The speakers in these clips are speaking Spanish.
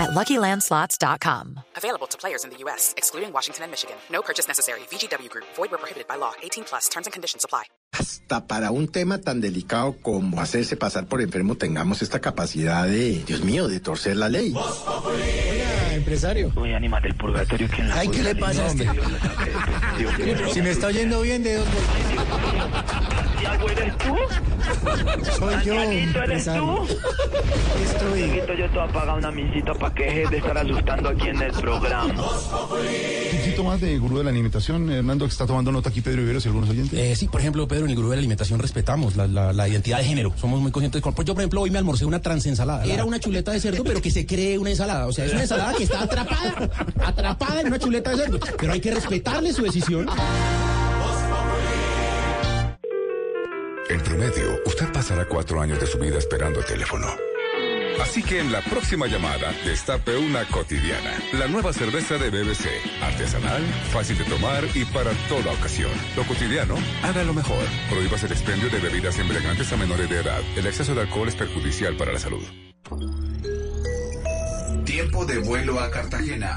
at LuckyLandSlots.com. Available to players in the U.S., excluding Washington and Michigan. No purchase necessary. VGW Group. Void where prohibited by law. 18 plus. Terms and conditions apply. Hasta para un tema tan delicado como hacerse pasar por enfermo tengamos esta capacidad de, Dios mío, de torcer la ley. Oiga, empresario. Uy, ánima del purgatorio que en la Ay, ¿qué le pasa a este? Si me está oyendo bien, de dos ¿eres tú? Soy yo, ¿eres tú? Estoy. Chiquito, yo te voy a pagar una misita para que dejes de estar asustando aquí en el programa. Un poquito más de gurú de la alimentación, Hernando, que está tomando nota aquí Pedro Viveros y algunos oyentes. Eh, sí, por ejemplo, Pedro, en el grupo de la alimentación respetamos la, la- la identidad de género. Somos muy conscientes. Con, pues yo, por ejemplo, hoy me almorcé una transensalada. Era una chuleta de cerdo, pero que se cree una ensalada. O sea, es una ensalada que está atrapada, atrapada en una chuleta de cerdo. Pero hay que respetarle su decisión. En promedio, usted pasará cuatro años de su vida esperando el teléfono. Así que en la próxima llamada, destape una cotidiana. La nueva cerveza de BBC. Artesanal, fácil de tomar y para toda ocasión. Lo cotidiano, hágalo mejor. Prohíbas el expendio de bebidas embriagantes a menores de edad. El exceso de alcohol es perjudicial para la salud. Tiempo de vuelo a Cartagena.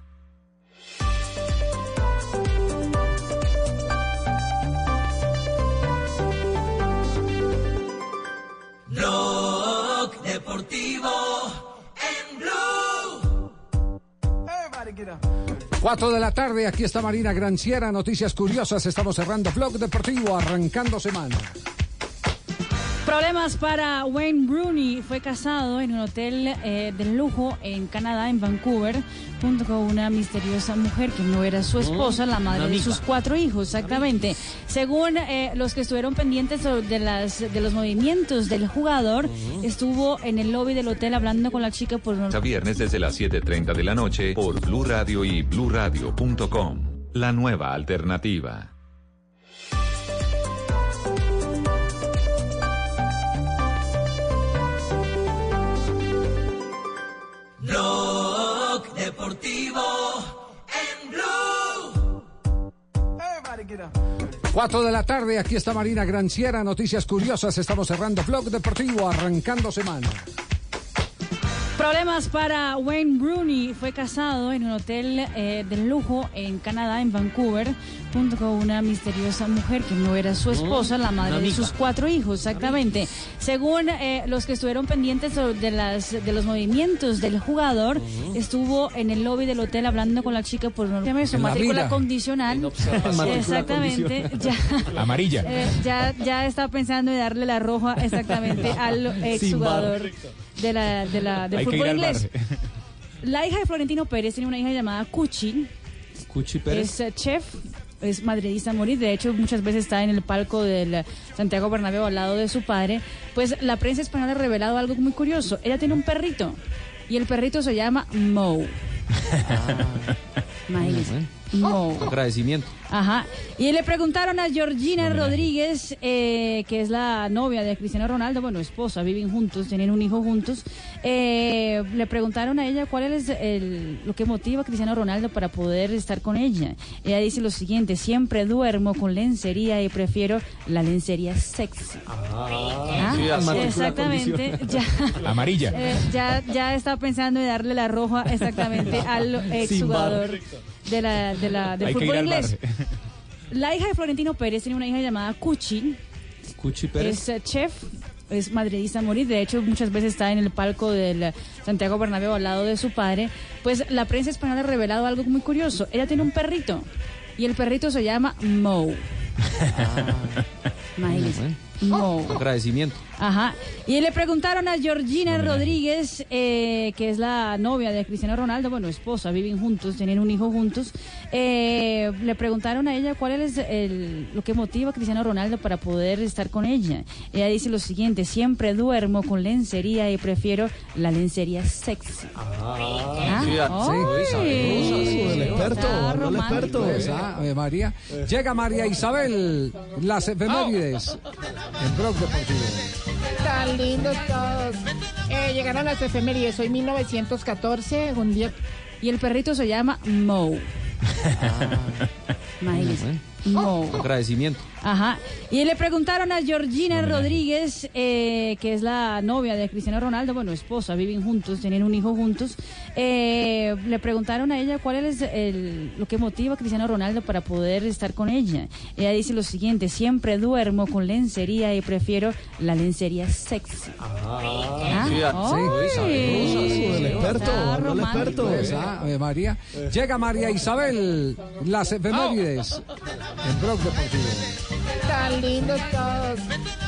4 de la tarde, aquí está Marina Granciera, noticias curiosas, estamos cerrando Blog Deportivo, arrancando semana. Problemas para Wayne Rooney. Fue casado en un hotel eh, de lujo en Canadá, en Vancouver, junto con una misteriosa mujer que no era su esposa, la madre de sus cuatro hijos, exactamente. Según eh, los que estuvieron pendientes de, las, de los movimientos del jugador, estuvo en el lobby del hotel hablando con la chica por A viernes desde las 7:30 de la noche por Blue Radio y bluradio.com. La nueva alternativa. 4 de la tarde, aquí está Marina Granciera, noticias curiosas, estamos cerrando Blog Deportivo, arrancando semana. Problemas para Wayne Rooney. Fue casado en un hotel eh, de lujo en Canadá, en Vancouver, junto con una misteriosa mujer que no era su esposa, la madre de sus cuatro hijos, exactamente. Según eh, los que estuvieron pendientes de, las, de los movimientos del jugador, estuvo en el lobby del hotel hablando con la chica por su matrícula condicional. Exactamente. Ya, Amarilla. eh, ya, ya está pensando en darle la roja exactamente al exjugador de la, de la, del Hay fútbol inglés. La hija de Florentino Pérez tiene una hija llamada Cuchi, Cuchi Pérez. es eh, chef, es madridista a morir, de hecho muchas veces está en el palco del Santiago Bernabéu al lado de su padre. Pues la prensa española ha revelado algo muy curioso. Ella tiene un perrito y el perrito se llama Mo. Imagínense. Mo. Agradecimiento. Ajá. Y le preguntaron a Georgina Rodríguez, eh, que es la novia de Cristiano Ronaldo, bueno, esposa, viven juntos, tienen un hijo juntos. eh, le preguntaron a ella cuál es el- lo que motiva a Cristiano Ronaldo para poder estar con ella. Ella dice lo siguiente, siempre duermo con lencería y prefiero la lencería sexy. Ah, sí, matrícula exactamente. Ya, Amarilla. eh, ya, ya está pensando en darle la roja exactamente al exjugador de la, de la, del Hay fútbol inglés. La hija de Florentino Pérez tiene una hija llamada Cuchi, Cuchi Pérez. es eh, chef, es madridista a morir, de hecho muchas veces está en el palco del eh, Santiago Bernabéu al lado de su padre. Pues la prensa española ha revelado algo muy curioso. Ella tiene un perrito y el perrito se llama Mo. Imagínense. Mo. Agradecimiento. Ajá. Y le preguntaron a Georgina Rodríguez, eh, que es la novia de Cristiano Ronaldo, bueno, esposa, viven juntos, tienen un hijo juntos. Eh, le preguntaron a ella cuál es el, lo que motiva a Cristiano Ronaldo para poder estar con ella. Ella dice lo siguiente, siempre duermo con lencería y prefiero la lencería sexy. Ah, sí, Ay. sí, el experto, el romántico. Esa, Ave María. Llega María Isabel, las efemérides. En Blog Deportivo. Tan lindos todos. Eh, llegaron las efemérides. Hoy 1914, un día. Y el perrito se llama Mo. Imagínese. Mo. Agradecimiento. Ajá. Y le preguntaron a Georgina Rodríguez, eh, que es la novia de Cristiano Ronaldo, bueno, esposa, viven juntos, tienen un hijo juntos. Eh, le preguntaron a ella cuál es el, lo que motiva a Cristiano Ronaldo para poder estar con ella. Ella dice lo siguiente, siempre duermo con lencería y prefiero la lencería sexy. Ah, sí, sí. el experto, el Ave María. Llega María Isabel, las efemérides. En Blog Deportivo. Tan lindos todos.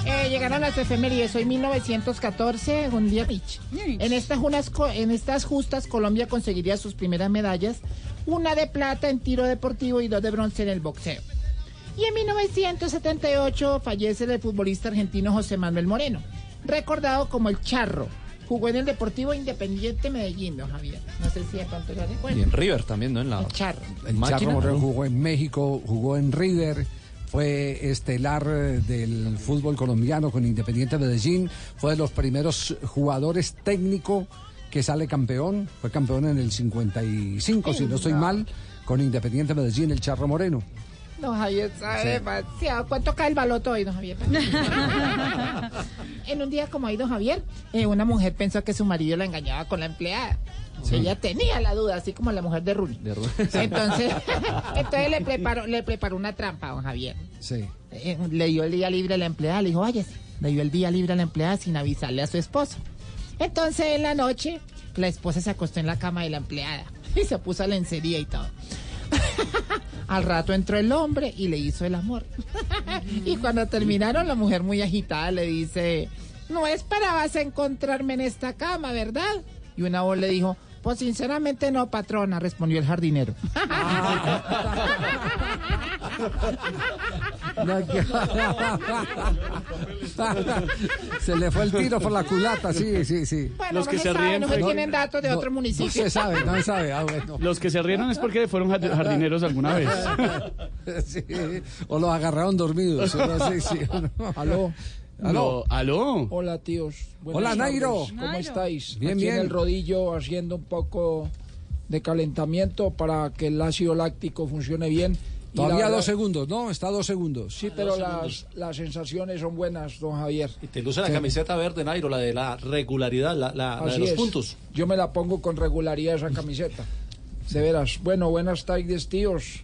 Eh, llegaron las efemérides. Hoy 1914, un día. En estas, unas co- en estas justas, Colombia conseguiría sus primeras medallas. Una de plata en tiro deportivo y dos de bronce en el boxeo. Y en 1978 fallece el futbolista argentino José Manuel Moreno, recordado como el Charro. Jugó en el Deportivo Independiente Medellín, don Javier. No sé si de pronto lo recuerdan. Y en River también, ¿no? En la El Charro. El máquina. Charro Moreno jugó en México, jugó en River, fue estelar eh, del fútbol colombiano con Independiente Medellín, fue de los primeros jugadores técnico que sale campeón, fue campeón en el 55, si no estoy mal, con Independiente Medellín, el Charro Moreno. Don Javier sabe Sí. demasiado. ¿Cuánto cae el baloto hoy, don Javier? en un día como hoy, don Javier, eh, una mujer pensó que su marido la engañaba con la empleada. Sí. Ella tenía la duda, así como la mujer de Ruli. De Ru- Entonces, entonces le preparó, le preparó una trampa, don Javier. Sí. Eh, le dio el día libre a la empleada, le dijo, váyase. Le dio el día libre a la empleada sin avisarle a su esposo. Entonces, en la noche, la esposa se acostó en la cama de la empleada y se puso lencería y todo. Al rato entró el hombre y le hizo el amor. y cuando terminaron, la mujer muy agitada le dice, no esperabas encontrarme en esta cama, ¿verdad? Y una voz le dijo, pues sinceramente no, patrona, respondió el jardinero. Se le fue el tiro por la culata, sí, sí, sí. Bueno, no se sabe, no se tienen datos de otro municipio. No se sabe, no se sabe. Ah, bueno. Los que se rieron es porque fueron jard- jardineros alguna vez. Sí, O los agarraron dormidos. Si- no. Aló. Aló. No, ¿Aló? Hola, tíos. Buenas Hola, tardes. Nairo. ¿Cómo Nairo. estáis? Bien, Aquí bien. en el rodillo haciendo un poco de calentamiento para que el ácido láctico funcione bien. Todavía verdad- dos segundos, ¿no? Está a dos segundos. Sí, pero las, las sensaciones son buenas, don Javier. Y te luce la camiseta verde, Nairo, la de la regularidad, la, la- la de los es. puntos. Yo me la pongo con regularidad esa camiseta. De veras. Bueno, buenas tardes, tíos.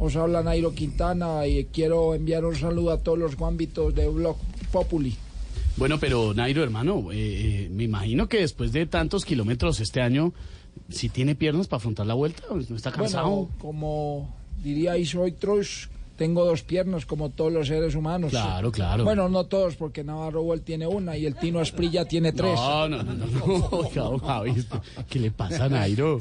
Os habla Nairo Quintana y quiero enviar un saludo a todos los guambitos de Blog Populi. Bueno, pero Nairo, hermano, eh, eh, me imagino que después de tantos kilómetros este año, si tiene piernas para afrontar la vuelta, ¿no está cansado? Bueno, como diríais otros, tengo dos piernas como todos los seres humanos. Claro, claro. Bueno, no todos, porque Navarro Bol tiene una y el Tino Asprilla tiene tres. No, no, no, no, Javi, ¿qué le pasa a Nairo?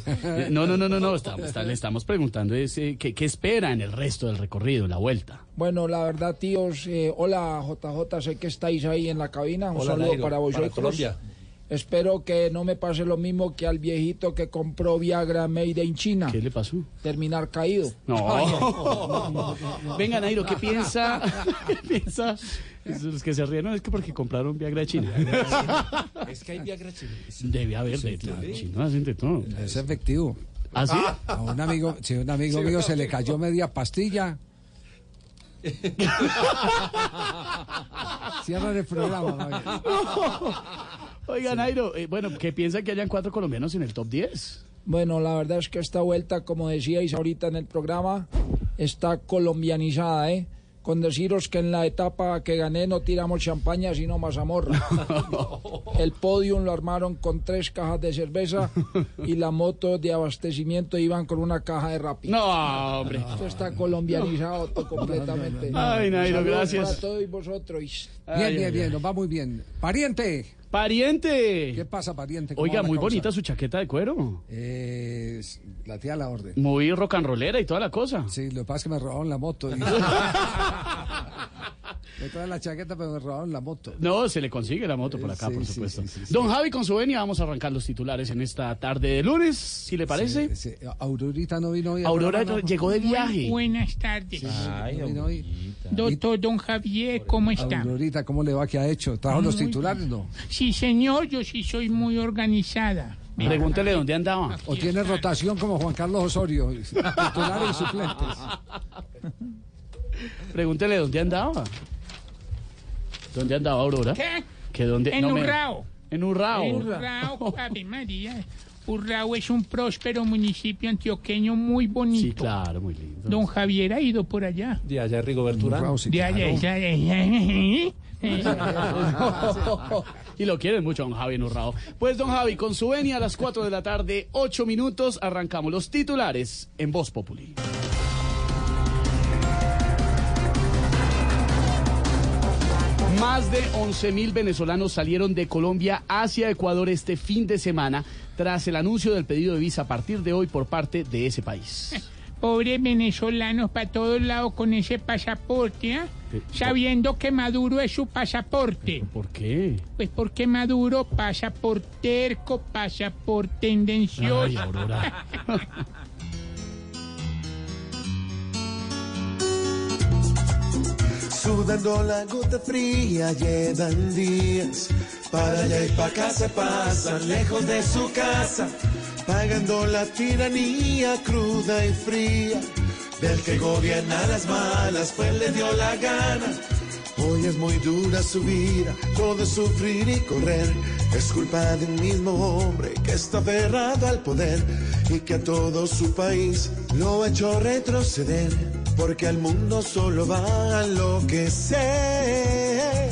No, no, no, no, no, estamos, está- le estamos preguntando es, eh, ¿qué, qué espera en el resto del recorrido, la vuelta? Bueno, la verdad, tíos, eh, hola JJ, sé que estáis ahí en la cabina. Un Hola, saludo Nairo, para para vosotros. Colombia. Espero que no me pase lo mismo que al viejito que compró Viagra Made in China. ¿Qué le pasó? Terminar caído. No. Venga, Nairo, ¿qué piensa? ¿Qué piensa? Los que se rieron es que porque compraron Viagra de China. Es que hay Viagra chino. Debe haber de. Chino hacen de todo. Es efectivo. ¿Ah, sí? A un amigo, si un amigo mío se le cayó media pastilla. Cierran el programa. Javier. Oiga, Nairo, eh, bueno, ¿qué piensa que hayan cuatro colombianos en el top 10? Bueno, la verdad es que esta vuelta, como decíais ahorita en el programa, está colombianizada, ¿eh? con deciros que en la etapa que gané no tiramos champaña sino mazamorra. El podium lo armaron con tres cajas de cerveza y la moto de abastecimiento iban con una caja de rapi. No, hombre. Esto está colombianizado to- completamente. Ay, Nairo, Saludos gracias. Para todos y vosotros. Bien, Ay, bien, bien, nos va muy bien. Pariente. Pariente. ¿Qué pasa, pariente? ¿Cómo Oiga, muy bonita su chaqueta de cuero. Eh, la tía a la orden. Muy rock and rollera y toda la cosa. Sí, lo que pasa es que me robaron la moto. y- me traen la chaqueta, pero me robaron la moto. No, se le consigue la moto por acá, Sí, por supuesto. sí, sí, sí. Don Javi con su venia, vamos a arrancar los titulares en esta tarde de lunes, si le parece. Sí, sí. Aurorita no vino hoy. Aurora ¿no? llegó de viaje. Buenas tardes. No vino hoy. Doctor Don Javier, ¿cómo está? Aurorita, ¿cómo le va? ¿Qué ha hecho? ¿Trajo los titulares? No. Sí, señor, yo sí soy muy organizada. Pregúntele dónde andaba. ¿O tiene rotación como Juan Carlos Osorio? Titulares y suplentes. Pregúntele dónde andaba. ¿Dónde andaba Aurora? ¿Qué? ¿Que dónde? En no me- Urrao. En Urrao. En Urrao, Ave María. Urrao es un próspero municipio antioqueño muy bonito. Sí, claro, muy lindo. Don Javier ha ido por allá. De allá Rigoberto Urán. De allá, allá, allá. y lo quieren mucho, don Javi en Urrao. Pues, don Javi, con su venia a las 4 de la tarde, 8 minutos, arrancamos los titulares en Voz Populi. Más de 11.000 venezolanos salieron de Colombia hacia Ecuador este fin de semana tras el anuncio del pedido de visa a partir de hoy por parte de ese país. Pobres venezolanos para todos lados con ese pasaporte. Eh, Sabiendo que Maduro es su pasaporte. ¿Por qué? Pues porque Maduro pasa por terco, pasa por tendencioso. Ay, Aurora. Sudando la gota fría llevan días. Para allá y pa' acá se pasan Lejos de su casa Pagando la tiranía cruda y fría. Del que gobierna las malas Pues le dio la gana. Hoy es muy dura su vida Todo es sufrir y correr. Es culpa de un mismo hombre Que está aferrado al poder Y que a todo su país Lo ha hecho retroceder porque al mundo solo va a lo que sé.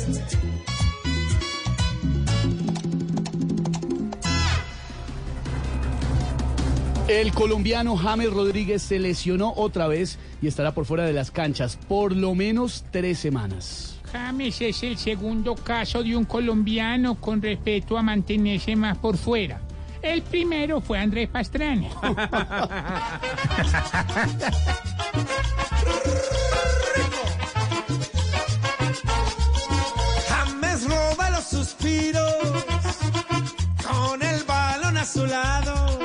El colombiano James Rodríguez se lesionó otra vez y estará por fuera de las canchas por lo menos tres semanas. James es el segundo caso de un colombiano con respeto a mantenerse más por fuera. El primero fue Andrés Pastrana. James roba los suspiros con el balón a su lado.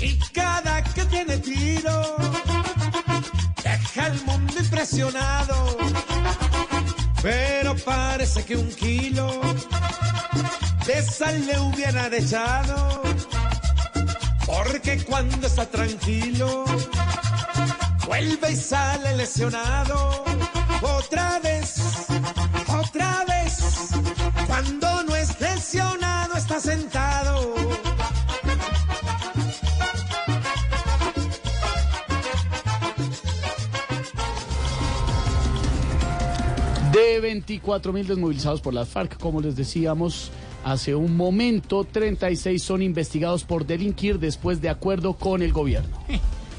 Y cada que tiene tiro, deja al mundo impresionado. Pero parece que un kilo de sal le hubieran echado. Porque cuando está tranquilo, vuelve y sale lesionado. Otra vez, otra vez. Cuando no es lesionado, está sentado. De 24 mil desmovilizados por las FARC, como les decíamos hace un momento, 36 son investigados por delinquir después de acuerdo con el gobierno.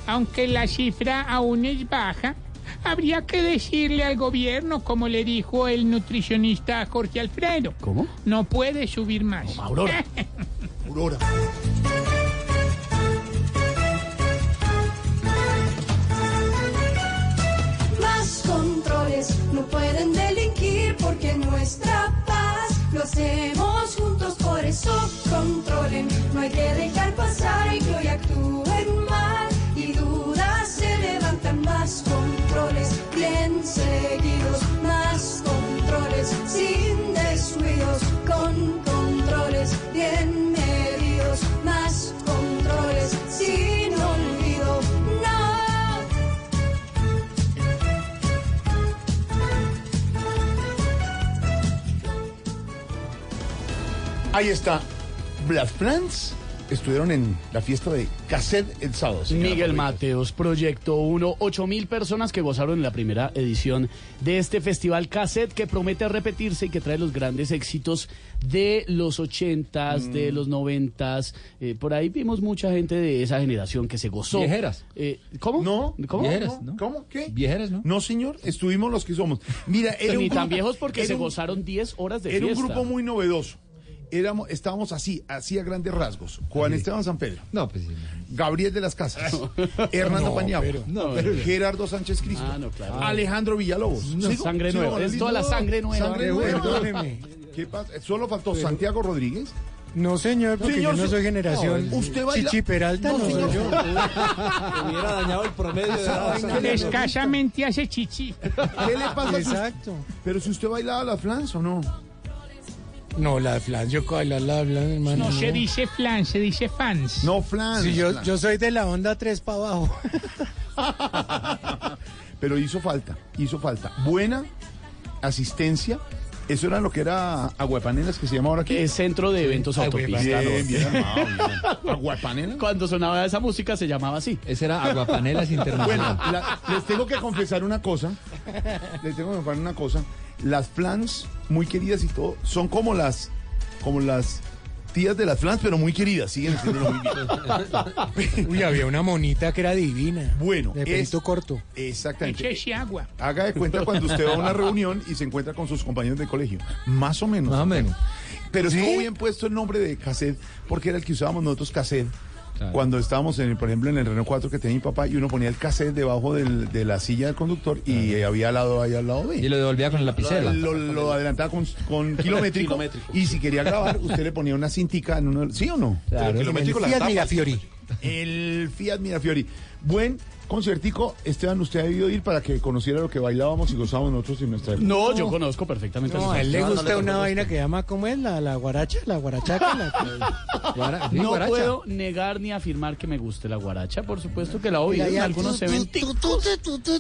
Aunque la cifra aún es baja, habría que decirle al gobierno, como le dijo el nutricionista Jorge Alfredo. ¿Cómo? No puede subir más. Aurora. Aurora. Más controles no pueden delinquir porque nuestra lo hacemos juntos. Por eso controlen, no hay que dejar pasar y que hoy actúen mal. Y dudas se levantan más controles, bien seguidos. Más controles, sin descuidos, con controles bien medidos. Más Ahí está. Blood Plants estuvieron en la fiesta de Cassette el sábado. Miguel Rodríguez. Mateos, Proyecto 1, 8 mil personas que gozaron en la primera edición de este festival cassette que promete repetirse y que trae los grandes éxitos de los 80s, de Mm. los 90s. Eh, por ahí vimos mucha gente de esa generación que se gozó. Viejeras. Eh, ¿Cómo? No, ¿Cómo? Viejeras, ¿No? ¿no? ¿Cómo? ¿Qué? Viejeras, ¿no? No, señor, estuvimos los que somos. Mira, era Ni un tan grupo- viejos porque era se un- gozaron 10 horas de Era un fiesta. grupo muy novedoso. Éramos, estábamos así, así a grandes rasgos. Juan Esteban San Pedro, No, pues sí. Gabriel de las Casas, Hernando No, pero- no, pero- Gerardo Sánchez Cristo, Ah, no, claro. Alejandro Villalobos. No, sangre nueva, es toda la sangre nueva. Sangre Pero nueva. perdóneme. ¿Qué pasa? Solo faltó Santiago Rodríguez. No, señor, porque Señor, yo no sí. soy generación. No, usted baila- Chichi Peralta, No, no, señor. soy yo. Hubiera dañado el promedio de edad. ¿Saben qué le- Escasamente hace chichi. ¿Qué le pasa? Exacto. Pero si usted bailaba la flans o no. No, la flan, yo con la la flan, hermano. No se dice flan, se dice fans. No flans. Si yo, flans. yo soy de la onda 3 para abajo. Pero hizo falta, hizo falta. Buena asistencia. Eso era lo que era Aguapanelas, que se llama ahora aquí. Es centro de eventos autopista. Bien, bien armado, bien. Aguapanelas. Cuando sonaba esa música se llamaba así. Ese era Aguapanelas Bueno, Internacional. la- les tengo que confesar una cosa. Les tengo que confesar una cosa. Las flans, muy queridas y todo, son como las, como las tías de las flans, pero muy queridas. Siguen siendo muy bien. Uy, había una monita que era divina. Bueno, De es- pelito corto. Exactamente. Echese agua. Haga de cuenta cuando usted va a una reunión y se encuentra con sus compañeros de colegio. Más o menos. Más o menos. Pero estuvo bien puesto el nombre de cassette porque era el que usábamos nosotros cassette. Claro. Cuando estábamos, en, el- por ejemplo, en el Renault 4 que tenía mi papá y uno ponía el cassette debajo del- de la silla del conductor y eh, había al lado ahí al lado B. Y lo devolvía con el lapicero. Lo, lo adelantaba con, con kilométrico, Kilométrico. y si quería grabar, usted le ponía una cintica en uno. ¿Sí o no? Claro. kilométrico la Fiat tapa. Mirafiori. El Fiat Mirafiori. Buen conciertico, Esteban, usted ha debido ir para que conociera lo que bailábamos y gozábamos nosotros en nuestra época. No, yo conozco perfectamente. No, a él le no, no gusta le una vaina que llama, ¿cómo es? La, la guaracha, la guarachaca. La, Guara- sí, No guaracha. puedo negar ni afirmar que me guste la guaracha. Por supuesto que la oí Mira, en algunos eventos.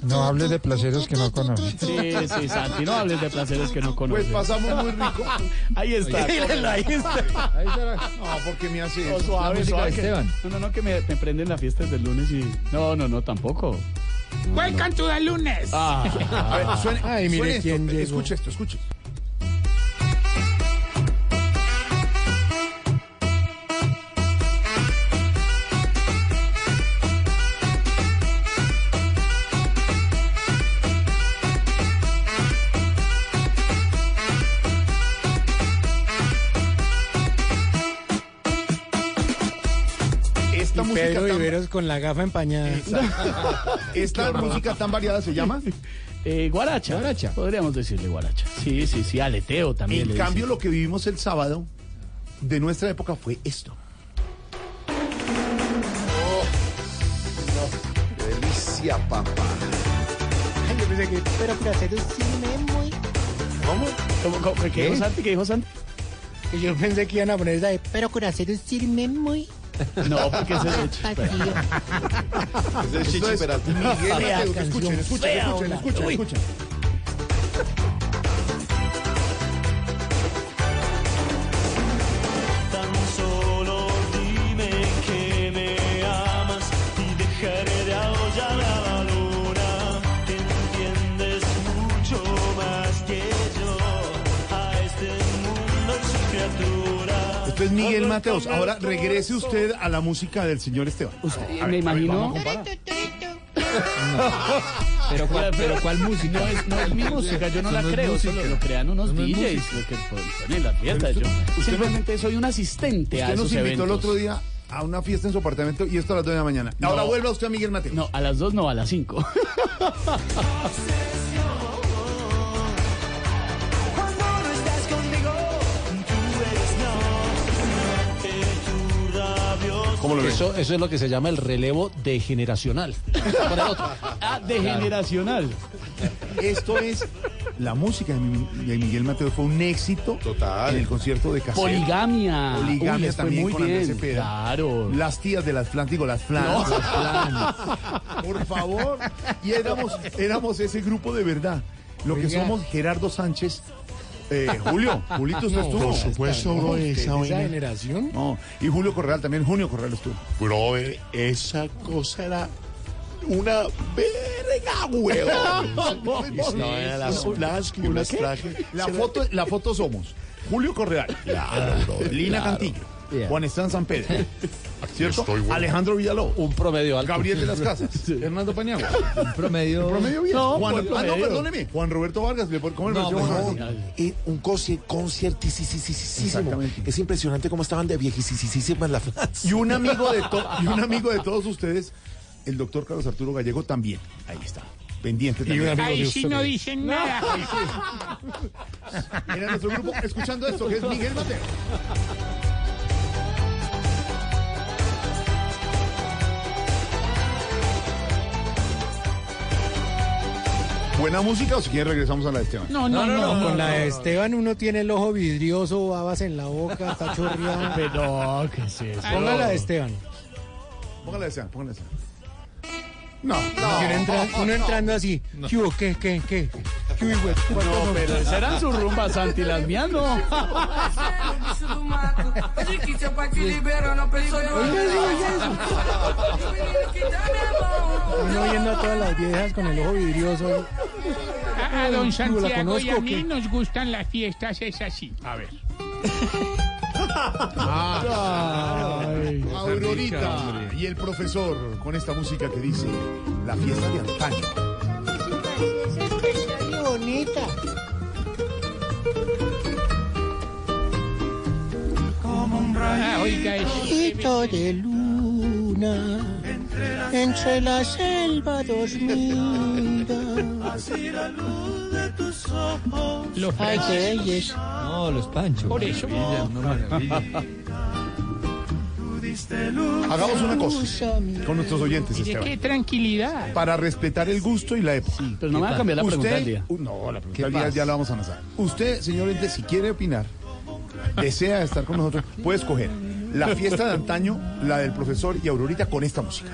No hables de placeres que no conoces. Sí, sí, Santi, no hables de placeres que no Pues conoces. pasamos muy rico. Ahí está. Ahí está. Ahí está. No, porque me hace Oh, suave, suave, que- Esteban. No, no, no, que me, me prenden la fiesta desde el lunes y... No, no, no, tampoco. Welcome to the lunes. Ah, A ver, suene, Ay, mire suene esto, quién llegó. escuche esto, escuche. Con la gafa empañada. esta música tan variada se llama. eh, guaracha. Guaracha. Podríamos decirle guaracha. Sí, sí, sí, aleteo también. En le cambio, dicen. lo que vivimos el sábado de nuestra época fue esto. Qué delicia, papá. Ay, yo pensé que, pero para hacer un cine muy... ¿Cómo? ¿Cómo, cómo, qué ¿Qué? dijo Santi? ¿Qué dijo Santi? Yo pensé que iban a poner esa de, pero para hacer un cine muy... No, porque ese es de Tapatío. Es el Chichi Peralta. Miguel escuchen, escuchen, escuchen, escuchen, Miguel Mateos. Ahora regrese usted a la música del señor Esteban. Usted, me ver, imagino. Pero cuál, pero cuál música, no es, mi música, yo no la creo, eso lo, crean unos no DJs, lo que ponen las simplemente soy un asistente usted a esos nos invitó el otro día a una fiesta en su apartamento y esto a las 2 de la mañana. Ahora vuelva usted a Miguel Mateo. No, a las 2 no, a las 5. ¿Cómo lo ves? Eso, eso es lo que se llama el relevo degeneracional. Con el otro. Ah, degeneracional. Esto es la música de Mi- de Miguel Mateos fue un éxito Total. en el concierto de Casero. Poligamia. Poligamia también muy con Andrés bien. Cepeda. Claro. Las tías de las flan, digo, las flan. No. Las flan. Por favor. Y éramos, éramos ese grupo de verdad. Lo que somos Gerardo Sánchez, Eh, Julio, Julito, ¿usted No, estuvo? por supuesto, bro, ¿Usted esa vaina. generación? No, y Julio Correal también, Junio Correal estuvo. Bro, eh, esa cosa era una verga, huevón. No, era las flash que yo las traje. La foto, la foto somos Julio Correal, Claro, bro, Lina claro. Cantillo, Juan Están San Pedro, ¿cierto? Estoy bueno. Alejandro Villalobos, Un promedio alto. Gabriel de las Casas, Hernando Paniagua. Un promedio. Promedio bien. No, Juan, pues, ah, no, promedio. perdóneme. Juan Roberto Vargas, ¿cómo le No, Juan mejor. Roberto? Eh, un. Es impresionante cómo estaban de viejísimas las. Y un amigo de y un amigo de todos ustedes, el doctor Carlos Arturo Gallego también. Ahí está. Pendiente también. Ahí sí no dicen nada. Era nuestro grupo escuchando esto, que es Miguel Mateo. Buena música o si quieren regresamos a la de Esteban. No, no, no. Con la de Esteban uno tiene el ojo vidrioso, babas en la boca, está chorreado. Pero, ¿qué es eso? Ponga la de Esteban. Póngale esa, póngale No, Y uno, entra- uno entrando así. ¿Qué hubo? ¿Qué, qué, qué? ¿Qué hubo, güey? No, pero esas eran sus rumbas, Santi, las mías no. Uno viendo a todas las viejas con el ojo vidrioso. A, a don ¿La Santiago y a mí qué? nos gustan las fiestas, es así. A ver. Ay, Aurorita y el profesor con esta música que dice La fiesta de antaño. ¡Qué bonita! Ah, oiga, es... Hito de luna entre la selva dormida. Los Ay, qué belleza. No, los panchos. Por eso. Hagamos una cosa con nuestros oyentes, Mire Esteban. qué tranquilidad. Para respetar el gusto y la época. Pero no me va a cambiar la pregunta del día. No, la pregunta del día ya la vamos a lanzar. Usted, señor si quiere opinar, desea estar con nosotros, puede escoger la fiesta de antaño, la del profesor y Aurorita con esta música.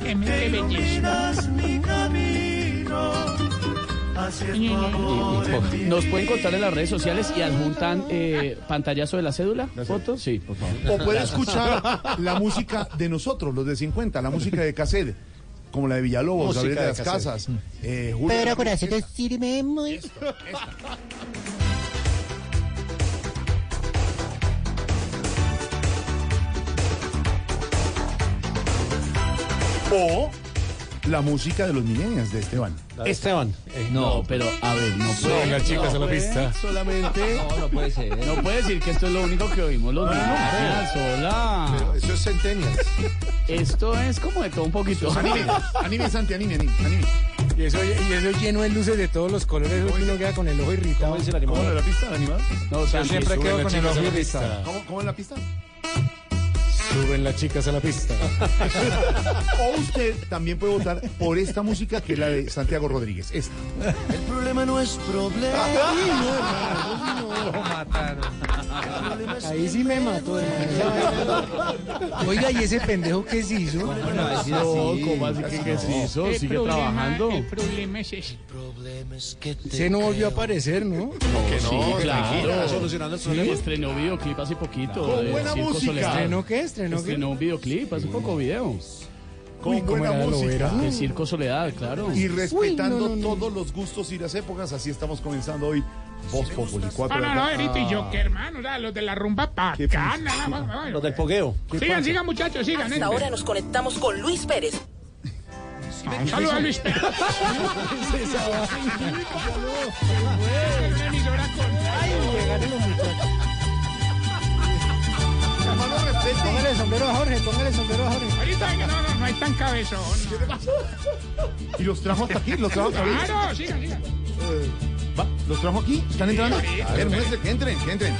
Qué belleza. ¿Nos pueden contar en las redes sociales y adjuntan eh, pantallazo de la cédula? ¿Fotos? Sí, por favor. O puede escuchar la música de nosotros, los de 50, la música de cassette, como la de Villalobos, Gabriel de de las. Casas. eh, Julio- Pero corazón, decirme muy. O la música de los millennials de Esteban. Esteban. No, pero a ver, no puede. Venga, chicas, a la pista. Solamente. No, no puede ser. No puede decir que esto es lo único que oímos los millennials. Hola. Eso es Centennials. Esto es como de todo un poquito. Anime, anime, Santi, anime, anime. anime. Y eso, y eso lleno de luces de todos los colores, eso que uno queda con el ojo irritado. ¿Cómo dice el ¿Cómo animador? es la pista? No, siempre quedo con el ojo irritado. ¿Cómo, cómo es la pista? Suben las chicas a la pista. O usted también puede votar por esta música que es la de Santiago Rodríguez. Esta. El problema no es problema. Ahí sí me mató, hermano. Oiga, ¿y ese pendejo qué se hizo? No, ¿cómo así que qué se hizo? El Sigue problema- trabajando. El problema es ese. Se no volvió a aparecer, ¿no? Que no, Sí, claro. solucionando el Sí, problema. estrenó videoclip hace poquito. Con de buena música. ¿Estrenó qué? ¿Estrenó? Estrenó un videoclip, hace poco video. Con Uy, ¿cómo buena música. era? El Circo Soledad, claro. Y respetando Uy, no, no, no. todos los gustos y las épocas, así estamos comenzando hoy. Voz Populi 4 No, no, no, acá. Erito y yo, que hermano, los de la rumba ¿Qué bacana. la- la- la- Los del pogueo. Sigan, sigan, muchachos, sigan. Hasta este. ahora nos conectamos con Luis Pérez. Un saludo a Luis Pérez. Póngale el sombrero a Jorge, póngale el sombrero a Jorge. Ahorita, venga, no, no, no hay tan cabezón. Y los trajo hasta aquí, los trajo hasta aquí. Claro, sigan, sigan. Va, los trajo aquí, están entrando. A ver, muestre, que entren, que entren.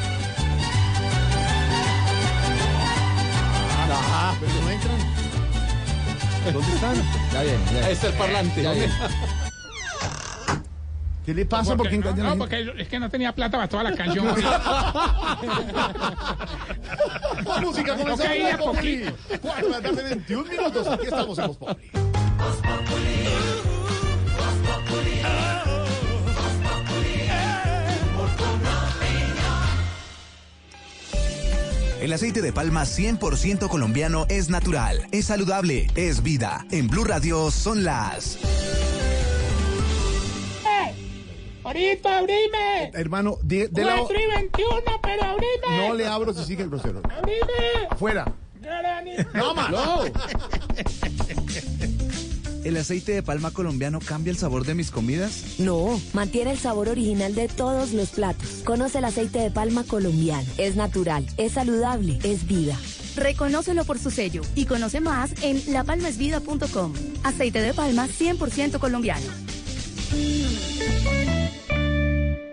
Ajá, pero no entran. ¿Dónde están? Ya bien, ya Ahí está el parlante. Ya bien. Pasa? No, no, porque es que no tenía plata para toda la canción. música El aceite de palma 100% colombiano es natural, es saludable, es vida. En Blue Radio son las Ahorita, abrime. Hermano, de, de la... 4 y 21, pero abrime. No le abro si sigue el grosero. Abrime. Fuera. No, más. No. ¿El aceite de palma colombiano cambia el sabor de mis comidas? No, mantiene el sabor original de todos los platos. Conoce el aceite de palma colombiano. Es natural, es saludable, es vida. Reconócelo por su sello y conoce más en lapalmasvida.com. Aceite de palma 100% colombiano.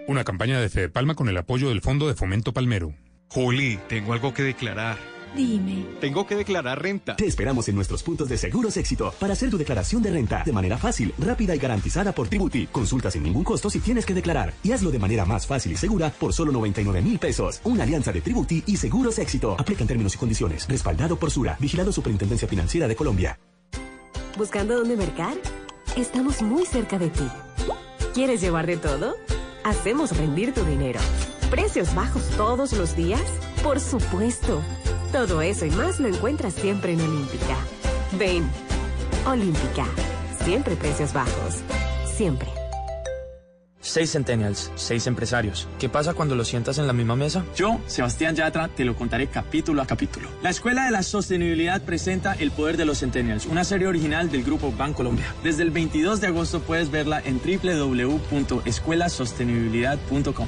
Una campaña de Fede Palma con el apoyo del Fondo de Fomento Palmero. Juli, tengo algo que declarar. Dime. Tengo que declarar renta. Te esperamos en nuestros puntos de Seguros Éxito para hacer tu declaración de renta de manera fácil, rápida y garantizada por Tributi. Consulta sin ningún costo si tienes que declarar y hazlo de manera más fácil y segura por solo 99 mil pesos. Una alianza de Tributi y Seguros Éxito. Aplican términos y condiciones. Respaldado por Sura. Vigilado Superintendencia Financiera de Colombia. ¿Buscando dónde mercar? Estamos muy cerca de ti. ¿Quieres llevar de todo? Hacemos rendir tu dinero. ¿Precios bajos todos los días? Por supuesto. Todo eso y más lo encuentras siempre en Olímpica. Ven. Olímpica. Siempre precios bajos. Siempre. Seis Centennials, seis empresarios. ¿Qué pasa cuando los sientas en la misma mesa? Yo, Sebastián Yatra, te lo contaré capítulo a capítulo. La Escuela de la Sostenibilidad presenta El Poder de los Centennials, una serie original del Grupo Bancolombia. Desde el 22 de agosto puedes verla en www.escuelasostenibilidad.com.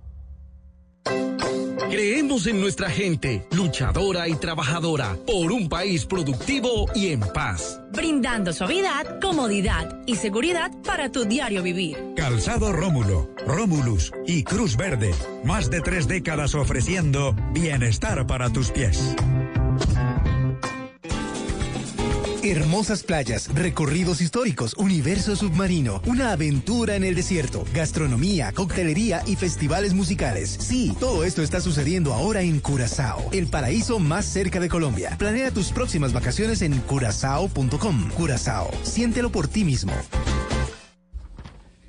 Creemos en nuestra gente, luchadora y trabajadora, por un país productivo y en paz. Brindando suavidad, comodidad y seguridad para tu diario vivir. Calzado Rómulo, Rómulus y Cruz Verde. Más de tres décadas ofreciendo bienestar para tus pies. Hermosas playas, recorridos históricos, universo submarino, una aventura en el desierto, gastronomía, coctelería y festivales musicales. Sí, todo esto está sucediendo ahora en Curazao, el paraíso más cerca de Colombia. Planea tus próximas vacaciones en curazao.com. Curazao, siéntelo por ti mismo.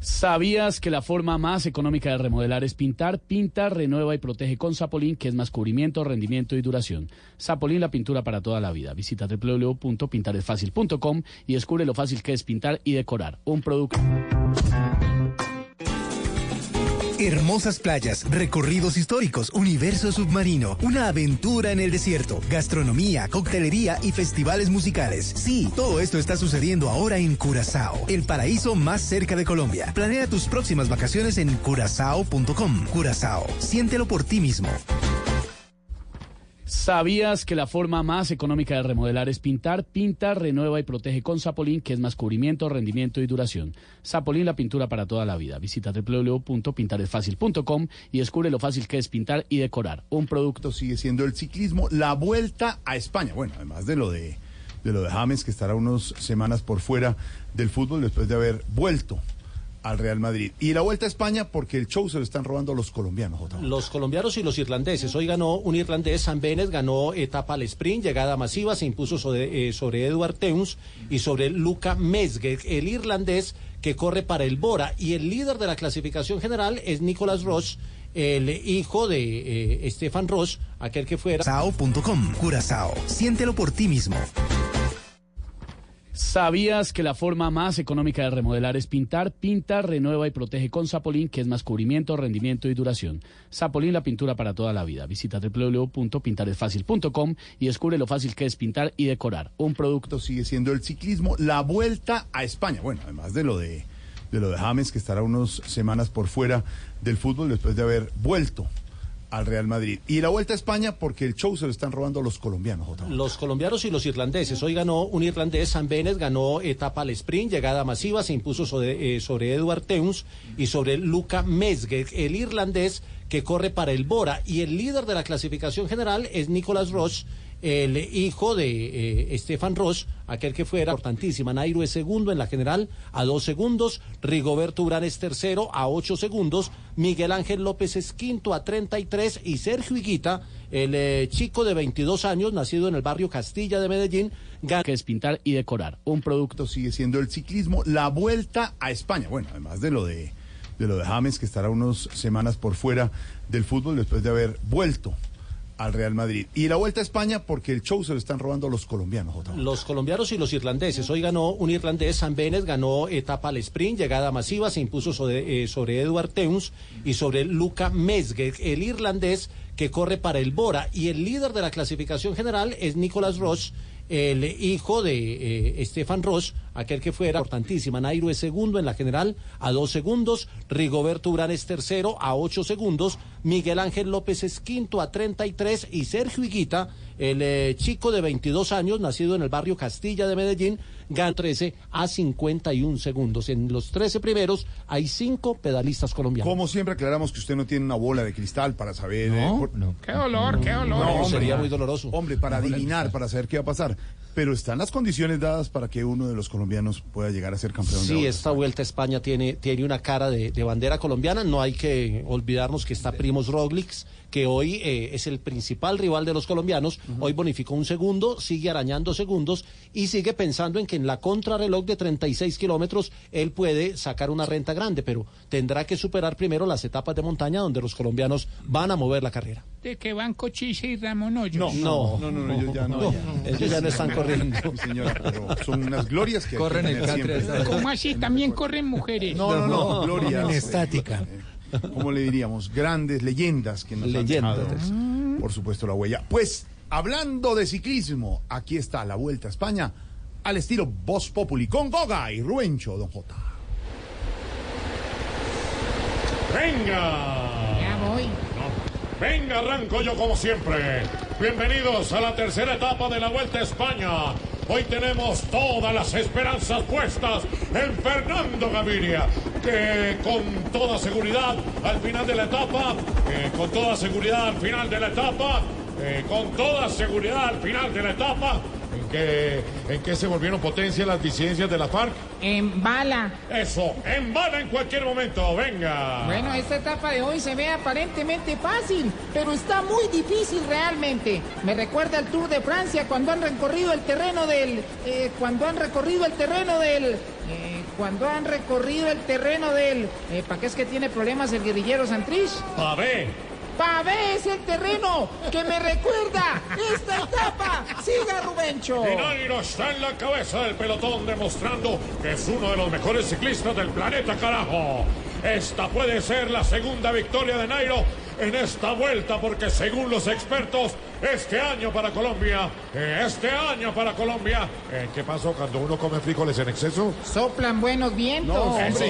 ¿Sabías que la forma más económica de remodelar es pintar? Pinta, renueva y protege con Zapolín, que es más cubrimiento, rendimiento y duración. Zapolín, la pintura para toda la vida. Visita www.pintaresfacil.com y descubre lo fácil que es pintar y decorar. Un producto. Hermosas playas, recorridos históricos, universo submarino, una aventura en el desierto, gastronomía, coctelería y festivales musicales. Sí, todo esto está sucediendo ahora en Curazao, el paraíso más cerca de Colombia. Planea tus próximas vacaciones en curazao.com. Curazao, siéntelo por ti mismo. ¿Sabías que la forma más económica de remodelar es pintar? Pinta, renueva y protege con Zapolín, que es más cubrimiento, rendimiento y duración. Zapolín, la pintura para toda la vida. Visita www.pintaresfacil.com y descubre lo fácil que es pintar y decorar. Un producto. Sigue siendo el ciclismo, la vuelta a España. Bueno, además de lo de, de lo de James, que estará unas semanas por fuera del fútbol después de haber vuelto al Real Madrid. Y la vuelta a España porque el show se lo están robando los colombianos. Los colombianos y los irlandeses. Hoy ganó un irlandés, San Benes, ganó etapa al sprint, llegada masiva, se impuso sobre, eh, sobre Edward Teuns y sobre Luca Mesge, el irlandés que corre para el Bora. Y el líder de la clasificación general es Nicolas Roche, el hijo de eh, Stefan Roche, aquel que fuera... Curazao.com. Curazao, siéntelo por ti mismo. ¿Sabías que la forma más económica de remodelar es pintar? Pinta, renueva y protege con Zapolín, que es más cubrimiento, rendimiento y duración. Zapolín, la pintura para toda la vida. Visita www.pintaresfacil.com y descubre lo fácil que es pintar y decorar. Un producto. Sigue siendo el ciclismo, la vuelta a España. Bueno, además de lo de, de lo de James, que estará unas semanas por fuera del fútbol después de haber vuelto al Real Madrid. Y la vuelta a España porque el show se lo están robando los colombianos. Los colombianos y los irlandeses. Hoy ganó un irlandés, San Benes, ganó etapa al sprint, llegada masiva, se impuso sobre, eh, sobre Edward Teuns y sobre Luca Mesge, el irlandés que corre para el Bora. Y el líder de la clasificación general es Nicolas Roche, el hijo de eh, Estefan Ross, aquel que fuera importantísima. Nairo es segundo en la general a dos segundos, Rigoberto Urán es tercero a ocho segundos, Miguel Ángel López es quinto a 33 y Sergio Higuita, el eh, chico de 22 años, nacido en el barrio Castilla de Medellín, gana. Que es pintar y decorar. Un producto. Sigue siendo el ciclismo, la vuelta a España. Bueno, además de lo de, de lo de James, que estará unas semanas por fuera del fútbol después de haber vuelto al Real Madrid. Y la vuelta a España porque el show se lo están robando los colombianos, Jota. Los colombianos y los irlandeses. Hoy ganó un irlandés, San Benes, ganó etapa al sprint, llegada masiva, se impuso sobre, eh, sobre Eduard Teuns y sobre Luca Mesge, el irlandés que corre para el Bora. Y el líder de la clasificación general es Nicolas Roche, el hijo de eh, Stefan Ross, aquel que fuera importantísima. Nairo es segundo en la general a dos segundos, Rigoberto Urán es tercero a ocho segundos, Miguel Ángel López es quinto a 33 y Sergio Higuita, el eh, chico de 22 años, nacido en el barrio Castilla de Medellín, gana 13 a 51 segundos. En los 13 primeros hay cinco pedalistas colombianos. Como siempre aclaramos que usted no tiene una bola de cristal para saber... eh, por- Qué dolor, qué dolor. No, hombre, sería muy doloroso. Hombre, para adivinar, para saber qué va a pasar. Pero están las condiciones dadas para que uno de los colombianos pueda llegar a ser campeón de la Sí, esta vuelta a España tiene, tiene una cara de, de bandera colombiana. No hay que olvidarnos que está Primos Roglic, que hoy eh, es el principal rival de los colombianos. Hoy bonificó un segundo, sigue arañando segundos y sigue pensando en que en la contrarreloj de 36 kilómetros él puede sacar una renta grande, pero tendrá que superar primero las etapas de montaña donde los colombianos van a mover la carrera. De que van Cochise y Ramón Hoyos. No, No, no, no, ellos ya no. ellos ya no están corriendo. Señora, pero son unas glorias que Corren el siempre. K3. ¿Cómo así? También corren mujeres. No, no, no, glorias. En estática. ¿Cómo le diríamos? Grandes leyendas que nos Leyendas. han dejado, por supuesto, la huella. Pues, hablando de ciclismo, aquí está la Vuelta a España al estilo Voz Populi con Goga y Ruencho, don J. Venga. Ya voy. Venga, arranco yo como siempre. Bienvenidos a la tercera etapa de la Vuelta a España. Hoy tenemos todas las esperanzas puestas en Fernando Gaviria, que con toda seguridad al final de la etapa, eh, con toda seguridad al final de la etapa, eh, con toda seguridad al final de la etapa, ¿en qué, en se volvieron potencia las disidencias de la FARC? En bala. Eso, en bala en cualquier momento, venga. Bueno, esta etapa de hoy se ve aparentemente fácil, pero está muy difícil realmente. Me recuerda al Tour de Francia cuando han recorrido el terreno del... eh, cuando han recorrido el terreno del... eh, cuando han recorrido el terreno del... Eh, ¿Para qué es que tiene problemas el guerrillero Santrich? A ver. Pavé es el terreno que me recuerda esta etapa. Siga Rubencho. Y Nairo está en la cabeza del pelotón demostrando que es uno de los mejores ciclistas del planeta, carajo. Esta puede ser la segunda victoria de Nairo en esta vuelta porque según los expertos, este año para Colombia, este año para Colombia. Eh, ¿Qué pasó cuando uno come frijoles en exceso? Soplan buenos vientos.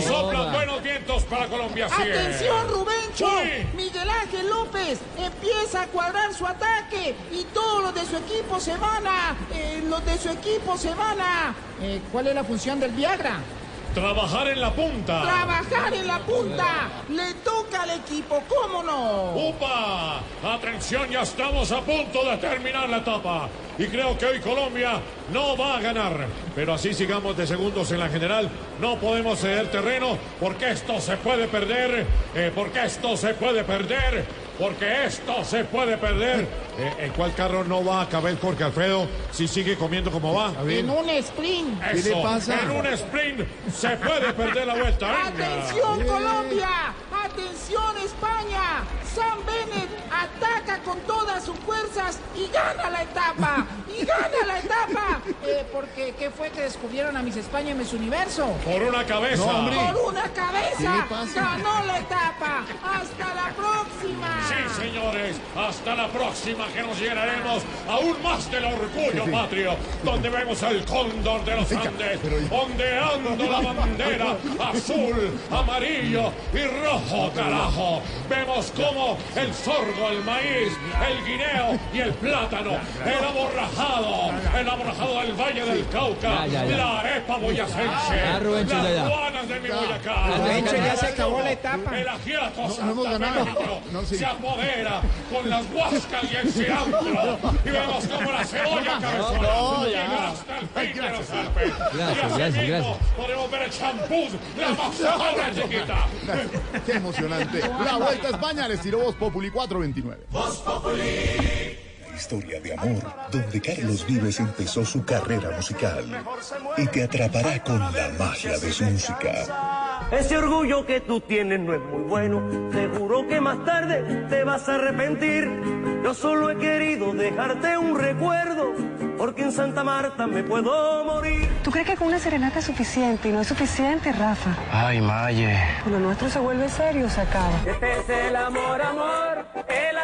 Soplan buenos vientos para Colombia. ¡Atención, Rubencho! Uy. Miguel Ángel López empieza a cuadrar su ataque y todos los de su equipo se van a... eh, los de su equipo se van a... Eh, ¿Cuál es la función del Viagra? Trabajar en la punta. Trabajar en la punta. Le toca al equipo, ¿cómo no? ¡Upa! Atención, ya estamos a punto de terminar la etapa. Y creo que hoy Colombia no va a ganar. Pero así sigamos de segundos en la general. No podemos ceder terreno porque esto se puede perder. eh, porque esto se puede perder. Porque esto se puede perder. Eh, ¿En cuál carro no va a caber Jorge Alfredo si sigue comiendo como va? En un sprint. Eso, En un sprint se puede perder la vuelta. Venga. ¡Atención Colombia! ¡Atención España! Sam Bennett ataca con todas sus fuerzas y gana la etapa. ¡Y gana la etapa! Eh, porque, ¿qué fue que descubrieron a Miss España y Miss Universo? Por una cabeza. ¡Por una ¿Qué cabeza! le pasa? ¡Ganó la etapa! ¡Hasta la próxima! Sí, señores, hasta la próxima que nos llenaremos aún más del orgullo patrio, donde vemos al cóndor de los Andes, ondeando la bandera azul, amarillo y rojo carajo. Vemos cómo el sorgo, el maíz, el guineo y el plátano, el aborrajado, el aborrajado del Valle del Cauca, la arepa boyacense, las guanas de mi Boyacá, ya se acabó la etapa. El ajiaco No, no hemos ganado. santafereño No, sí. se apodera con las guascas y el cilantro. Y vemos como la cebolla cabezona no, llega ya. hasta el fin de los Alpes. Gracias, y así gracias, mismo gracias. podemos ver el champú, la mazahorra chiquita. Qué emocionante. La Vuelta a España les tiró Voz Populi 429. Historia de amor, donde Carlos Vives empezó su carrera musical y te atrapará con la magia de su música. Ese orgullo que tú tienes no es muy bueno. Seguro que más tarde te vas a arrepentir. Yo solo he querido dejarte un recuerdo, porque en Santa Marta me puedo morir. ¿Tú crees que con una serenata es suficiente? Y no es suficiente, Rafa. Ay, Maye. Lo nuestro se vuelve serio, se acaba. Este es el amor, amor, el amor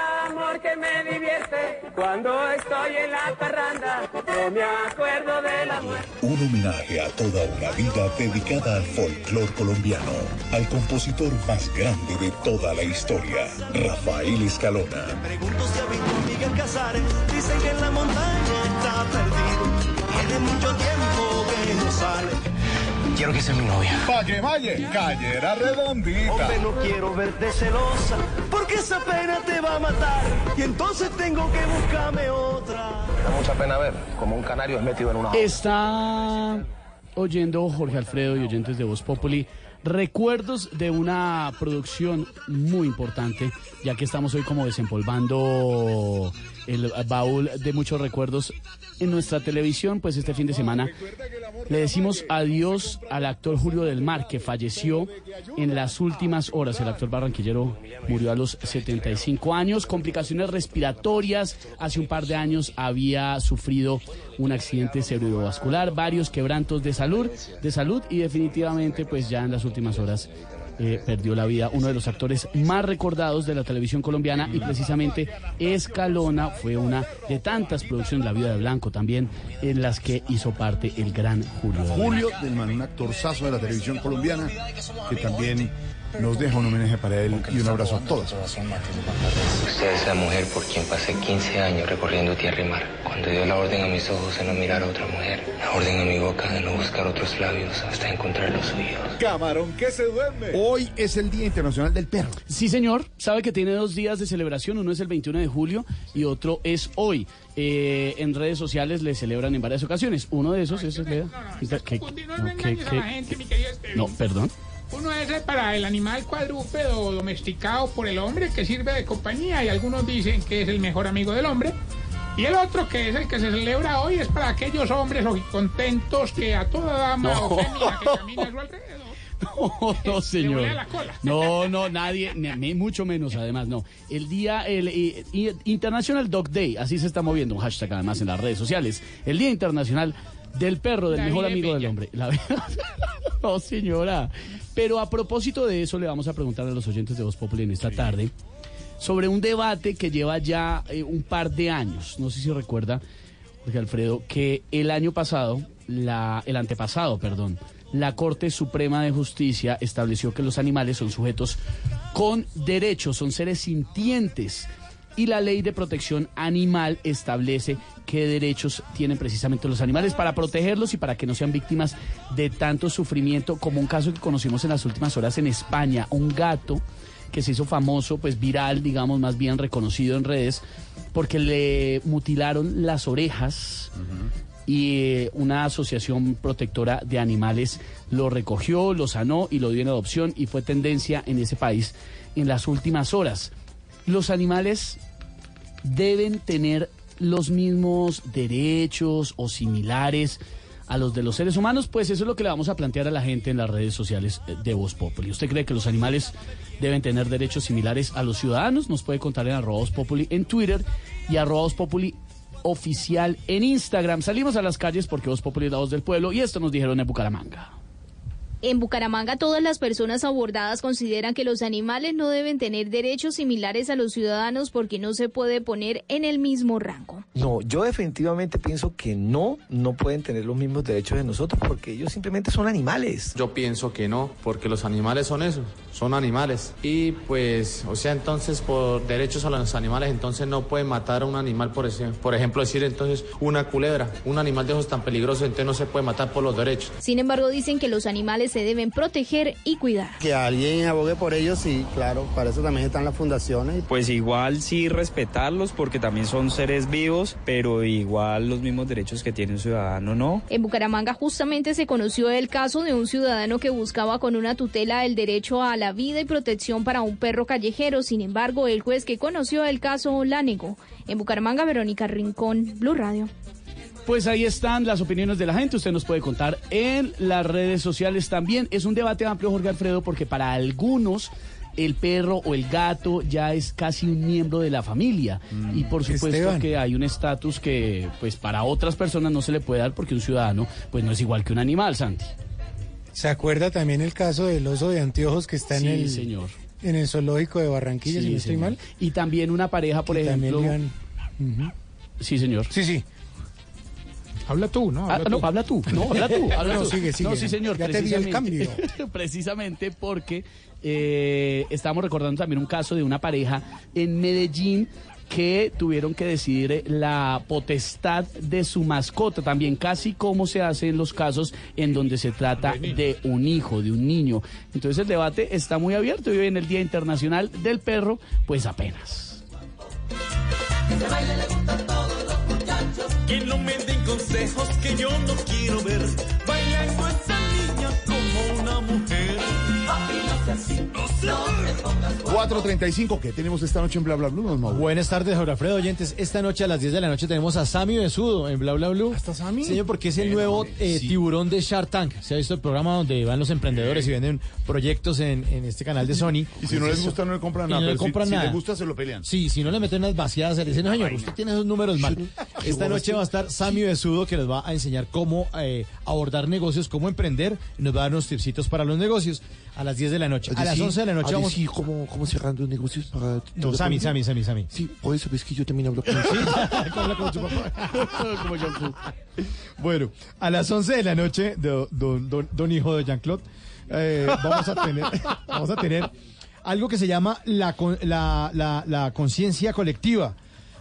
que me divierte. Cuando estoy en la parranda, no me acuerdo del amor. Un homenaje a toda una vida dedicada al folclor colombiano, al compositor más grande de toda la historia, Rafael Escalona. Pregunto si ha visto Miguel Casares. Dicen que en la montaña está perdido. Tiene mucho tiempo que no sale. Quiero que sea mi novia. Valle, Valle, Callera Redondita. Hombre, no quiero verte celosa, porque esa pena te va a matar. Y entonces tengo que buscarme otra. Da mucha pena ver como un canario es metido en una Está oyendo Jorge Alfredo y oyentes de Voz Populi recuerdos de una producción muy importante, ya que estamos hoy como desempolvando el baúl de muchos recuerdos en nuestra televisión, pues este fin de semana le decimos adiós al actor Julio del Mar, que falleció en las últimas horas. El actor barranquillero murió a los 75 años, complicaciones respiratorias. Hace un par de años había sufrido un accidente cerebrovascular, varios quebrantos de salud, de salud y definitivamente pues ya en las últimas horas eh, perdió la vida uno de los actores más recordados de la televisión colombiana y precisamente Escalona fue una de tantas producciones, La vida de Blanco también, en las que hizo parte el gran Julio. Julio del Man, un actorzazo de la televisión colombiana que también nos deja un homenaje para él y un abrazo a todos. Usted es la mujer por quien pasé 15 años recorriendo tierra y mar. Cuando dio la orden a mis ojos de no mirar a otra mujer, la orden a mi boca de no buscar otros labios hasta encontrar los suyos. Camarón que se duerme. Hoy es el Día Internacional del Perro. Sí, señor. Sabe que tiene dos días de celebración. Uno es el 21 de julio y otro es hoy. Eh, en redes sociales le celebran en varias ocasiones. Uno de esos es el de... ¿Qué- No, no, no qué- engañes a qué- la gente, mi querido Esteban. no, perdón. Uno es el para el animal cuadrúpedo domesticado por el hombre que sirve de compañía y algunos dicen que es el mejor amigo del hombre. Y el otro, que es el que se celebra hoy, es para aquellos hombres contentos que a toda dama No. o que camina a su alrededor. No, no, señor. la cola. No, no, nadie, ni- mucho menos, además, no. El día, el eh, International Dog Day, así se está moviendo un hashtag además en las redes sociales. El Día Internacional del Perro, del mejor amigo del hombre. La vida- No, señora. Pero a propósito de eso, le vamos a preguntar a los oyentes de Voz Populi en esta tarde sobre un debate que lleva ya eh, un par de años. No sé si recuerda, Jorge Alfredo, que el año pasado, la, el antepasado, perdón, la Corte Suprema de Justicia estableció que los animales son sujetos con derechos, son seres sintientes. Y la ley de protección animal establece qué derechos tienen precisamente los animales para protegerlos y para que no sean víctimas de tanto sufrimiento, como un caso que conocimos en las últimas horas en España, un gato que se hizo famoso, pues viral, digamos, más bien reconocido en redes, porque le mutilaron las orejas y eh, una asociación protectora de animales lo recogió, lo sanó y lo dio en adopción y fue tendencia en ese país en las últimas horas. Los animales deben tener los mismos derechos o similares a los de los seres humanos, pues eso es lo que le vamos a plantear a la gente en las redes sociales eh, de Voz Populi. ¿Usted cree que los animales deben tener derechos similares a los ciudadanos? Nos puede contar en arroba Voz Populi en Twitter y arroba Voz Populi oficial en Instagram. Salimos a las calles porque Voz Populi es la voz del pueblo y esto nos dijeron en Bucaramanga. En Bucaramanga todas las personas abordadas consideran que los animales no deben tener derechos similares a los ciudadanos porque no se puede poner en el mismo rango. No, yo definitivamente pienso que no, no pueden tener los mismos derechos de nosotros porque ellos simplemente son animales. Yo pienso que no, porque los animales son eso, son animales. Y pues, o sea, entonces por derechos a los animales, entonces no pueden matar a un animal, por, ese- por ejemplo, decir entonces una culebra, un animal de esos tan peligrosos, entonces no se puede matar por los derechos. Sin embargo, dicen que los animales se deben proteger y cuidar. Que alguien abogue por ellos, sí, claro, para eso también están las fundaciones. Pues igual sí respetarlos porque también son seres vivos, pero igual los mismos derechos que tiene un ciudadano, ¿no? En Bucaramanga justamente se conoció el caso de un ciudadano que buscaba con una tutela el derecho a la vida y protección para un perro callejero. Sin embargo, el juez que conoció el caso la negó. En Bucaramanga, Verónica Rincón, Blue Radio. Pues ahí están las opiniones de la gente. Usted nos puede contar en las redes sociales también. Es un debate amplio, Jorge Alfredo, porque para algunos el perro o el gato ya es casi un miembro de la familia. Y por supuesto Esteban. que hay un estatus que pues para otras personas no se le puede dar porque un ciudadano pues no es igual que un animal, Santi. ¿Se acuerda también el caso del oso de anteojos que está en el señor. en el zoológico de Barranquilla, Sí, si no estoy señor. mal? Y también una pareja, por Que también ejemplo. han- Ujú. Sí, señor. Sí, sí. Habla tú, ¿no? Ah, Habla no, tú. habla tú. No, habla tú. habla No, tú. sigue, sigue. No, sí, señor. Ya te di el precisamente- precisamente porque eh, estamos recordando también un caso de una pareja en Medellín que tuvieron que decidir eh, la potestad de su mascota, también casi como se hace en los casos en donde se trata de un hijo, de un niño. Entonces el debate está muy abierto y hoy en el Día Internacional del Perro, pues apenas. Que no me consejos que yo no quiero ver. Bailando esa niña como una mujer. Papi, no seas así, no pongas 4.35, ¿qué tenemos esta noche en Bla Bla Blue? Mauro? Buenas tardes, Jorge Alfredo oyentes. Esta noche a las 10 de la noche tenemos a Sammy Besudo en Bla Bla Blue. ¿Hasta Sammy? Señor, porque es el nuevo eh, tiburón de Shark Tank. Se ha visto el programa donde van los emprendedores y venden proyectos en, en este canal de Sony. Y si no les gusta, no le compran Y nada, no pero si- compran si nada. les gusta, se lo pelean. Sí, si no le meten unas vaciadas, se le dicen, no, señor, usted tiene esos números mal. Esta noche va a estar Sammy Besudo, que nos va a enseñar cómo eh, abordar negocios, cómo emprender, nos va a dar unos tipsitos para los negocios a las 10 de la noche. A las 11 de la noche vamos... Sí, ¿cómo, ¿Cómo cerrando negocios para... No, Sammy, Sammy, Sammy, Sammy. Sí, por eso ves que yo también hablo con él. ¿Cómo habla con su papá? Bueno, a las 11 de la noche, do- don, don- don hijo de Jean-Claude, eh, vamos, a tener, vamos a tener algo que se llama la, la, la- la conciencia colectiva.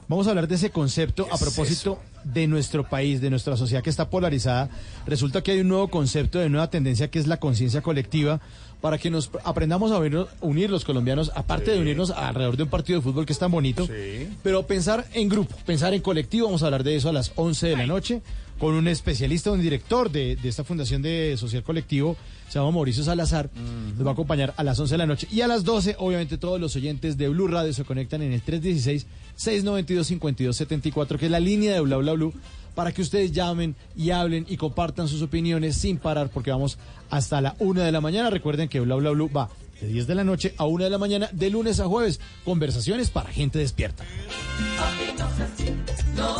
Vamos a hablar de ese concepto a propósito de nuestro país, de nuestra sociedad que está polarizada. Resulta que hay un nuevo concepto de nueva tendencia que es la conciencia colectiva para que nos aprendamos a unir, unir los colombianos, aparte de unirnos alrededor de un partido de fútbol que es tan bonito, pero pensar en grupo, pensar en colectivo. Vamos a hablar de eso a las 11 de la noche con un especialista, un director de, de esta fundación de social colectivo, se llama Mauricio Salazar, nos va a acompañar a las 11 de la noche. Y a las 12, obviamente, todos los oyentes de Blue Radio se conectan en el 316-692-5274, que es la línea de Bla Bla Blue, para que ustedes llamen y hablen y compartan sus opiniones sin parar, porque vamos hasta la 1 de la mañana. Recuerden que Bla Bla Blue va de 10 de la noche a 1 de la mañana, de lunes a jueves. Conversaciones para gente despierta. No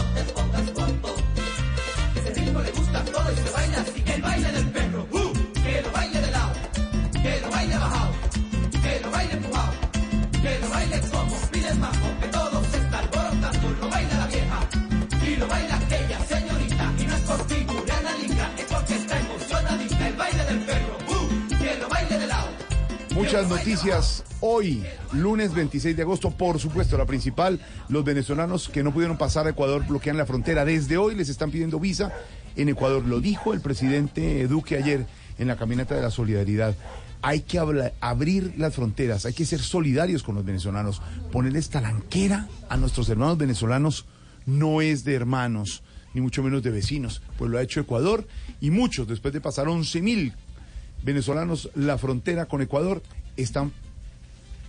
Muchas noticias hoy, lunes 26 de agosto, por supuesto, la principal, los venezolanos que no pudieron pasar a Ecuador bloquean la frontera. Desde hoy les están pidiendo visa en Ecuador. Lo dijo el presidente Duque ayer en la caminata de la solidaridad. Hay que abrir las fronteras, hay que ser solidarios con los venezolanos. Ponerles talanquera a nuestros hermanos venezolanos no es de hermanos, ni mucho menos de vecinos, pues lo ha hecho Ecuador y muchos, después de pasar 11 mil venezolanos la frontera con Ecuador están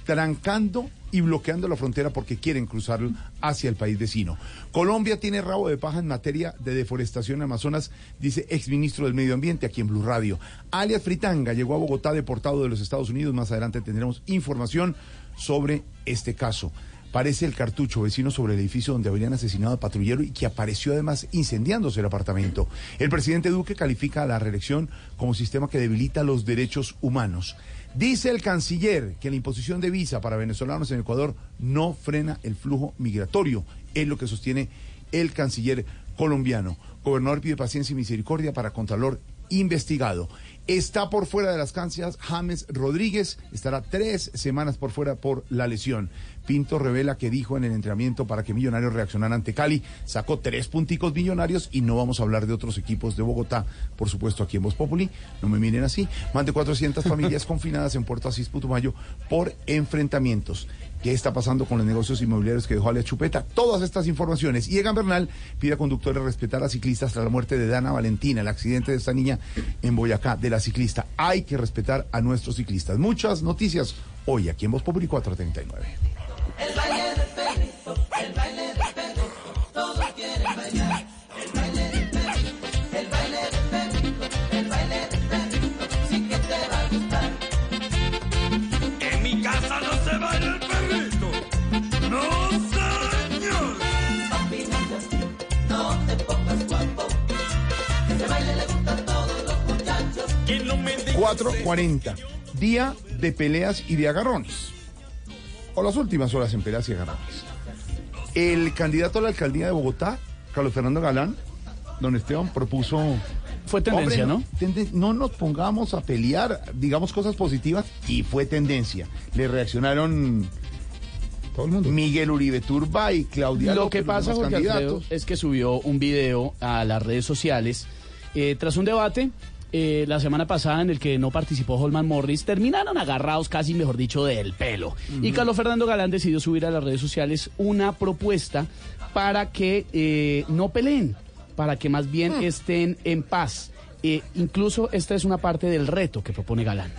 trancando y bloqueando la frontera porque quieren cruzar hacia el país vecino. Colombia tiene rabo de paja en materia de deforestación en Amazonas, dice exministro del Medio Ambiente aquí en Blue Radio. Alias Fritanga llegó a Bogotá deportado de los Estados Unidos. Más adelante tendremos información sobre este caso. Parece el cartucho vecino sobre el edificio donde habrían asesinado al patrullero y que apareció además incendiándose el apartamento. El presidente Duque califica la reelección como sistema que debilita los derechos humanos. Dice el canciller que la imposición de visa para venezolanos en Ecuador no frena el flujo migratorio. Es lo que sostiene el canciller colombiano. Gobernador pide paciencia y misericordia para Contralor investigado. Está por fuera de las canchas James Rodríguez, estará tres semanas por fuera por la lesión. Pinto revela que dijo en el entrenamiento para que Millonarios reaccionara ante Cali, sacó tres punticos millonarios y no vamos a hablar de otros equipos de Bogotá, por supuesto aquí en Voz Populi, no me miren así. Más de 400 familias confinadas en Puerto Asís Putumayo por enfrentamientos. ¿Qué está pasando con los negocios inmobiliarios que dejó Alia Chupeta? Todas estas informaciones. Y Egan Bernal pide a conductores respetar a ciclistas tras la muerte de Dana Valentina, el accidente de esta niña en Boyacá, de la ciclista. Hay que respetar a nuestros ciclistas. Muchas noticias hoy aquí en Voz Populi 439. El baile del perrito, el baile del perrito, todos quieren bailar. El baile del perrito, el baile del perrito, el baile del perrito, sí que te va a gustar. En mi casa no se baila el perrito. No, señor. Papi, no seas así, no te pongas guapo. Ese baile le gusta a todos los muchachos. ¿Quién no me dice? 440. Día de peleas y de agarrones. O las últimas horas en peleas y. El candidato a la alcaldía de Bogotá, Carlos Fernando Galán, don Esteban, propuso. Fue tendencia, Hombre, tenden- no nos pongamos a pelear, digamos cosas positivas, y fue tendencia. Le reaccionaron. Todo el mundo. Miguel Uribe Turba y Claudia Lo López, que pasa, Jorge Alfredo, es que subió un video a las redes sociales eh, tras un debate eh, la semana pasada en el que no participó Holman Morris. Terminaron agarrados casi, mejor dicho, del pelo. Y Carlos Fernando Galán decidió subir a las redes sociales una propuesta para que eh, no peleen, para que más bien estén en paz. Eh, incluso esta es una parte del reto que propone Galán.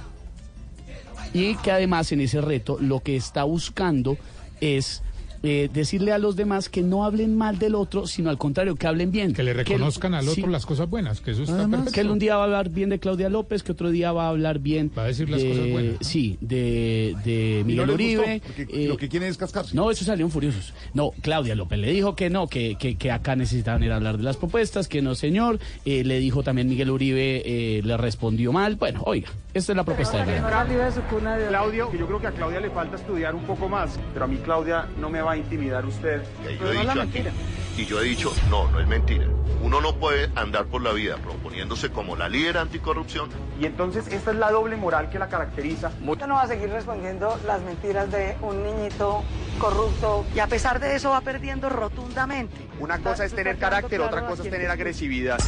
Y que además en ese reto lo que está buscando es eh, decirle a los demás que no hablen mal del otro, sino al contrario, que hablen bien. Que le reconozcan al otro sí, las cosas buenas, que eso está Además, perfecto. que él un día va a hablar bien de Claudia López, que otro día va a hablar bien Va a decir las cosas buenas, ¿no? Sí, de, de Miguel no gustó, Uribe. porque eh, lo que quieren es cascarse. no, eso salieron furiosos. No, Claudia López le dijo que no, que, que, que acá necesitaban ir a hablar de las propuestas, que no, señor. Eh, le dijo también Miguel Uribe, eh, le respondió mal. Bueno, oiga, esta es la propuesta de. Claudio, que yo creo que a Claudia le falta estudiar un poco más, pero a mí Claudia no me va a intimidar usted. Y yo he dicho aquí, y yo he dicho, no, no es mentira. Uno no puede andar por la vida proponiéndose como la líder anticorrupción Y entonces esta es la doble moral que la caracteriza. Usted no va a seguir respondiendo las mentiras de un niñito corrupto y a pesar de eso va perdiendo rotundamente. Una cosa es tener carácter, otra cosa es tener agresividad.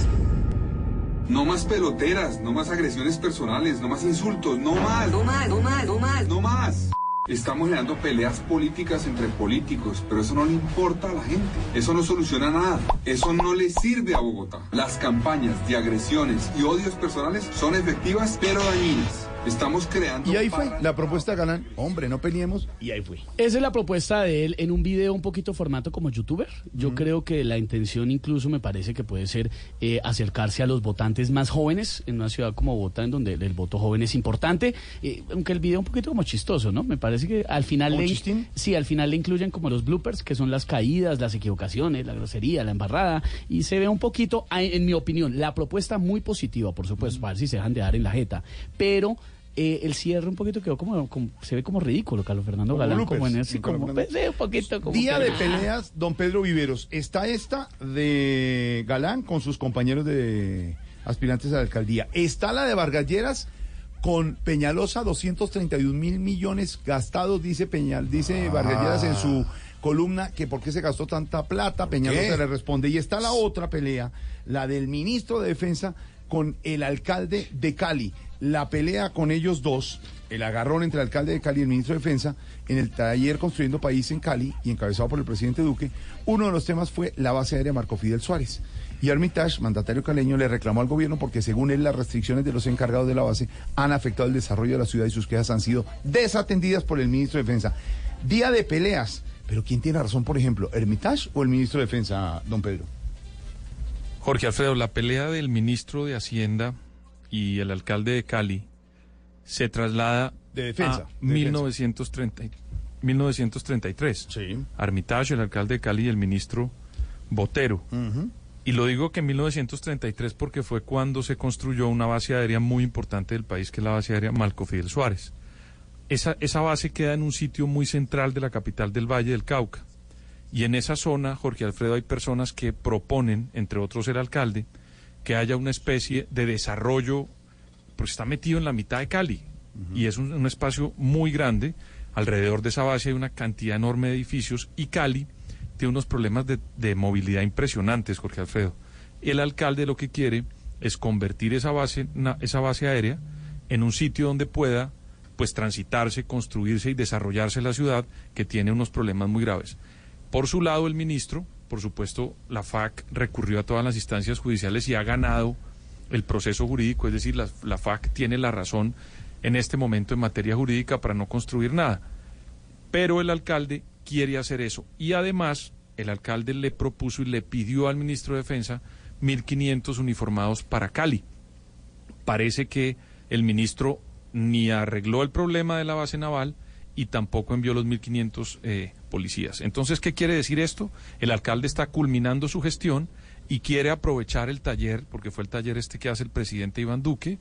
No más peloteras, no más agresiones personales, no más insultos, no más. No más, no más, no más. No más. Estamos generando peleas políticas entre políticos, pero eso no le importa a la gente. Eso no soluciona nada. Eso no le sirve a Bogotá. Las campañas de agresiones y odios personales son efectivas, pero dañinas. Estamos creando... Y ahí fue la propuesta de Galán. Hombre, no peleemos. Y ahí fue. Esa es la propuesta de él en un video un poquito formato como youtuber. Yo creo que la intención incluso me parece que puede ser eh, acercarse a los votantes más jóvenes en una ciudad como Bogotá, en donde el, voto joven es importante. Eh, aunque el video un poquito como chistoso, ¿no? Me parece que al final ¿Como le, sí, al final le incluyen como los bloopers, que son las caídas, las equivocaciones, la grosería, la embarrada, y se ve un poquito, a- en mi opinión, la propuesta muy positiva, por supuesto, para ver si se dejan de dar en la jeta, pero eh, el cierre un poquito quedó como, como- se ve como ridículo, Carlos Fernando Como Galán, como en ese, sí, como, Carlos pues, un poquito como Día que- de peleas, don Pedro Viveros. Está esta de Galán con sus compañeros de aspirantes a la alcaldía. Está la de Vargas Lleras con Peñalosa, 231 mil millones gastados, dice Peñal, dice Vargas Lleras en su columna que por qué se gastó tanta plata, Peñalosa qué? le responde. Y está la otra pelea, la del ministro de Defensa con el alcalde de Cali. La pelea con ellos dos, el agarrón entre el alcalde de Cali y el ministro de Defensa, en el taller Construyendo País en Cali y encabezado por el presidente Duque, uno de los temas fue la base aérea Marco Fidel Suárez. Y Armitage, mandatario caleño, le reclamó al gobierno porque según él las restricciones de los encargados de la base han afectado el desarrollo de la ciudad y sus quejas han sido desatendidas por el ministro de Defensa. Día de peleas. Pero ¿quién tiene razón, por ejemplo, Hermitage o el ministro de Defensa, don Pedro? Jorge Alfredo, la pelea del ministro de Hacienda y el alcalde de Cali se traslada De defensa, a de 1930. 1933. Armitage, el alcalde de Cali, y el ministro Botero. Y lo digo que en 1933 porque fue cuando se construyó una base aérea muy importante del país, que es la base aérea Malco Fidel Suárez. Esa, esa base queda en un sitio muy central de la capital del Valle del Cauca. Y en esa zona, Jorge Alfredo, hay personas que proponen, entre otros el alcalde, que haya una especie de desarrollo, porque está metido en la mitad de Cali. Y es un, un espacio muy grande. Alrededor de esa base hay una cantidad enorme de edificios y Cali tiene unos problemas de, de movilidad impresionantes, Jorge Alfredo. El alcalde lo que quiere es convertir esa base, na- esa base aérea en un sitio donde pueda pues transitarse, construirse y desarrollarse la ciudad que tiene unos problemas muy graves. Por su lado, el ministro, por supuesto, la FAC recurrió a todas las instancias judiciales y ha ganado el proceso jurídico, es decir, la, FAC tiene la razón en este momento en materia jurídica para no construir nada. Pero el alcalde quiere hacer eso y además el alcalde le propuso y le pidió al ministro de Defensa 1.500 uniformados para Cali. Parece que el ministro ni arregló el problema de la base naval y tampoco envió los 1.500 eh, policías. Entonces, ¿qué quiere decir esto? El alcalde está culminando su gestión y quiere aprovechar el taller, porque fue el taller este que hace el presidente Iván Duque,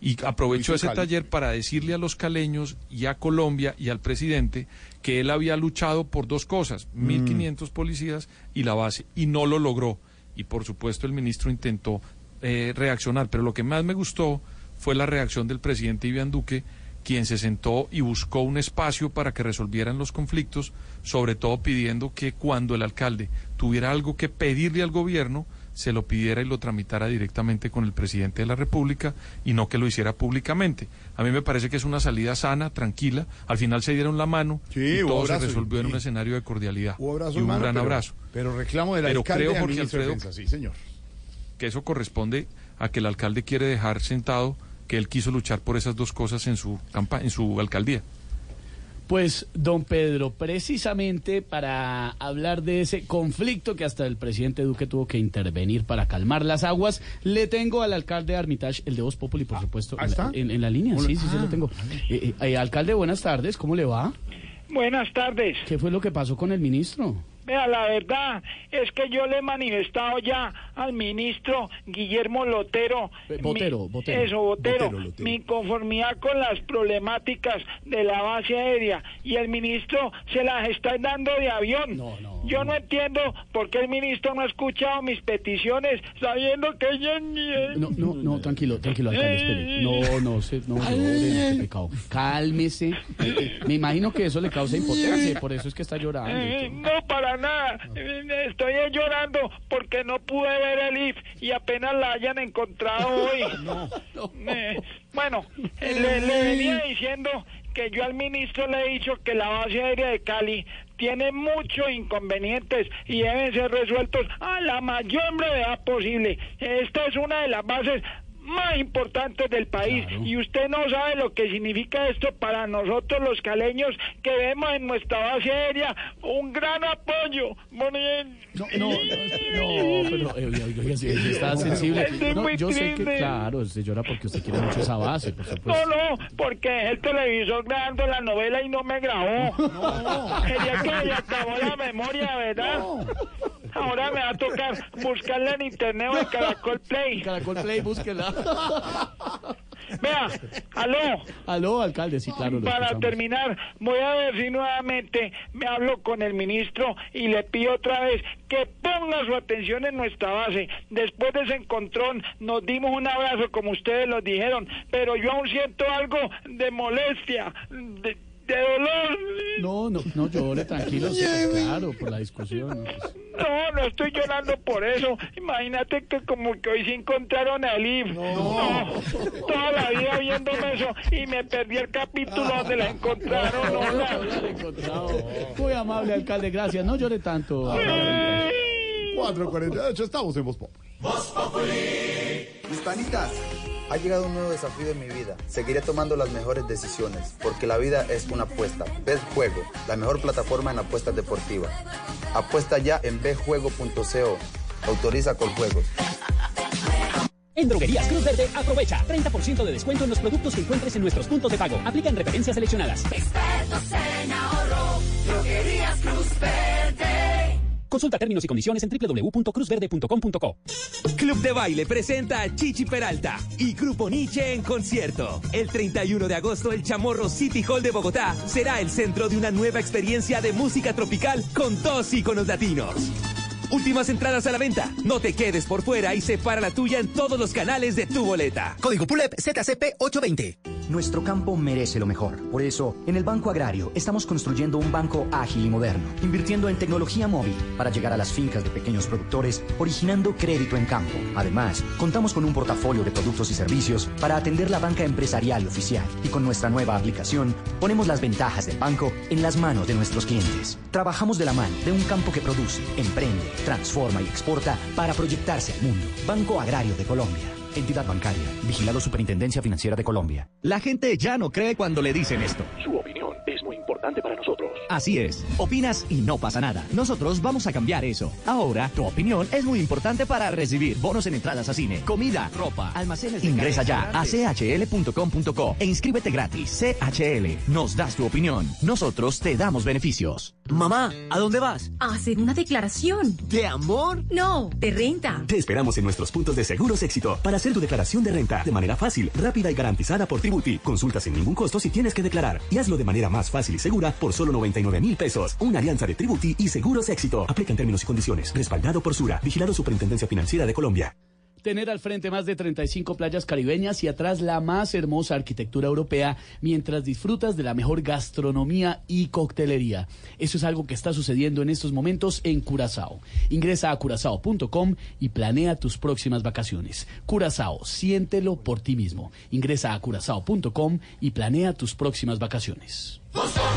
y aprovechó ese taller para decirle a los caleños y a Colombia y al presidente que él había luchado por dos cosas, 1.500 policías y la base, y no lo logró. Y por supuesto el ministro intentó eh, reaccionar, pero lo que más me gustó fue la reacción del presidente Iván Duque, quien se sentó y buscó un espacio para que resolvieran los conflictos, sobre todo pidiendo que cuando el alcalde tuviera algo que pedirle al gobierno, se lo pidiera y lo tramitara directamente con el presidente de la República y no que lo hiciera públicamente. A mí me parece que es una salida sana, tranquila. Al final se dieron la mano y todo se abrazo, resolvió en un escenario de cordialidad. Hubo abrazo, y un gran pero- abrazo. Pero reclamo del Pero alcalde creo, Jorge Alfredo, Defensa, sí, señor. que eso corresponde a que el alcalde quiere dejar sentado que él quiso luchar por esas dos cosas en su campaña, en su alcaldía. Pues, don Pedro, precisamente para hablar de ese conflicto que hasta el presidente Duque tuvo que intervenir para calmar las aguas, le tengo al alcalde de Armitage, el de Voz Populi, por supuesto, en, la- en- en la línea. Sí, sí, sí, lo tengo. Eh, eh, eh, alcalde, buenas tardes, ¿cómo le va? Buenas tardes. ¿Qué fue lo que pasó con el ministro? Vea, la verdad es que yo le he manifestado ya al ministro Guillermo Lotero. Botero, mi- Botero. Eso, Botero. Botero, Lotero. Mi inconformidad con las problemáticas de la base aérea. Y el ministro se las está dando de avión. Yo no entiendo por qué el ministro no ha escuchado mis peticiones, sabiendo que ella ni... No, no, no, tranquilo, tranquilo, alcalde, espere. No, no, se, no, no, qué pecado. Cálmese. Eh, eh, Me imagino que eso le causa impotencia, por eso es que está llorando. No, para nada. Estoy llorando porque no pude ver el IF y apenas la hayan encontrado hoy. Eh, bueno, le, le venía diciendo que yo al ministro le he dicho que la base aérea de Cali tiene muchos inconvenientes y deben ser resueltos a la mayor brevedad posible. Esta es una de las bases más importantes del país y usted no sabe lo que significa esto para nosotros los caleños que vemos en nuestra base aérea un gran apoyo. No, no, no, pero eh, oiga, oiga, si- está sensible. No, yo sé que, claro, usted llora porque usted quiere mucho esa base, por supuesto. No, no, porque el televisor grabando la novela y no me grabó. Quería que le acabó la memoria, ¿verdad? Ahora me va a tocar buscarla en internet o en Caracol Play. Caracol Play, búsquela. Vea, aló. Aló, alcalde, sí, claro. Para terminar, voy a ver si nuevamente me hablo con el ministro y le pido otra vez que ponga su atención en nuestra base. Después de ese encontrón nos dimos un abrazo como ustedes lo dijeron, pero yo aún siento algo de molestia, de, de dolor. No, no, no llore, tranquilo, sí, claro, por la discusión. ¿no? Pues, No, no estoy llorando por eso. Imagínate que como que hoy se encontraron a Elif. No. Toda la vida viéndome eso y me perdí el capítulo donde la encontraron. No, no, la he encontrado. Muy amable, alcalde, gracias. No llore tanto. 448, estamos en Voz Pop. Hispanitas, ha llegado un nuevo desafío en mi vida. Seguiré tomando las mejores decisiones, porque la vida es una apuesta. Bet Juego, la mejor plataforma en apuestas deportivas. Apuesta ya en betjuego.co. Autoriza con juegos. En Droguerías Cruz Verde, aprovecha 30% de descuento en los productos que encuentres en nuestros puntos de pago. Aplican referencias seleccionadas. Expertos en ahorro. Consulta términos y condiciones en www.cruzverde.com.co. Club de Baile presenta a Chichi Peralta y Grupo Nietzsche en concierto. El 31 de agosto, el Chamorro City Hall de Bogotá será el centro de una nueva experiencia de música tropical con dos íconos latinos. Últimas entradas a la venta. No te quedes por fuera y separa la tuya en todos los canales de tu boleta. Código PULEP ZCP 820. Nuestro campo merece lo mejor. Por eso, en el Banco Agrario estamos construyendo un banco ágil y moderno, invirtiendo en tecnología móvil para llegar a las fincas de pequeños productores, originando crédito en campo. Además, contamos con un portafolio de productos y servicios para atender la banca empresarial oficial. Y con nuestra nueva aplicación, ponemos las ventajas del banco en las manos de nuestros clientes. Trabajamos de la mano de un campo que produce, emprende, transforma y exporta para proyectarse al mundo. Banco Agrario de Colombia. Entidad bancaria. Vigilado Superintendencia Financiera de Colombia. La gente ya no cree cuando le dicen esto. Su opinión importante para nosotros. Así es. Opinas y no pasa nada. Nosotros vamos a cambiar eso. Ahora, tu opinión es muy importante para recibir bonos en entradas a cine, comida, ropa, almacenes de Ingresa ya a chl.com.co e inscríbete gratis. CHL. Nos das tu opinión. Nosotros te damos beneficios. Mamá, ¿a dónde vas? A hacer una declaración. ¿De amor? No, de renta. Te esperamos en nuestros puntos de Seguros Éxito para hacer tu declaración de renta de manera fácil, rápida y garantizada por Tributi. Consulta sin ningún costo si tienes que declarar y hazlo de manera más fácil y segura por solo 99 mil pesos. Una alianza de Tributi y Seguros Éxito. Aplica en términos y condiciones. Respaldado por Sura. Vigilado Superintendencia Financiera de Colombia. Tener al frente más de 35 playas caribeñas y atrás la más hermosa arquitectura europea mientras disfrutas de la mejor gastronomía y coctelería. Eso es algo que está sucediendo en estos momentos en Curazao. Ingresa a curazao.com y planea tus próximas vacaciones. Curazao, siéntelo por ti mismo. Ingresa a curazao.com y planea tus próximas vacaciones. Si el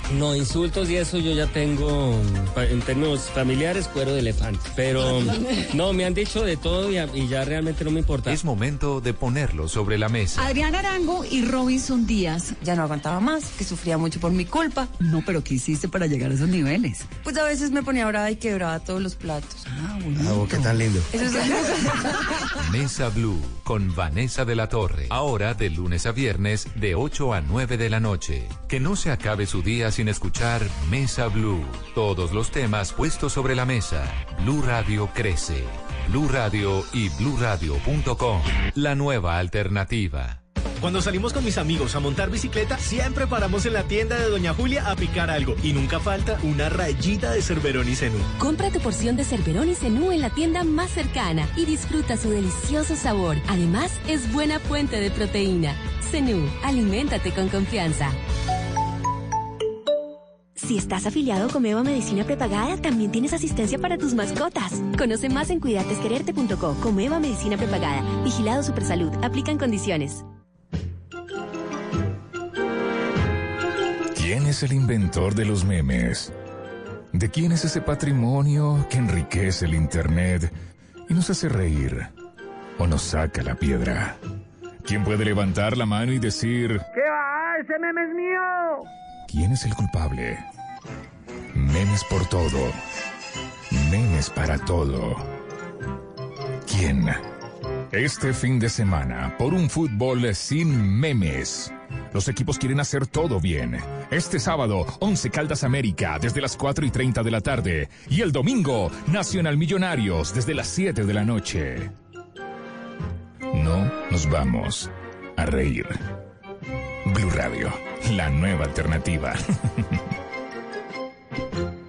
No, insultos y eso yo ya tengo, en términos familiares, cuero de elefante. Pero no, me han dicho de todo y ya realmente no me importa. es momento de ponerlo sobre la mesa. Adrián Arango y Robinson Díaz. Ya no aguantaba más, que sufría mucho por mi culpa. No, pero ¿qué hiciste para llegar a esos niveles? Pues a veces me ponía brava y quebraba todos los platos. Ah, Ah, qué tan lindo. Es Mesa Blue con Vanessa de la Torre. Ahora de lunes a viernes de 8 a 9 de la noche. Que no se acabe su día sin escuchar Mesa Blue. Todos los temas puestos sobre la mesa. Blue Radio crece. Blue Radio y bluradio.com. La nueva alternativa. Cuando salimos con mis amigos a montar bicicleta, siempre paramos en la tienda de Doña Julia a picar algo. Y nunca falta una rayita de Cerverón y Cenú. Compra tu porción de Cerverón y Cenú en la tienda más cercana y disfruta su delicioso sabor. Además, es buena fuente de proteína. Cenú, aliméntate con confianza. Si estás afiliado con Eva Medicina Prepagada, también tienes asistencia para tus mascotas. Conoce más en cuidadesquererte.co. Comeva Medicina Prepagada. Vigilado Supersalud. Aplican condiciones. ¿Quién es el inventor de los memes? ¿De quién es ese patrimonio que enriquece el Internet y nos hace reír o nos saca la piedra? ¿Quién puede levantar la mano y decir, ¿Qué va? ¡Ese meme es mío! ¿quién es el culpable? Memes por todo. Memes para todo. ¿Quién? Este fin de semana, por un fútbol sin memes. Los equipos quieren hacer todo bien. Este sábado, 11 Caldas América, desde las 4 y 30 de la tarde. Y el domingo, Nacional Millonarios, desde las 7 de la noche. No nos vamos a reír. Blue Radio, la nueva alternativa.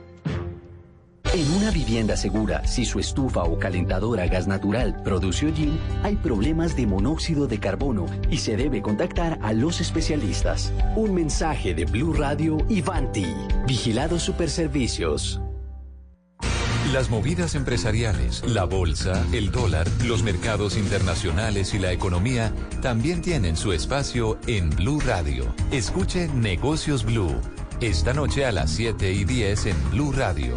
En una vivienda segura, si su estufa o calentadora a gas natural produce hollín, hay problemas de monóxido de carbono y se debe contactar a los especialistas. Un mensaje de Blue Radio y Vanti. Vigilados Superservicios. Las movidas empresariales, la bolsa, el dólar, los mercados internacionales y la economía también tienen su espacio en Blue Radio. Escuche Negocios Blue. Esta noche a las 7 y 10 en Blue Radio.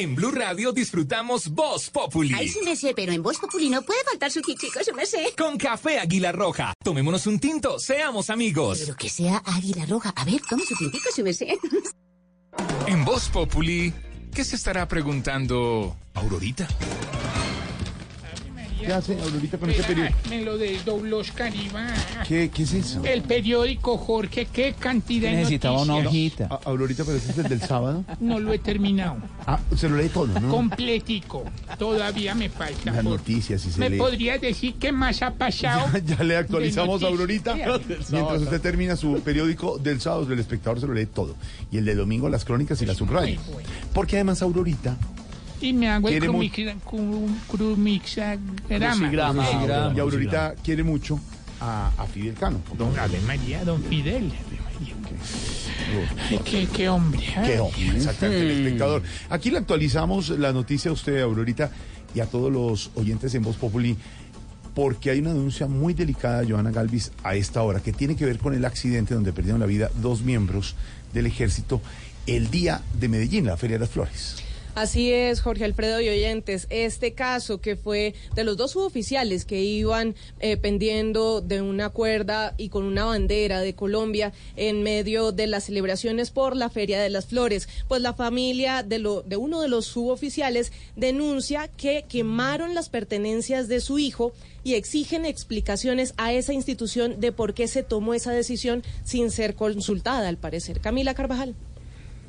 En Blue Radio disfrutamos Voz Populi. Ay, sí me sé, pero en Voz Populi no puede faltar su chico, sí me sé. Con café Águila Roja. Tomémonos un tinto, seamos amigos. Pero que sea Águila Roja. A ver, tome su tintico, sí me sé. En Voz Populi, ¿qué se estará preguntando Aurorita? ¿Qué hace Aurorita con este periódico? Me lo desdobló Oscar Iván. ¿Qué, ¿Qué es eso? El periódico, Jorge, qué cantidad de Necesitaba una hojita. A- Aurorita, pero ese es el del sábado. No lo he terminado. Ah, se lo lee todo, ¿no? Completico. Todavía me falta. Las por- noticias, si se ¿Me lee. podrías decir qué más ha pasado? Ya, ya le actualizamos de a noticias? Aurorita. Mientras usted termina su periódico del sábado, del espectador se lo lee todo. Y el de domingo, las crónicas y la subraya. Porque además Aurorita Y me hago el. Crucigrama, y Aurorita quiere mucho a, a Fidel Cano. Don Ave María, don Fidel. Ay, qué, qué hombre. ay. Qué hombre, exactamente, el espectador. Aquí le actualizamos la noticia a usted, Aurorita, y a todos los oyentes en Voz Populi, porque hay una denuncia muy delicada, Joana Galvis, a esta hora, que tiene que ver con el accidente donde perdieron la vida dos miembros del ejército el día de Medellín, la Feria de las Flores. Así es, Jorge Alfredo y oyentes. Este caso que fue de los dos suboficiales que iban eh, pendiendo de una cuerda y con una bandera de Colombia en medio de las celebraciones por la Feria de las Flores. Pues la familia de, lo, de uno de los suboficiales denuncia que quemaron las pertenencias de su hijo y exigen explicaciones a esa institución de por qué se tomó esa decisión sin ser consultada, al parecer. Camila Carvajal.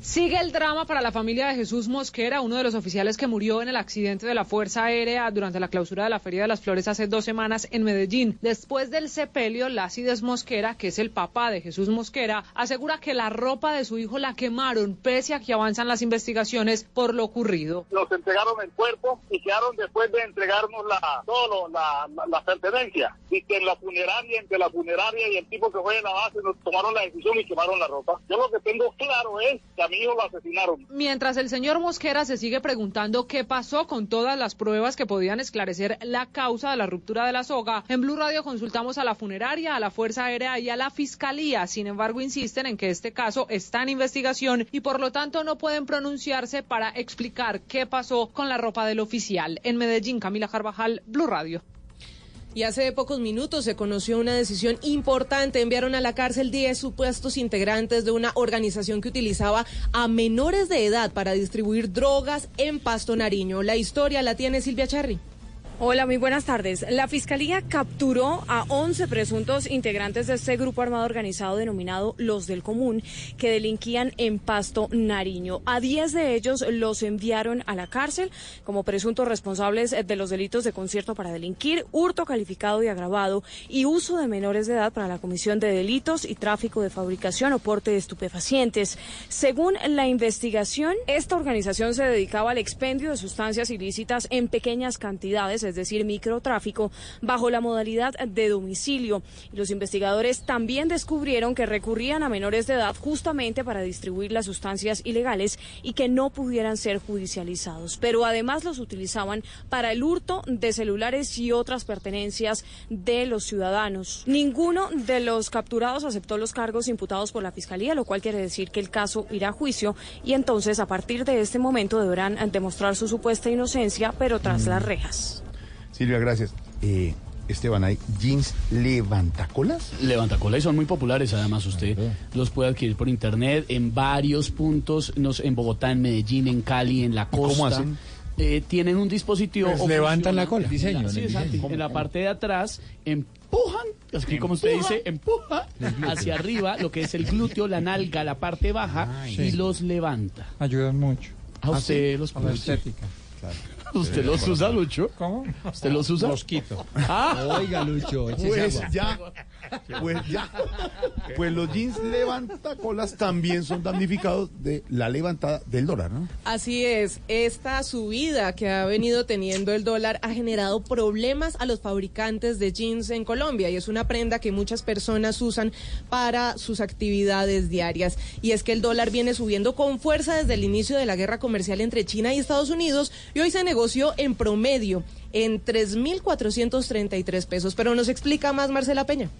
Sigue el drama para la familia de Jesús Mosquera, uno de los oficiales que murió en el accidente de la Fuerza Aérea durante la clausura de la Feria de las Flores hace dos semanas en Medellín. Después del sepelio, Lácides Mosquera, que es el papá de Jesús Mosquera, asegura que la ropa de su hijo la quemaron, pese a que avanzan las investigaciones por lo ocurrido. nos entregaron el cuerpo y quedaron después de entregarnos la todo la, la, la pertenencia y que en la funeraria entre la funeraria y el tipo que fue de la base nos tomaron la decisión y quemaron la ropa yo lo que tengo claro es que a Mientras el señor Mosquera se sigue preguntando qué pasó con todas las pruebas que podían esclarecer la causa de la ruptura de la soga, en Blue Radio consultamos a la funeraria, a la Fuerza Aérea y a la Fiscalía. Sin embargo, insisten en que este caso está en investigación y por lo tanto no pueden pronunciarse para explicar qué pasó con la ropa del oficial. En Medellín, Camila Carvajal, Blue Radio. Y hace pocos minutos se conoció una decisión importante. Enviaron a la cárcel 10 supuestos integrantes de una organización que utilizaba a menores de edad para distribuir drogas en Pasto Nariño. La historia la tiene Silvia Charri. Hola, muy buenas tardes. La Fiscalía capturó a 11 presuntos integrantes de este grupo armado organizado denominado Los del Común, que delinquían en Pasto Nariño. A 10 de ellos los enviaron a la cárcel como presuntos responsables de los delitos de concierto para delinquir, hurto calificado y agravado y uso de menores de edad para la comisión de delitos y tráfico de fabricación o porte de estupefacientes. Según la investigación, esta organización se dedicaba al expendio de sustancias ilícitas en pequeñas cantidades, es decir, microtráfico, bajo la modalidad de domicilio. Y los investigadores también descubrieron que recurrían a menores de edad justamente para distribuir las sustancias ilegales y que no pudieran ser judicializados. Pero además los utilizaban para el hurto de celulares y otras pertenencias de los ciudadanos. Ninguno de los capturados aceptó los cargos imputados por la Fiscalía, lo cual quiere decir que el caso irá a juicio y entonces a partir de este momento deberán demostrar su supuesta inocencia, pero tras las rejas. Silvia, gracias. Eh, Esteban, ¿hay jeans levantacolas? Levantacolas y son muy populares, además usted los puede adquirir por internet en varios puntos, nos, en Bogotá, en Medellín, en Cali, en la costa. cómo hacen? eh, tienen un dispositivo. Pues levantan la cola. Diseño, sí, en el. En la parte de atrás empujan, así como usted dice, empuja hacia arriba lo que es el glúteo, la nalga, la parte baja Ay. y Sí. los levanta. Ayudan mucho. ¿A usted los A la estética. ¿Usted los usa, Lucho? ¿Cómo? ¿Usted los usa? Los quito. Ah. Oiga, Lucho, Pues agua. ya, pues ya. Pues los jeans levantacolas también son damnificados de la levantada del dólar, ¿no? Así es, esta subida que ha venido teniendo el dólar ha generado problemas a los fabricantes de jeans en Colombia y es una prenda que muchas personas usan para sus actividades diarias. Y es que el dólar viene subiendo con fuerza desde el inicio de la guerra comercial entre China y Estados Unidos y hoy se negoció en promedio en 3.433 pesos. Pero nos explica más Marcela Peña.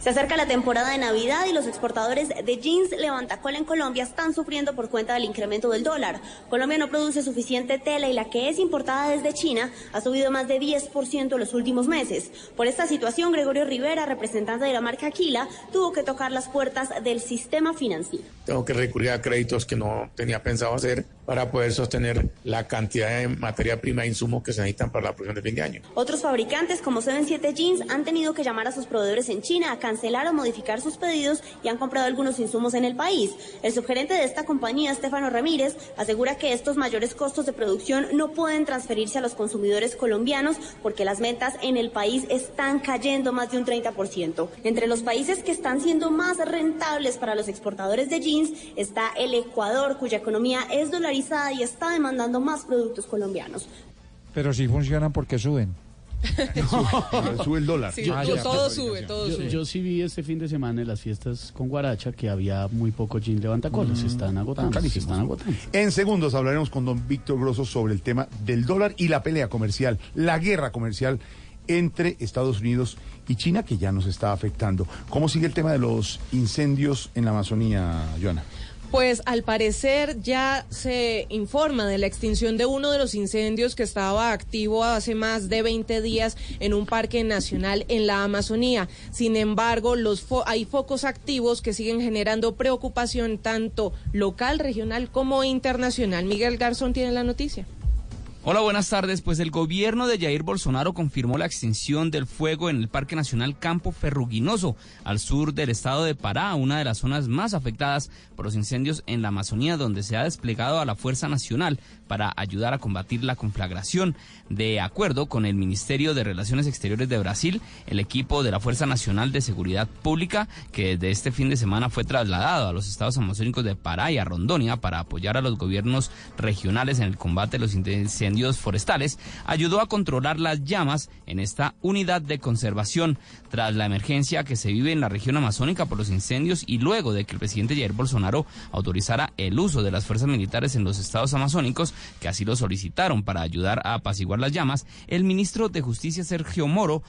Se acerca la temporada de Navidad y los exportadores de jeans levantacola en Colombia están sufriendo por cuenta del incremento del dólar. Colombia no produce suficiente tela y la que es importada desde China ha subido más de 10% en los últimos meses. Por esta situación, Gregorio Rivera, representante de la marca Aquila, tuvo que tocar las puertas del sistema financiero. Tengo que recurrir a créditos que no tenía pensado hacer para poder sostener la cantidad de materia prima e insumo que se necesitan para la producción de fin de año. Otros fabricantes como 77 Jeans han tenido que llamar a sus proveedores en China a cancelar o modificar sus pedidos y han comprado algunos insumos en el país. El subgerente de esta compañía, Estefano Ramírez, asegura que estos mayores costos de producción no pueden transferirse a los consumidores colombianos porque las ventas en el país están cayendo más de un 30%. Entre los países que están siendo más rentables para los exportadores de jeans está el Ecuador, cuya economía es dolarizada y está demandando más productos colombianos. Pero sí funcionan porque suben. Sube el dólar. Sí, yo- todo sube, todo yo, sube. yo sí vi este fin de semana en las fiestas con Guaracha que había muy poco jean levantacolas. se están agotando. Se carísimos, están agotando. En segundos hablaremos con don Víctor Grosso sobre el tema del dólar y la pelea comercial, la guerra comercial entre Estados Unidos y China que ya nos está afectando. ¿Cómo sigue el tema de los incendios en la Amazonía, Joana? Pues al parecer ya se informa de la extinción de uno de los incendios que estaba activo hace más de 20 días en un parque nacional en la Amazonía. Sin embargo, los fo- hay focos activos que siguen generando preocupación tanto local, regional como internacional. Miguel Garzón tiene la noticia. Hola, buenas tardes. Pues el gobierno de Jair Bolsonaro confirmó la extinción del fuego en el Parque Nacional Campo Ferruginoso, al sur del estado de Pará, una de las zonas más afectadas por los incendios en la Amazonía, donde se ha desplegado a la Fuerza Nacional para ayudar a combatir la conflagración. De acuerdo con el Ministerio de Relaciones Exteriores de Brasil, el equipo de la Fuerza Nacional de Seguridad Pública, que desde este fin de semana fue trasladado a los estados amazónicos de Pará y a Rondonia para apoyar a los gobiernos regionales en el combate de los incendios forestales, ayudó a controlar las llamas en esta unidad de conservación tras la emergencia que se vive en la región amazónica por los incendios y luego de que el presidente Jair Bolsonaro autorizara el uso de las fuerzas militares en los estados amazónicos, que así lo solicitaron para ayudar a apaciguar las llamas, el ministro de Justicia Sergio Moro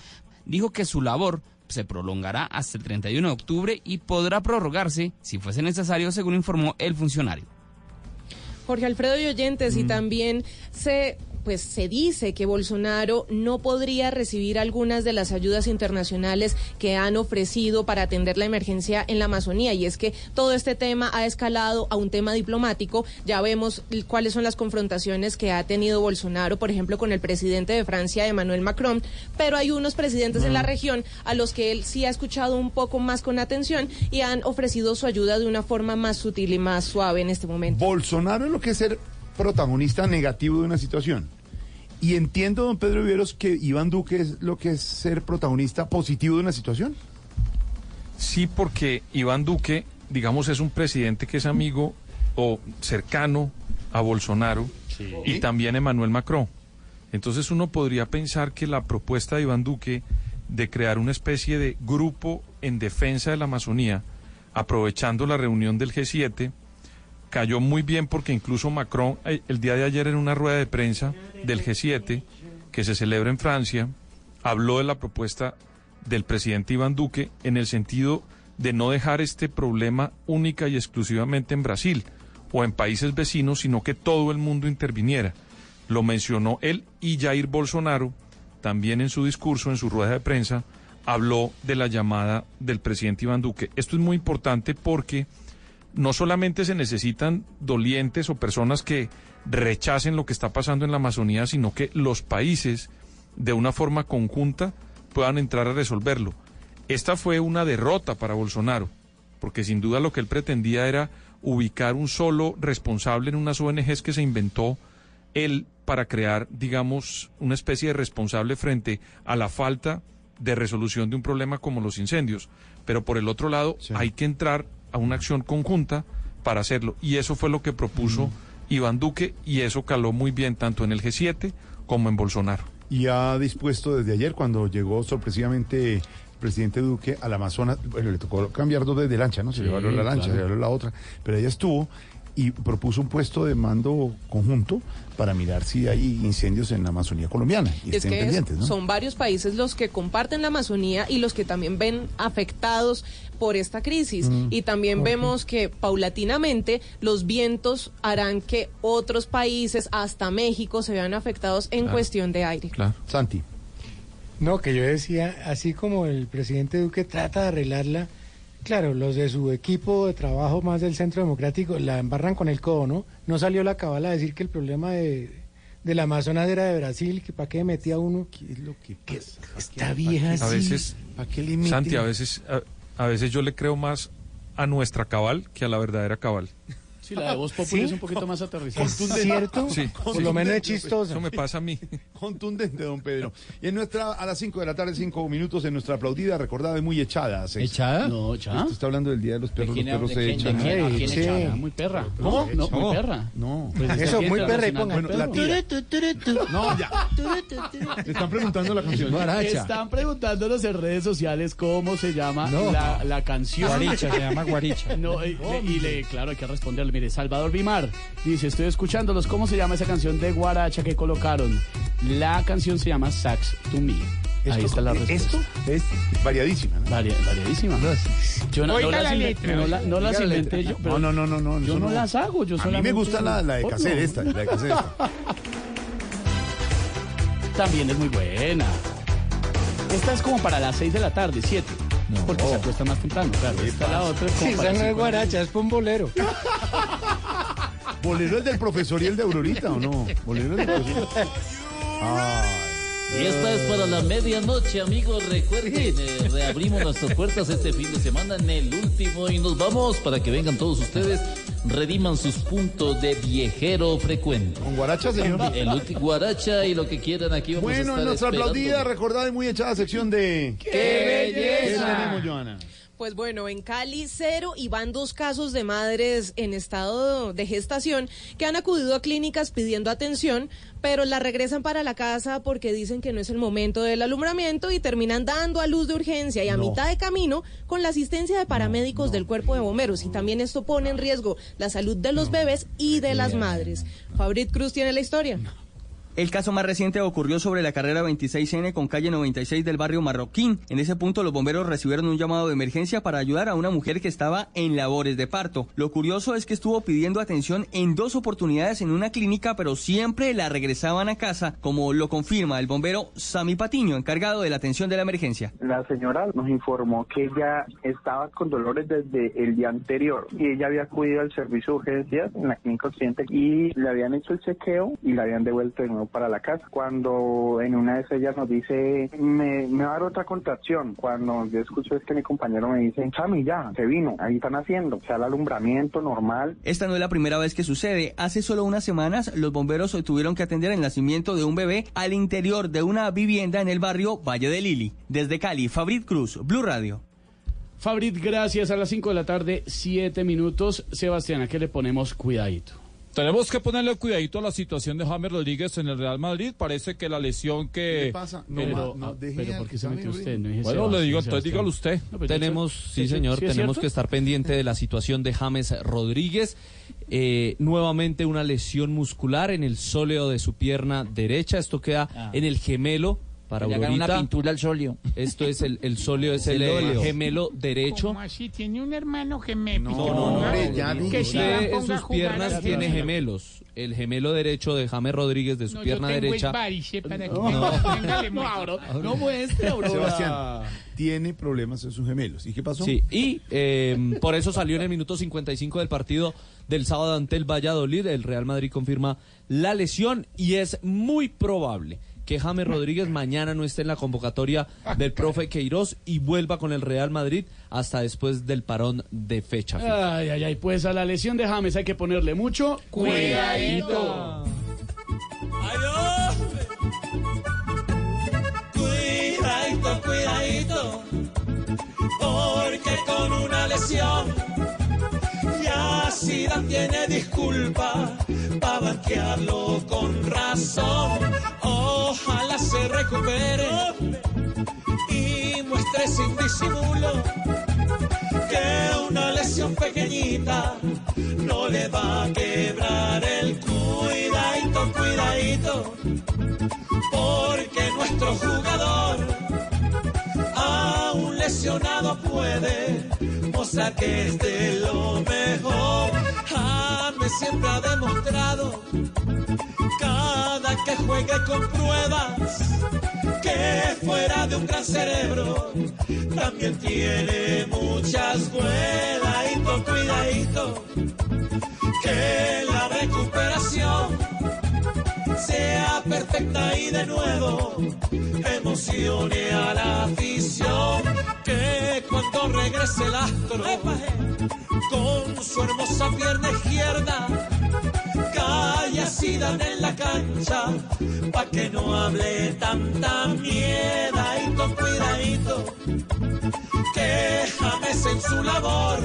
dijo que su labor se prolongará hasta el 31 de octubre y podrá prorrogarse si fuese necesario, según informó el funcionario. Jorge Alfredo y oyentes, y también se pues se dice que Bolsonaro no podría recibir algunas de las ayudas internacionales que han ofrecido para atender la emergencia en la Amazonía y es que todo este tema ha escalado a un tema diplomático. Ya vemos cuáles son las confrontaciones que ha tenido Bolsonaro, por ejemplo, con el presidente de Francia, Emmanuel Macron, pero hay unos presidentes en la región a los que él sí ha escuchado un poco más con atención y han ofrecido su ayuda de una forma más sutil y más suave en este momento. Bolsonaro lo que es ser protagonista negativo de una situación. Y entiendo, don Pedro Viveros, que Iván Duque es lo que es ser protagonista positivo de una situación. Sí, porque Iván Duque, digamos, es un presidente que es amigo o cercano a Bolsonaro y también Emmanuel Macron. Entonces uno podría pensar que la propuesta de Iván Duque de crear una especie de grupo en defensa de la Amazonía, aprovechando la reunión del G7, cayó muy bien porque incluso Macron eh, el día de ayer en una rueda de prensa del G7 que se celebra en Francia habló de la propuesta del presidente Iván Duque en el sentido de no dejar este problema única y exclusivamente en Brasil o en países vecinos, sino que todo el mundo interviniera. Lo mencionó él y Jair Bolsonaro también en su discurso, en su rueda de prensa, habló de la llamada del presidente Iván Duque. Esto es muy importante porque no solamente se necesitan dolientes o personas que rechacen lo que está pasando en la Amazonía, sino que los países, de una forma conjunta, puedan entrar a resolverlo. Esta fue una derrota para Bolsonaro, porque sin duda lo que él pretendía era ubicar un solo responsable en unas ONGs que se inventó él para crear, digamos, una especie de responsable frente a la falta de resolución de un problema como los incendios. Pero por el otro lado, hay que entrar a una acción conjunta para hacerlo. Y eso fue lo que propuso Iván Duque y eso caló muy bien tanto en el G7 como en Bolsonaro. Y ha dispuesto desde ayer, cuando llegó sorpresivamente el presidente Duque al Amazonas, bueno, le tocó cambiar dos de lancha, ¿no? Se Sí, llevaron la lancha, claro. se llevaron la otra, pero ella estuvo y propuso un puesto de mando conjunto para mirar si hay incendios en la Amazonía colombiana. Y Es estén que es- pendientes, ¿no? son varios países los que comparten la Amazonía y los que también ven afectados por esta crisis. Mm. Y también vemos que paulatinamente los vientos harán que otros países, hasta México, se vean afectados en Claro. cuestión de aire. Santi. No, que yo decía, así como el presidente Duque trata de arreglarla, claro, los de su equipo de trabajo más del Centro Democrático la embarran con el codo, ¿no? No salió la cabala a decir que el problema de, del Amazonas era de Brasil, que para qué metía uno. ¿Qué es lo que pasa? Esta vieja A sí. veces. Santi, a veces, a, a veces yo le creo más a nuestra cabal que a la verdadera cabal. Sí, la de Voz Populi ¿Sí? es un poquito más aterrizada. ¿Cierto? Sí. Por lo menos es chistosa. Eso me pasa a mí. Contundente, don Pedro. Y en nuestra, a las 5 de la tarde, 5 minutos, en nuestra aplaudida, recordada y muy echada. sección. ¿Echada? No, echada. Usted está hablando del Día de los Perros, quién los perros ¿De quién? echan. ¿De quién? ¿A quién Sí. echada? Muy perra. ¿Cómo? No, muy No. perra. No. Pues es Eso, el Día muy perra y ponga. Bueno, la tía. No, ya. Le están preguntando la canción. Guaracha. Están preguntándonos en redes sociales cómo se llama No. la, la canción. Guaricha, se llama Guaricha. No, y, le- y le- claro, hay que responderle. Mire, Salvador Vimar dice, estoy escuchándolos, ¿cómo se llama esa canción de Guaracha que colocaron? La canción se llama Sax to Me. Ahí Esto- está la respuesta. Esto es variadísima, ¿no? Varia- variadísima. Yo no, no las, letra, no la- no las la inventé yo. pero No, no, no, no, no. Yo no las hago, yo A mí me gusta la, la de Oh, no. esta, la de cassette esta. También es muy buena. Esta es como para las 6 de la tarde, 7. Porque se acuesta más temprano, claro. Esta la otra es como Sí, para esa no es guaracha, es un bolero. ¿Bolero el del profesor y el de Aurorita o no? ¿Bolero el del profesor? Y esta es para la medianoche, amigos. Recuerden, eh, reabrimos nuestras puertas este fin de semana en el último y nos vamos para que vengan todos ustedes, rediman sus puntos de viejero frecuente. ¿Con guaracha, señor? El último guaracha y lo que quieran aquí vamos a Bueno, estar en nuestra esperando. aplaudida, recordada y muy echada sección de... ¡Qué belleza! ¿Qué tenemos, Joana? Pues bueno, en Cali cero y van dos casos de madres en estado de gestación que han acudido a clínicas pidiendo atención, pero la regresan para la casa porque dicen que no es el momento del alumbramiento y terminan dando a luz de urgencia y a No. mitad de camino con la asistencia de paramédicos del cuerpo de bomberos y también esto pone en riesgo la salud de los bebés y de las madres. Fabrit Cruz tiene la historia. El caso más reciente ocurrió sobre la carrera 26N con calle 96 del barrio Marroquín. En ese punto los bomberos recibieron un llamado de emergencia para ayudar a una mujer que estaba en labores de parto. Lo curioso es que estuvo pidiendo atención en dos oportunidades en una clínica, pero siempre la regresaban a casa, como lo confirma el bombero Sami Patiño, encargado de la atención de la emergencia. La señora nos informó que ella estaba con dolores desde el día anterior y ella había acudido al servicio de urgencias en la clínica occidente y le habían hecho el chequeo y la habían devuelto de para la casa. Cuando en una de esas ella nos dice, me, me va a dar otra contracción. Cuando yo escucho es que mi compañero me dice, Chami, ya, se vino, ahí están haciendo, o sea, el alumbramiento normal. Esta no es la primera vez que sucede. Hace solo unas semanas, los bomberos tuvieron que atender el nacimiento de un bebé al interior de una vivienda en el barrio Valle de Lili. Desde Cali, Fabrit Cruz, Blue Radio. Fabrit, gracias. A las 5 de la tarde, 7 minutos. Sebastián, ¿a qué le ponemos cuidadito? Tenemos que ponerle cuidadito a la situación de James Rodríguez en el Real Madrid. Parece que la lesión que... ¿Qué pasa? No, Pero, ma- no, ah, deje pero ¿por qué se metió usted? No dije Bueno, le digo, entonces dígalo usted. No, tenemos, yo- sí señor, ¿sí es tenemos cierto? que estar pendiente de la situación de James Rodríguez. Eh, nuevamente una lesión muscular en el sóleo de su pierna derecha. Esto queda Ah. en el gemelo para Le hagan Aurorita. una pintura al solio. Esto es el, el solio, es el, El gemelo derecho. ¿Cómo así? Tiene un hermano gemelo. No, no, no. Que si Usted la en ponga a sus piernas al tiene gemelos. El gemelo derecho de James Rodríguez de su No, pierna yo tengo derecha. varice para que No. No, no muestre. Sebastián, tiene problemas en sus gemelos. ¿Y qué pasó? Sí, y eh, por eso salió en el minuto 55 del partido del sábado ante el Valladolid. El Real Madrid confirma la lesión y es muy probable que James Rodríguez mañana no esté en la convocatoria del profe Queiroz y vuelva con el Real Madrid hasta después del parón de fecha. Ay, ay, ay, pues a la lesión de James hay que ponerle mucho cuidadito. Cuidadito, cuidadito, porque con una lesión Zidane tiene disculpa para banquearlo con razón. Ojalá se recupere y muestre sin disimulo que una lesión pequeñita no le va a quebrar el cuidadito, cuidadito, porque nuestro jugador lesionado puede mostrar que es de lo mejor. James siempre ha demostrado cada que juega y con pruebas que fuera de un gran cerebro también tiene muchas cuidadito, cuidadito, que la recuperación sea perfecta y de nuevo emocione a la afición que cuando regrese el astro con su hermosa pierna izquierda calla en la cancha pa' que no hable tanta miedadito, cuidadito que James en su labor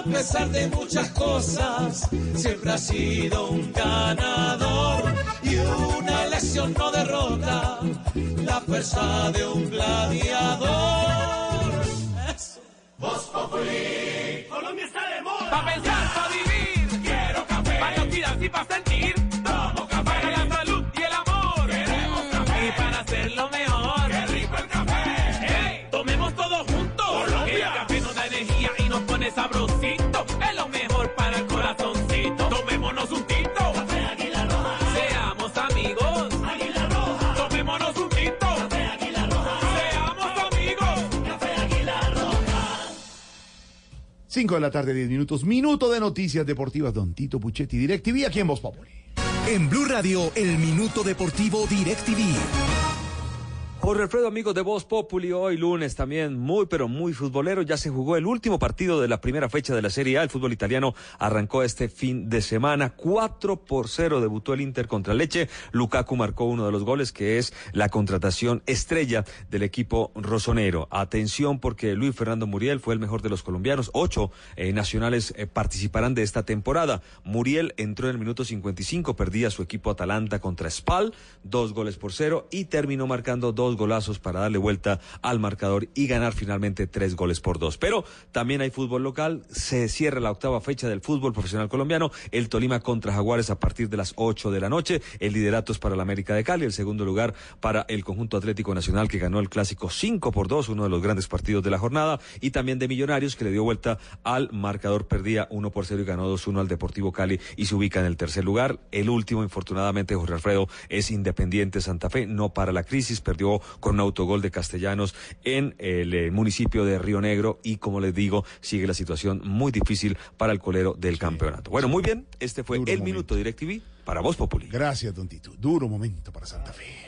a pesar de muchas cosas, siempre ha sido un ganador y una lesión no derrota la fuerza de un gladiador. Eso. Voz Populi. Colombia está de moda. Pa' pensar, pa' vivir. Quiero café. Para cuidar y pa' sentir. 5 de la tarde, 10 minutos. Minuto de noticias deportivas. Don Tito Puchetti, DirecTV, aquí en Voz Populi. En Blue Radio, el minuto deportivo DirecTV. Jorge Alfredo, amigos de Voz Populi, hoy lunes también muy pero muy futbolero. Ya se jugó el último partido de la primera fecha de la Serie A. El fútbol italiano arrancó este fin de semana. 4 por 0 debutó el Inter contra Leche. Lukaku marcó uno de los goles que es la contratación estrella del equipo rosonero. Atención porque Luis Fernando Muriel fue el mejor de los colombianos. Ocho eh, nacionales eh, participarán de esta temporada. Muriel entró en el minuto 55, perdía su equipo Atalanta contra Spal, dos goles por cero y terminó marcando dos golazos para darle vuelta al marcador y ganar finalmente tres goles por dos. Pero también hay fútbol local, se cierra la octava fecha del fútbol profesional colombiano, el Tolima contra Jaguares a partir de las 8 de la noche, el liderato es para la América de Cali, el segundo lugar para el conjunto Atlético Nacional que ganó el clásico 5 por 2, uno de los grandes partidos de la jornada, y también de Millonarios que le dio vuelta al marcador, perdía 1 por 0 y ganó 2-1 al Deportivo Cali y se ubica en el tercer lugar. El último, infortunadamente, Jorge Alfredo, es Independiente Santa Fe, no para la crisis, perdió con un autogol de Castellanos en el eh, municipio de Río Negro y como les digo, sigue la situación muy difícil para el colero del campeonato. Bueno, muy bien, este fue Duro el momento. minuto DirecTV para Voz Populi. Gracias, don Tito. Duro momento para Santa Fe.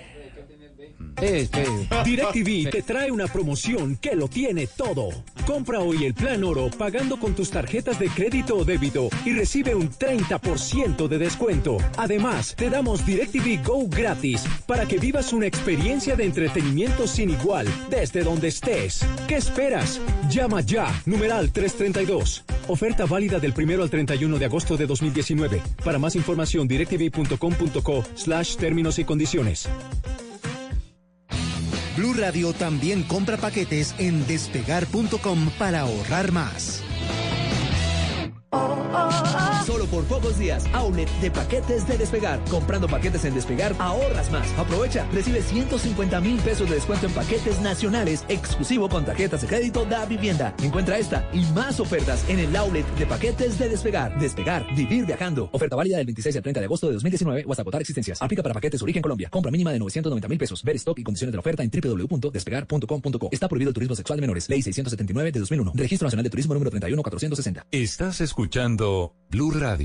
DirecTV te trae una promoción que lo tiene todo. Compra hoy el plan oro pagando con tus tarjetas de crédito o débito y recibe un 30% de descuento. Además, te damos DirecTV Go gratis para que vivas una experiencia de entretenimiento sin igual desde donde estés. ¿Qué esperas? Llama ya, numeral 332. Oferta válida del 1 al 31 de agosto de 2019. Para más información, directv.com.co slash términos y condiciones. Blue Radio también compra paquetes en despegar.com para ahorrar más. Solo por pocos días. Outlet de paquetes de Despegar. Comprando paquetes en Despegar, ahorras más. Aprovecha, recibe 150 mil pesos de descuento en paquetes nacionales, exclusivo con tarjetas de crédito da vivienda. Encuentra esta y más ofertas en el outlet de paquetes de Despegar. Despegar, vivir viajando. Oferta válida del 26 al 30 de agosto de 2019 o hasta agotar existencias. Aplica para paquetes origen Colombia. Compra mínima de 990 mil pesos. Ver stock y condiciones de la oferta en www.despegar.com.co. Está prohibido el turismo sexual de menores. Ley 679 de 2001. Registro Nacional de Turismo número 31460. Estás escuchando Blue Radio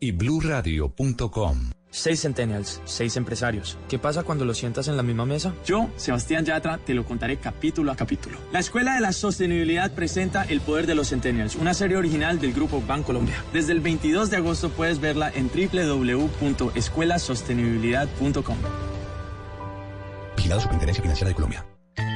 y bluradio.com. Seis centennials, seis empresarios. ¿Qué pasa cuando los sientas en la misma mesa? Yo, Sebastián Yatra, te lo contaré capítulo a capítulo. La Escuela de la Sostenibilidad presenta El Poder de los Centennials, una serie original del Grupo Bancolombia. Desde el 22 de agosto puedes verla en www.escuelasostenibilidad.com. Vigilado Superintendencia Financiera de Colombia.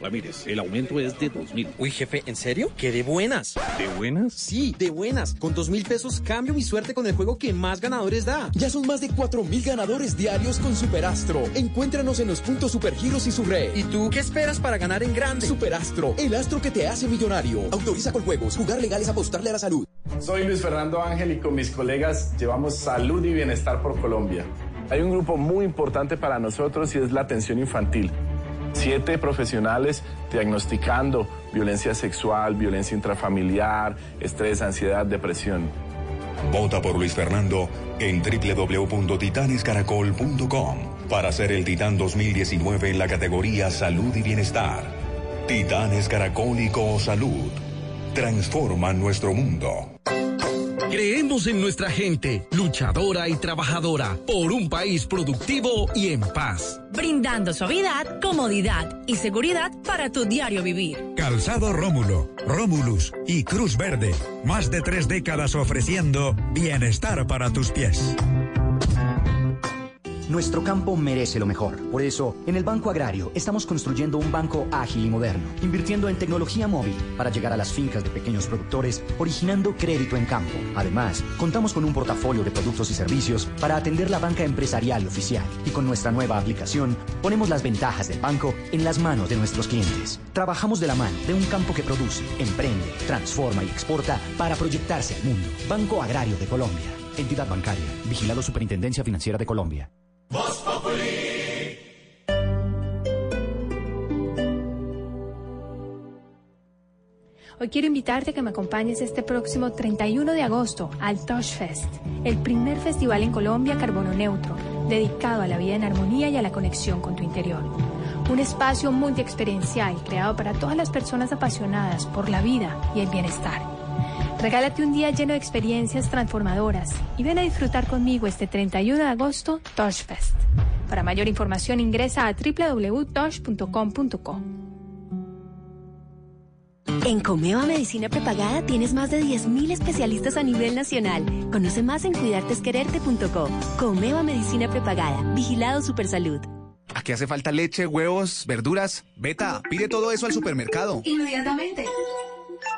Ramírez, el aumento es de dos mil. Uy, jefe, ¿en serio? ¡Qué de buenas! ¿De buenas? Sí, de buenas. Con dos mil pesos cambio mi suerte con el juego que más ganadores da. Ya son más de cuatro mil ganadores diarios con Superastro. Encuéntranos en los puntos Supergiros y su red. ¿Y tú qué esperas para ganar en grande? Superastro, el astro que te hace millonario. Autoriza con juegos. Jugar legal es apostarle a la salud. Soy Luis Fernando Ángel y con mis colegas llevamos salud y bienestar por Colombia. Hay un grupo muy importante para nosotros y es la atención infantil. Siete profesionales diagnosticando violencia sexual, violencia intrafamiliar, estrés, ansiedad, depresión. Vota por Luis Fernando en www.titanescaracol.com para ser el Titán 2019 en la categoría Salud y Bienestar. Titanes Caracólico Salud. Transforma nuestro mundo. Creemos en nuestra gente, luchadora y trabajadora, por un país productivo y en paz. Brindando suavidad, comodidad y seguridad para tu diario vivir. Calzado Rómulo, Rómulus y Cruz Verde. Más de tres décadas ofreciendo bienestar para tus pies. Nuestro campo merece lo mejor. Por eso, en el Banco Agrario estamos construyendo un banco ágil y moderno, invirtiendo en tecnología móvil para llegar a las fincas de pequeños productores, originando crédito en campo. Además, contamos con un portafolio de productos y servicios para atender la banca empresarial oficial. Y con nuestra nueva aplicación, ponemos las ventajas del banco en las manos de nuestros clientes. Trabajamos de la mano de un campo que produce, emprende, transforma y exporta para proyectarse al mundo. Banco Agrario de Colombia. Entidad bancaria. Vigilado Superintendencia Financiera de Colombia. Hoy quiero invitarte a que me acompañes este próximo 31 de agosto al Tosh Fest, el primer festival en Colombia carbono neutro, dedicado a la vida en armonía y a la conexión con tu interior. Un espacio multiexperiencial creado para todas las personas apasionadas por la vida y el bienestar. Regálate un día lleno de experiencias transformadoras y ven a disfrutar conmigo este 31 de agosto Tosh Fest. Para mayor información ingresa a www.tosh.com.co. En Comeva Medicina Prepagada tienes más de 10.000 especialistas a nivel nacional. Conoce más en cuidartesquererte.co. Comeva Medicina Prepagada. Vigilado Supersalud. Aquí hace falta leche, huevos, verduras. Beta, pide todo eso al supermercado. Inmediatamente.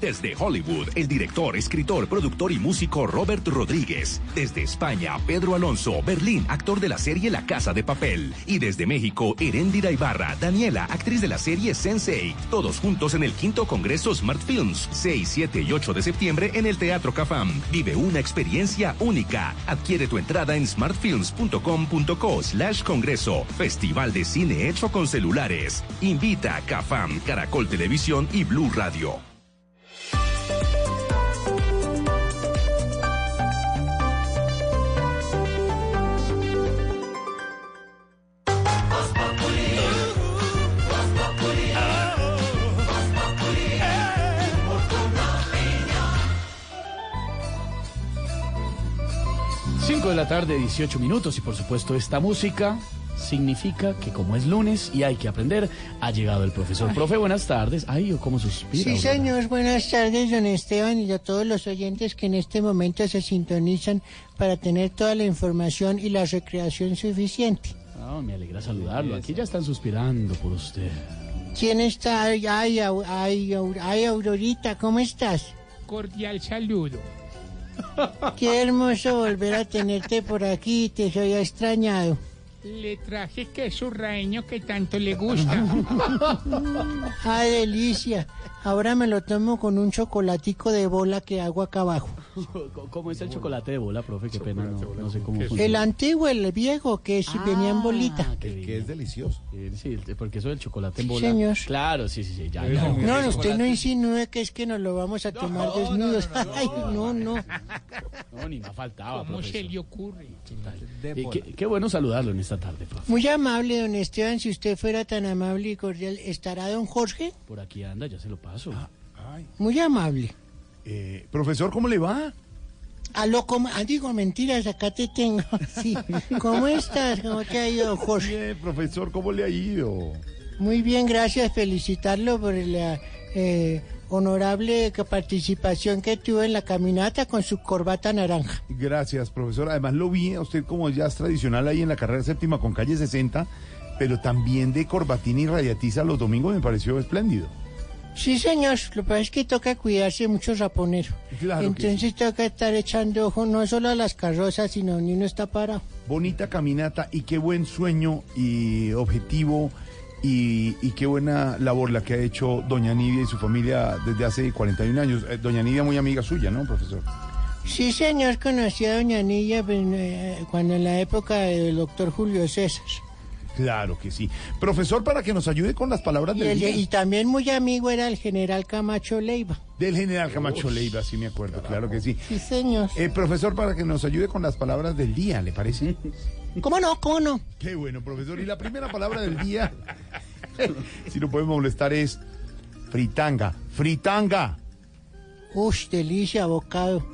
Desde Hollywood, el director, escritor, productor y músico Robert Rodríguez. Desde España, Pedro Alonso, Berlín, actor de la serie La Casa de Papel. Y desde México, Eréndira Ibarra, Daniela, actriz de la serie Sensei. Todos juntos en el quinto Congreso Smart Films, 6, 7 y 8 de septiembre en el Teatro Cafam. Vive una experiencia única. Adquiere tu entrada en smartfilms.com.co slash congreso. Festival de cine hecho con celulares. Invita a Cafam, Caracol Televisión y Blue Radio. La tarde, 18 minutos y por supuesto esta música significa que como es lunes y hay que aprender, ha llegado el profesor. Profe, buenas tardes. Ay, ¿cómo suspira? Sí, Aurora? señor, buenas tardes, don Esteban, y a todos los oyentes que en este momento se sintonizan para tener toda la información y la recreación suficiente. Ah, me alegra saludarlo. Aquí ya están suspirando por usted. ¿Quién está? Ay, ay, ay, ay, Aurorita, ¿cómo estás? Cordial saludo. Qué hermoso volver a tenerte por aquí, te soy extrañado. Le traje queso raeño que tanto le gusta. Ah, delicia. Ahora me lo tomo con un chocolatico de bola que hago acá abajo. ¿Cómo es el chocolate de bola, profe? Qué pena, no, no sé cómo El funciona. antiguo, el viejo, que sí venía en bolita. que es delicioso. Sí, porque eso del chocolate en Sí, bola. señor. Claro, sí, sí, sí. Ya, ya. No, no, usted no insinúe que es que nos lo vamos a tomar desnudos. Ay, no, no. No, ni más faltaba, ¿Cómo se profesor. le ocurre? Y qué, qué bueno saludarlo en esta tarde, profe. Muy amable, don Esteban. Si usted fuera tan amable y cordial, ¿estará don Jorge? Por aquí anda, ya se lo paso. Muy amable. Eh, profesor, ¿cómo le va? Aló, ¿cómo? Ah, digo, mentiras, acá te tengo. Sí. ¿Cómo estás? ¿Cómo te ha ido, Jorge? Bien, profesor, ¿cómo le ha ido? Muy bien, gracias. Felicitarlo por la eh, honorable participación que tuvo en la caminata con su corbata naranja. Gracias, profesor. Además lo vi a usted como ya es tradicional ahí en la carrera séptima con calle 60, pero también de corbatín y radiatiza los domingos me pareció espléndido. Sí, señor. Lo que pasa es que toca cuidarse mucho raponero. Claro que Entonces toca estar echando ojo no solo a las carrozas, sino ni uno está parado. Bonita caminata y qué buen sueño y objetivo y, y qué buena labor la que ha hecho doña Nidia y su familia desde hace 41 años. Eh, doña Nidia muy amiga suya, ¿no, profesor? Sí, señor, conocí a doña Nilla pues, eh, cuando en la época del doctor Julio César. Claro que sí. Profesor, para que nos ayude con las palabras Y, del el- día. y también muy amigo era el general Camacho Leiva. Del general Camacho Leiva, sí me acuerdo, claro que sí. Sí, señor. Eh, profesor, para que nos ayude con las palabras del día, ¿le parece? ¿Cómo no? ¿Cómo no? Qué bueno, profesor. Y la primera palabra del día, si no podemos molestar, es fritanga. Fritanga. Ush, delicia, bocado.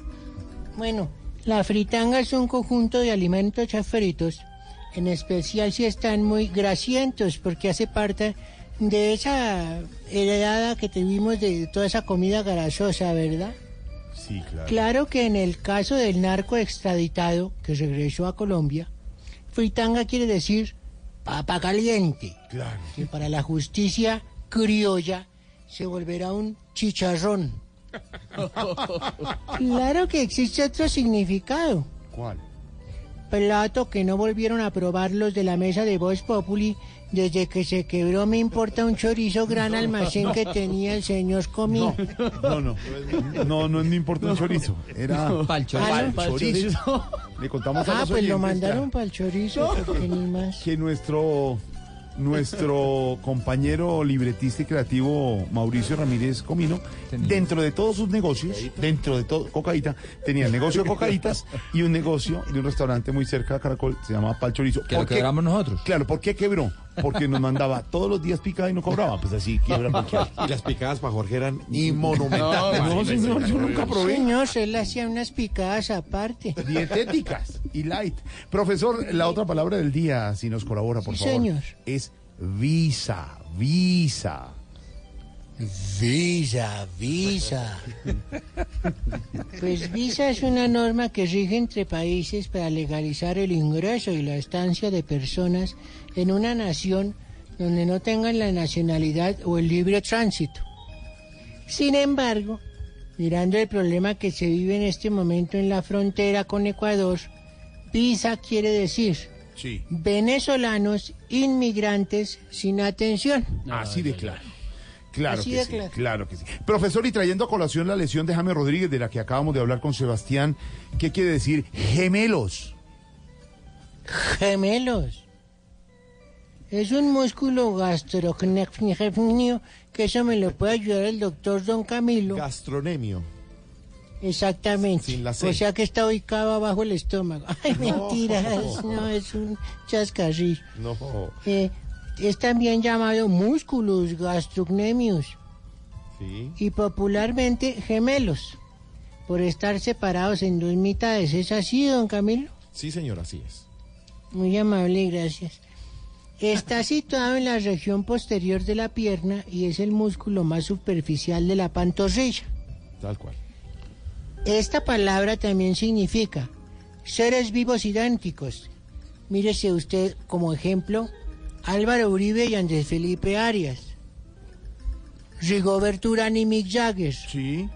Bueno, la fritanga es un conjunto de alimentos ya fritos, en especial si están muy grasientos, porque hace parte de esa heredada que tuvimos de toda esa comida grasosa, ¿verdad? Sí, claro. Claro que en el caso del narco extraditado que regresó a Colombia, fritanga quiere decir papa caliente. Claro. Que para la justicia criolla se volverá un chicharrón. Claro que existe otro significado. ¿Cuál? Plato que no volvieron a probar los de la mesa de Voz Populi desde que se quebró me importa un chorizo gran almacén que tenía el señor Comín. No, no. No, no me importa un chorizo. Era Pa'l chorizo. pa'l Pa'l chorizo. Le contamos a Ah, los pues lo mandaron que- para el chorizo, porque ni más. que nuestro nuestro compañero libretista y creativo Mauricio Ramírez Comino, dentro de todos sus negocios, dentro de todo, cocaíta, tenía el negocio de cocaítas y un negocio de un restaurante muy cerca de Caracol, se llama Pal Chorizo. Que lo quebramos nosotros. Claro, ¿por qué quebró? Porque nos mandaba todos los días picada y no cobraba, pues así quiebra porque... Y las picadas para Jorge eran Y monumentales. No, señor, yo nunca probé. Señor, él hacía unas picadas aparte. Dietéticas y light. Profesor, la otra palabra del día, si nos colabora, por Sí, favor, señor. es visa, visa. Visa, visa. Pues visa es una norma que rige entre países para legalizar el ingreso y la estancia de personas en una nación donde no tengan la nacionalidad o el libre tránsito. Sin embargo, mirando el problema que se vive en este momento en la frontera con Ecuador, visa quiere decir Sí. venezolanos inmigrantes sin atención. Así de claro. Claro Así que sí, claro. claro que sí. Profesor, y trayendo a colación la lesión de Jaime Rodríguez, de la que acabamos de hablar con Sebastián, ¿qué quiere decir gemelos? Gemelos. Es un músculo gastrocnefnio que eso me lo puede ayudar el doctor Don Camilo. Gastronemio. Exactamente. Sin la C. O sea que está ubicado abajo el estómago. Ay, mentiras. No, es un chascarrillo. No. Eh, es también llamado músculos gastrocnemios Sí. y popularmente gemelos por estar separados en dos mitades. ¿Es así, don Camilo? Sí, señor, así es. Muy amable, gracias. Está situado en la región posterior de la pierna y es el músculo más superficial de la pantorrilla. Tal cual. Esta palabra también significa seres vivos idénticos. Mírese usted como ejemplo Álvaro Uribe y Andrés Felipe Arias. Rigoberto Urán y Mick Jagger. Sí.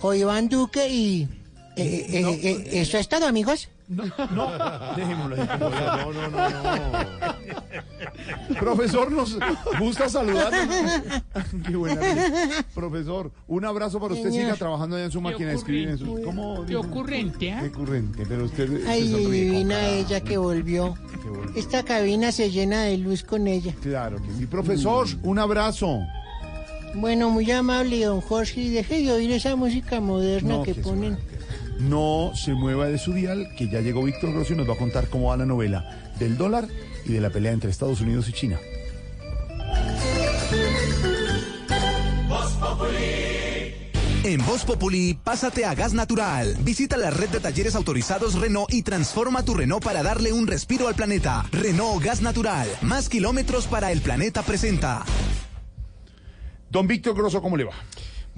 O Iván Duque y... eh, eh, No, eh, ¿Eso es todo, amigos? No, no, dejémoslo. No, no, no, no. Profesor, nos gusta saludar. Qué buena. Profesor, un abrazo para usted. Señor. Siga trabajando allá en su máquina de escribir. En su, ¿Cómo? Qué ocurrente, ¿ah? Qué ocurrente, pero usted se Ay, divina cada- ella que volvió. que volvió. Esta cabina se llena de luz con ella. Claro que sí. Profesor, un abrazo. Bueno, muy amable, don Jorge, y deje de oír esa música moderna No, que que ponen. No se mueva de su dial, que ya llegó Víctor Grosso y nos va a contar cómo va la novela del dólar y de la pelea entre Estados Unidos y China. En Voz Populi, pásate a gas natural. Visita la red de talleres autorizados Renault y transforma tu Renault para darle un respiro al planeta. Renault Gas Natural. Más kilómetros para el planeta presenta. Don Víctor Grosso, ¿cómo le va?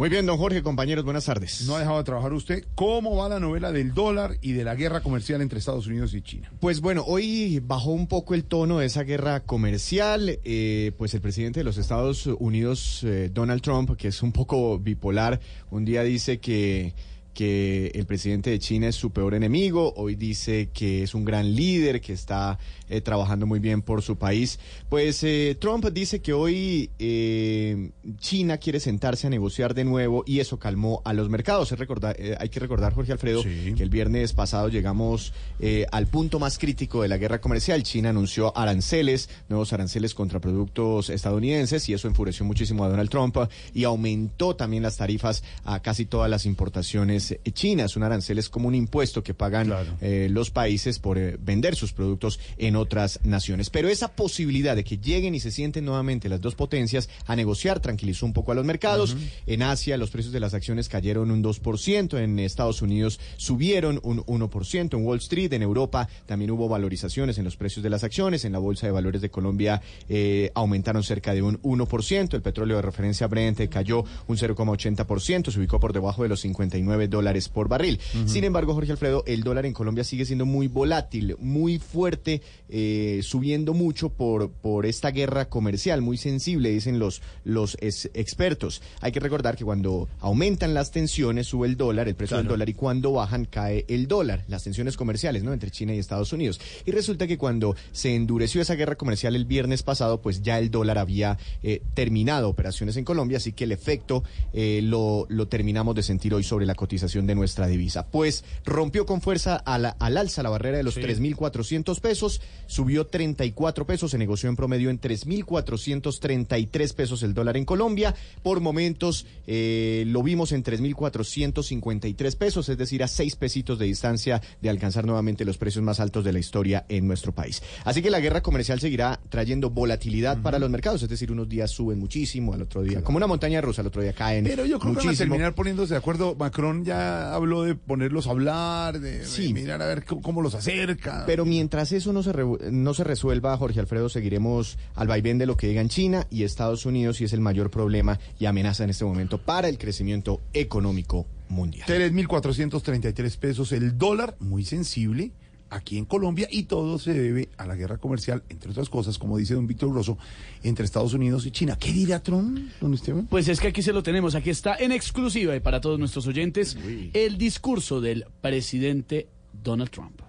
Muy bien, don Jorge, compañeros, buenas tardes. No ha dejado de trabajar usted. ¿Cómo va la novela del dólar y de la guerra comercial entre Estados Unidos y China? Pues bueno, hoy bajó un poco el tono de esa guerra comercial. eh, pues el presidente de los Estados Unidos, eh, Donald Trump, que es un poco bipolar, un día dice que, que el presidente de China es su peor enemigo, hoy dice que es un gran líder, que está eh, trabajando muy bien por su país. Pues eh, Trump dice que hoy eh, China quiere sentarse a negociar de nuevo y eso calmó a los mercados. Es recordar- eh, hay que recordar, Jorge Alfredo, que el viernes pasado llegamos eh, al punto más crítico de la guerra comercial. China anunció aranceles, nuevos aranceles contra productos estadounidenses y eso enfureció muchísimo a Donald Trump y aumentó también las tarifas a casi todas las importaciones eh, chinas. Un arancel es como un impuesto que pagan eh, los países por eh, vender sus productos en otras naciones. Pero esa posibilidad de que lleguen y se sienten nuevamente las dos potencias a negociar tranquilizó un poco a los mercados. En Asia los precios de las acciones cayeron un 2%, en Estados Unidos subieron un 1%, en Wall Street, en Europa también hubo valorizaciones en los precios de las acciones, en la Bolsa de Valores de Colombia eh, aumentaron cerca de un 1%, el petróleo de referencia Brent cayó un 0,80%, se ubicó por debajo de los 59 dólares por barril. Sin embargo, Jorge Alfredo, el dólar en Colombia sigue siendo muy volátil, muy fuerte, eh, subiendo mucho por, por esta guerra comercial, muy sensible, dicen los, los es- expertos. Hay que recordar que cuando aumentan las tensiones, sube el dólar, el precio del dólar, y cuando bajan, cae el dólar, las tensiones comerciales, ¿no? Entre China y Estados Unidos. Y resulta que cuando se endureció esa guerra comercial el viernes pasado, pues ya el dólar había eh, terminado operaciones en Colombia, así que el efecto eh, lo, lo terminamos de sentir hoy sobre la cotización de nuestra divisa. Pues rompió con fuerza a la- al alza la barrera de los 3.400 pesos, subió 34 pesos, se negoció en promedio en 3.433 pesos el dólar en Colombia. Por momentos eh, lo vimos en 3.453 pesos, es decir, a 6 pesitos de distancia de alcanzar nuevamente los precios más altos de la historia en nuestro país. Así que la guerra comercial seguirá trayendo volatilidad para los mercados, es decir, unos días suben muchísimo, al otro día, como una montaña rusa, al otro día caen Pero yo creo que van a terminar poniéndose de acuerdo. Macron ya habló de ponerlos a hablar, de, mirar a ver cómo, cómo los acerca. Pero mientras eso no se, re- no se resuelva, Jorge Alfredo, seguiremos al vaivén de lo que digan China y Estados Unidos y es el mayor problema y amenaza en este momento para el crecimiento económico mundial. 3.433 pesos el dólar, muy sensible aquí en Colombia y todo se debe a la guerra comercial, entre otras cosas, como dice don Víctor Grosso, entre Estados Unidos y China. ¿Qué dirá Trump, don Esteban? Pues es que aquí se lo tenemos, aquí está en exclusiva y para todos nuestros oyentes el discurso del presidente Donald Trump.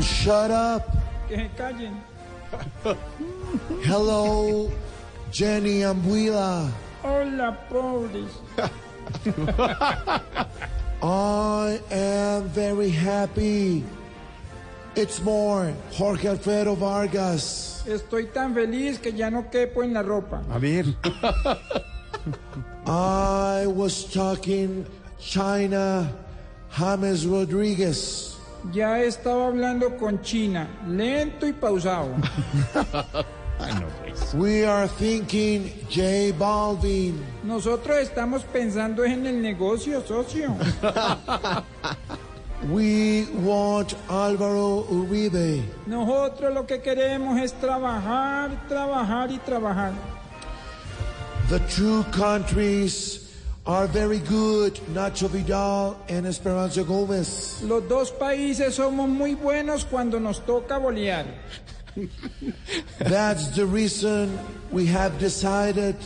Shut up. Que se callen. Hello, Jenny Ambuila. Hola, pobres. I am very happy. It's more Jorge Alfredo Vargas. Estoy tan feliz que ya no quepo en la ropa. A ver. I was talking China James Rodriguez. Ya estaba hablando con China, lento y pausado. We are thinking J Balvin. Nosotros estamos pensando en el negocio, socio. We want Álvaro Uribe. Nosotros lo que queremos es trabajar, trabajar y trabajar. The two countries are very good, Nacho Vidal and Esperanza Gómez. Los dos países somos muy buenos cuando nos toca bolear. That's the reason we have decided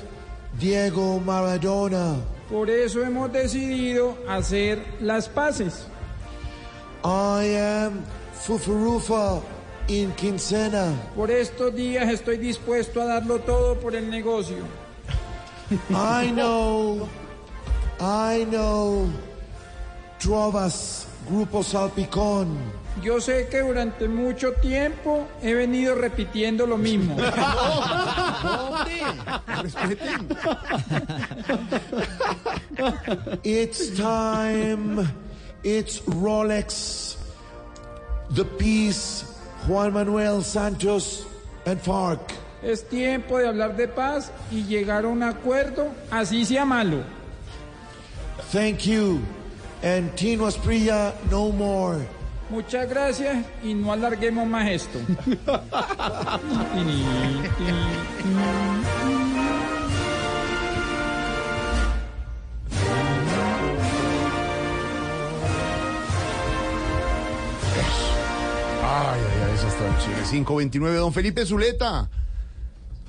Diego Maradona. Por eso hemos decidido hacer las paces. I am Fufurufa in Quincena. Por estos días estoy dispuesto a darlo todo por el negocio. I know, I know. Trovas, Grupo Salpicón. Yo sé que durante mucho tiempo he venido repitiendo lo mismo. It's time. It's Rolex. The Peace, Juan Manuel Santos and FARC. Es tiempo de hablar de paz y llegar a un acuerdo, así sea malo. Thank you. And Tino Asprilla, no more. Muchas gracias y no alarguemos más esto. Ay, ay, ay, esas traducciones. 529, don Felipe Zuleta,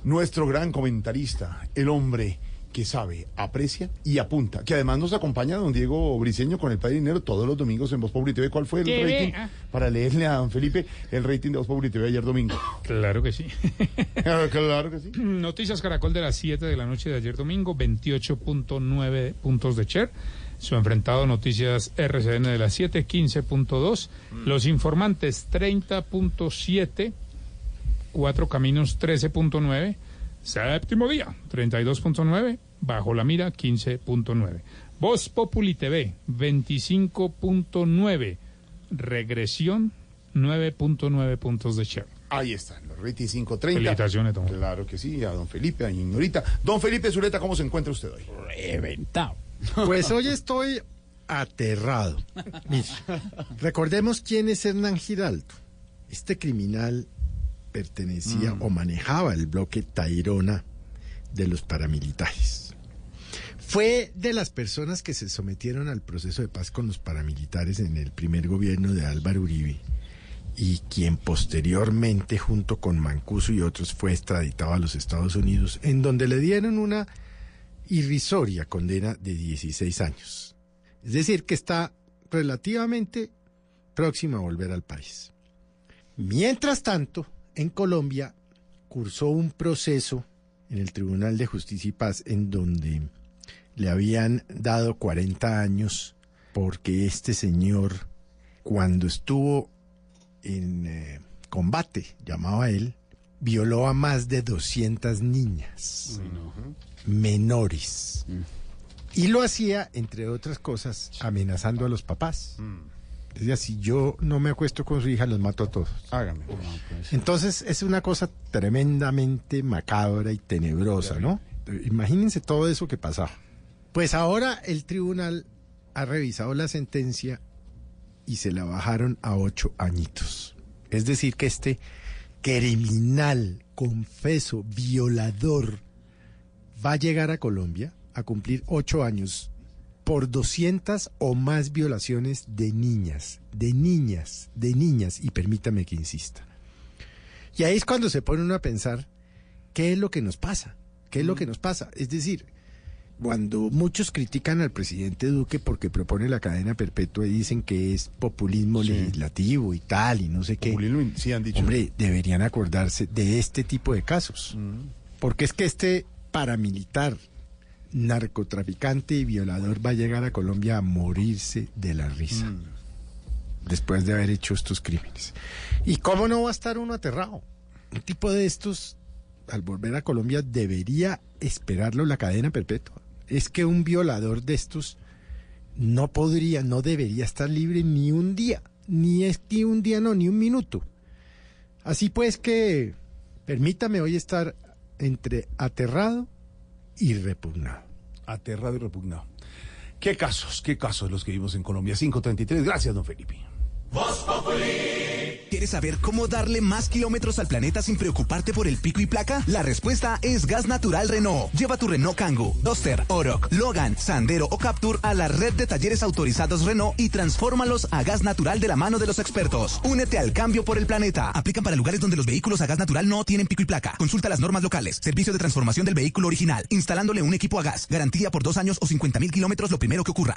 nuestro gran comentarista, el hombre que sabe, aprecia y apunta, que además nos acompaña don Diego Briseño con el Padre Dinero todos los domingos en Voz Populi TV. ¿Cuál fue el TV, rating? ah. Para leerle a don Felipe el rating de Voz Populi TV ayer domingo. Claro que sí. claro que sí. Noticias Caracol de las 7 de la noche de ayer domingo, 28.9 puntos de Cher. Su enfrentado Noticias RCN de las 7, 15.2. Los informantes 30.7. Cuatro Caminos 13.9. Séptimo día 32.9. Bajo la mira 15.9. Voz Populi TV 25.9. Regresión 9.9 puntos de Cher. Ahí están, los rating 530. Felicitaciones, don. Claro que sí, a don Felipe, a Ignorita. Don Felipe Zuleta, ¿cómo se encuentra usted hoy? Reventado. Pues hoy estoy aterrado. Mire, recordemos quién es Hernán Giraldo. Este criminal pertenecía Mm. o manejaba el bloque Tairona de los paramilitares. Fue de las personas que se sometieron al proceso de paz con los paramilitares en el primer gobierno de Álvaro Uribe y quien posteriormente junto con Mancuso y otros fue extraditado a los Estados Unidos en donde le dieron una irrisoria condena de 16 años. Es decir, que está relativamente próximo a volver al país. Mientras tanto, en Colombia cursó un proceso en el Tribunal de Justicia y Paz en donde le habían dado 40 años porque este señor, cuando estuvo en eh, combate, llamaba él, violó a más de 200 niñas menores. Y lo hacía, entre otras cosas, amenazando a los papás. Decía, si yo no me acuesto con su hija, los mato a todos. Hágame. Entonces es una cosa tremendamente macabra y tenebrosa, ¿no? Imagínense todo eso que pasaba. Pues ahora el tribunal ha revisado la sentencia y se la bajaron a ocho añitos. Es decir, que este criminal, confeso, violador, va a llegar a Colombia a cumplir ocho años por 200 o más violaciones de niñas, de niñas, de niñas, y permítame que insista. Y ahí es cuando se pone uno a pensar, ¿qué es lo que nos pasa? ¿Qué es lo que nos pasa? Es decir, cuando muchos critican al presidente Duque porque propone la cadena perpetua y dicen que es populismo Sí. legislativo y tal, y no sé qué. Populismo, sí han dicho. Hombre, deberían acordarse de este tipo de casos. Porque es que este paramilitar, narcotraficante y violador va a llegar a Colombia a morirse de la risa. Después de haber hecho estos crímenes. ¿Y cómo no va a estar uno aterrado? Un tipo de estos, al volver a Colombia, debería esperarlo la cadena perpetua. Es que un violador de estos no podría, no debería estar libre ni un día. ni es ni un día, no, ni un minuto. Así pues que permítame hoy estar entre aterrado y repugnado. Aterrado y repugnado. ¿Qué casos, qué casos los que vimos en Colombia? 533. Gracias, don Felipe. ¿Quieres saber cómo darle más kilómetros al planeta sin preocuparte por el pico y placa? La respuesta es Gas Natural Renault. Lleva tu Renault Kangoo, Duster, Oroc, Logan, Sandero o Capture a la red de talleres autorizados Renault y transfórmalos a gas natural de la mano de los expertos. Únete al cambio por el planeta. Aplican para lugares donde los vehículos a gas natural no tienen pico y placa. Consulta las normas locales. Servicio de transformación del vehículo original. Instalándole un equipo a gas. Garantía por dos años o 50 mil kilómetros lo primero que ocurra.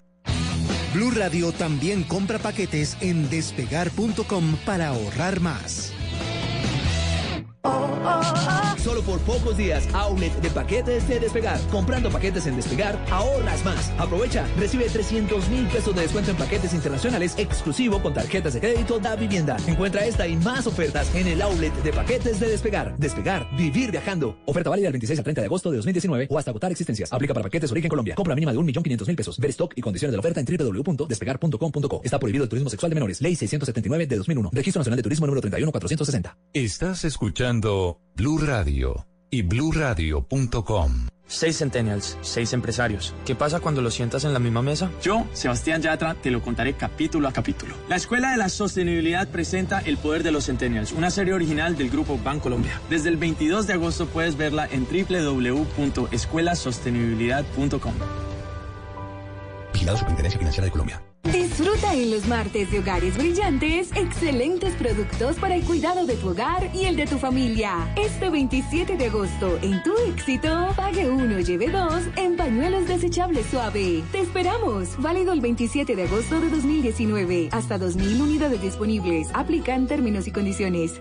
Blue Radio también compra paquetes en despegar.com para ahorrar más. Solo por pocos días, outlet de paquetes de despegar. Comprando paquetes en despegar, ahorras más. Aprovecha, recibe 300 mil pesos de descuento en paquetes internacionales exclusivo con tarjetas de crédito da vivienda. Encuentra esta y más ofertas en el outlet de paquetes de despegar. Despegar, vivir viajando. Oferta válida del 26 al 30 de agosto de 2019 o hasta agotar existencias. Aplica para paquetes origen Colombia. Compra mínima de 1.500.000 pesos. Ver stock y condiciones de la oferta en www.despegar.com.co. Está prohibido el turismo sexual de menores. Ley 679 de 2001. Registro Nacional de Turismo número 31460. Estás escuchando Blue Radio y bluradio.com. Seis Centennials, seis empresarios. ¿Qué pasa cuando los sientas en la misma mesa? Yo, Sebastián Yatra, te lo contaré capítulo a capítulo. La Escuela de la Sostenibilidad presenta El Poder de los Centennials, una serie original del Grupo Bancolombia. Desde el 22 de agosto puedes verla en www.escuelasostenibilidad.com. Vigilado Superintendencia Financiera de Colombia. Disfruta en los martes de Hogares Brillantes excelentes productos para el cuidado de tu hogar y el de tu familia. Este 27 de agosto, en tu éxito, pague uno, lleve dos en pañuelos desechables suave. Te esperamos. Válido el 27 de agosto de 2019. Hasta 2.000 unidades disponibles. Aplican términos y condiciones.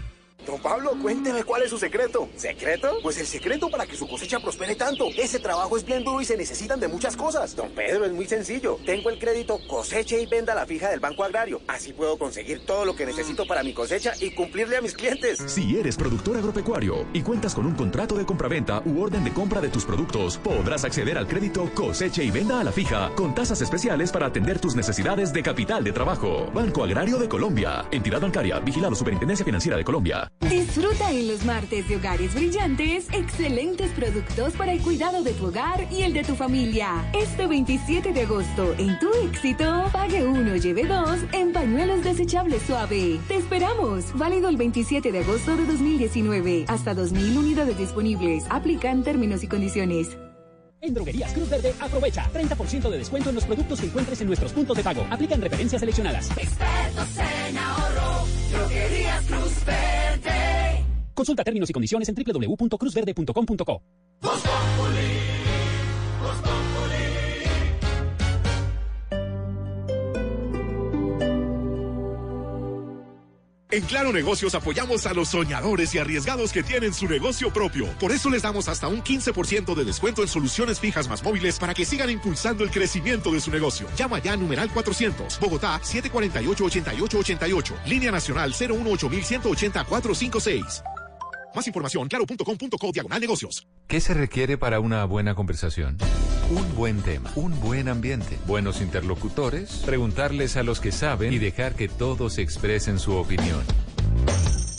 Don Pablo, cuénteme cuál es su secreto. ¿Secreto? Pues el secreto para que su cosecha prospere tanto. Ese trabajo es bien duro y se necesitan de muchas cosas. Don Pedro, es muy sencillo. Tengo el crédito coseche y venda la fija del Banco Agrario. Así puedo conseguir todo lo que necesito para mi cosecha y cumplirle a mis clientes. Si eres productor agropecuario y cuentas con un contrato de compraventa u orden de compra de tus productos, podrás acceder al crédito coseche y venda a la fija con tasas especiales para atender tus necesidades de capital de trabajo. Banco Agrario de Colombia. Entidad bancaria. Vigilado Superintendencia Financiera de Colombia. Disfruta en los martes de Hogares Brillantes excelentes productos para el cuidado de tu hogar y el de tu familia. Este 27 de agosto, en tu éxito, pague uno, lleve dos en pañuelos desechables suave. Te esperamos. Válido el 27 de agosto de 2019. Hasta 2.000 unidades disponibles. Aplican términos y condiciones. En Droguerías Cruz Verde, aprovecha 30% de descuento en los productos que encuentres en nuestros puntos de pago. Aplican referencias seleccionadas. Expertos en ahorro, Droguerías Cruz Verde. Consulta términos y condiciones en www.cruzverde.com.co. En Claro Negocios apoyamos a los soñadores y arriesgados que tienen su negocio propio. Por eso les damos hasta un 15% de descuento en soluciones fijas más móviles para que sigan impulsando el crecimiento de su negocio. Llama ya a numeral 400, Bogotá 748-8888, línea nacional 018-180-456. Más información, claro.com.co diagonal negocios. ¿Qué se requiere para una buena conversación? Un buen tema, un buen ambiente, buenos interlocutores, preguntarles a los que saben y dejar que todos expresen su opinión.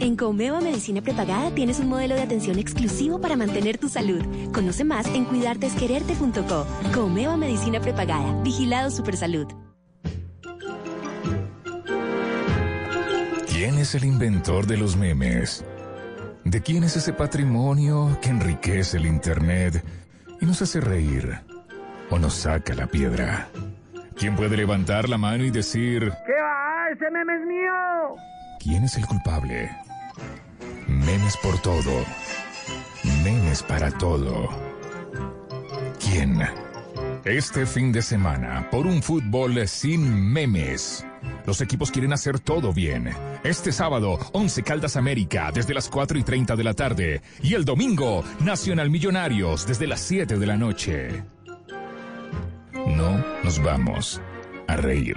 En Comeva Medicina Prepagada tienes un modelo de atención exclusivo para mantener tu salud. Conoce más en cuidartesquererte.co. Comeva Medicina Prepagada. Vigilado Supersalud. ¿Quién es el inventor de los memes? ¿De quién es ese patrimonio que enriquece el Internet y nos hace reír? o nos saca la piedra? ¿Quién puede levantar la mano y decir, ¿Qué va? ¡Ese meme es mío! ¿Quién es el culpable? Memes por todo. Memes para todo. ¿Quién? Este fin de semana, por un fútbol sin memes. Los equipos quieren hacer todo bien. Este sábado, 11 Caldas América, desde las 4 y 30 de la tarde. Y el domingo, Nacional Millonarios, desde las 7 de la noche. No nos vamos a reír.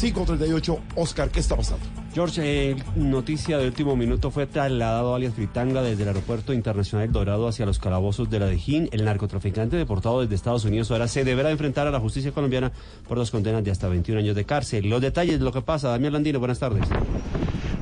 538, Oscar, ¿qué está pasando? George, eh, noticia de último minuto fue trasladado alias Fritanga desde el aeropuerto internacional Dorado hacia los calabozos de la Dejín. El narcotraficante deportado desde Estados Unidos ahora se deberá enfrentar a la justicia colombiana por dos condenas de hasta 21 años de cárcel. Los detalles de lo que pasa, Damián Landino, buenas tardes.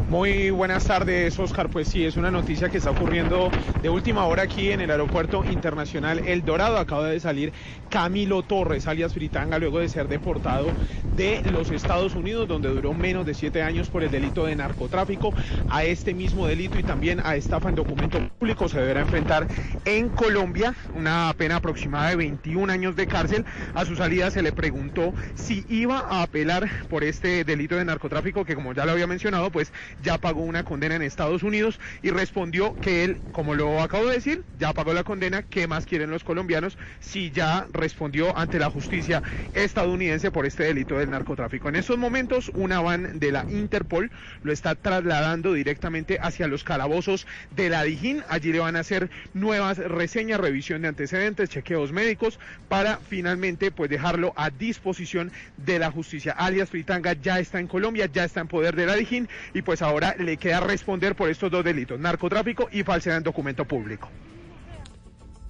Muy buenas tardes, Oscar. Pues sí, es una noticia que está ocurriendo de última hora aquí en el Aeropuerto Internacional El Dorado. Acaba de salir Camilo Torres, alias Fritanga, luego de ser deportado de los Estados Unidos, donde duró menos de siete años por el delito de narcotráfico. A este mismo delito y también a estafa en documento público se deberá enfrentar en Colombia una pena aproximada de 21 años de cárcel. A su salida se le preguntó si iba a apelar por este delito de narcotráfico, que como ya lo había mencionado, pues ya pagó una condena en Estados Unidos y respondió que él, como lo acabo de decir, ya pagó la condena. ¿Qué más quieren los colombianos si ya respondió ante la justicia estadounidense por este delito del narcotráfico? En estos momentos, una van de la Interpol lo está trasladando directamente hacia los calabozos de la Dijín. Allí le van a hacer nuevas reseñas, revisión de antecedentes, chequeos médicos para finalmente pues dejarlo a disposición de la justicia. Alias Fritanga ya está en Colombia, ya está en poder de la Dijín y pues ahora le queda responder por estos dos delitos, narcotráfico y falsedad en documento público.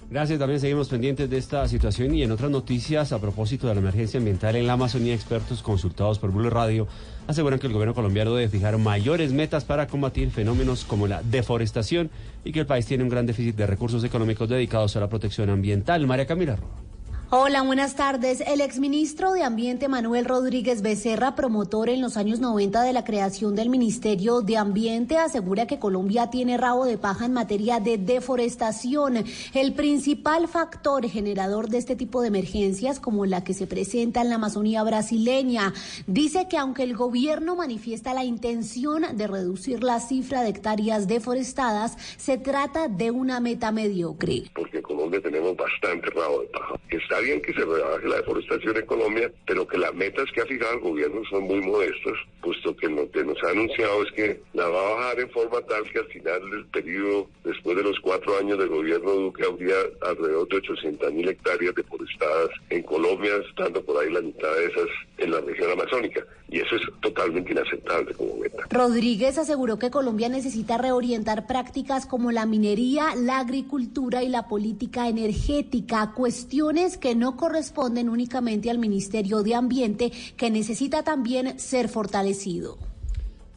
Gracias, también seguimos pendientes de esta situación y en otras noticias a propósito de la emergencia ambiental en la Amazonía, expertos consultados por Blue Radio aseguran que el gobierno colombiano debe fijar mayores metas para combatir fenómenos como la deforestación y que el país tiene un gran déficit de recursos económicos dedicados a la protección ambiental. María Camila Roa. Hola, buenas tardes. El exministro de Ambiente Manuel Rodríguez Becerra, promotor en los años 90 de la creación del Ministerio de Ambiente, asegura que Colombia tiene rabo de paja en materia de deforestación. El principal factor generador de este tipo de emergencias, como la que se presenta en la Amazonía brasileña, dice que aunque el gobierno manifiesta la intención de reducir la cifra de hectáreas deforestadas, se trata de una meta mediocre. porque en Colombia tenemos bastante rabo de paja. Está que se rebaje la deforestación en Colombia, pero que las metas que ha fijado el gobierno son muy modestas, puesto que lo que nos ha anunciado es que la va a bajar en forma tal que al final del periodo, después de los cuatro años del gobierno Duque, habría alrededor de 800 mil hectáreas deforestadas en Colombia, estando por ahí la mitad de esas en la región amazónica. Y eso es totalmente inaceptable como meta. Rodríguez aseguró que Colombia necesita reorientar prácticas como la minería, la agricultura y la política energética, cuestiones que no corresponden únicamente al Ministerio de Ambiente, que necesita también ser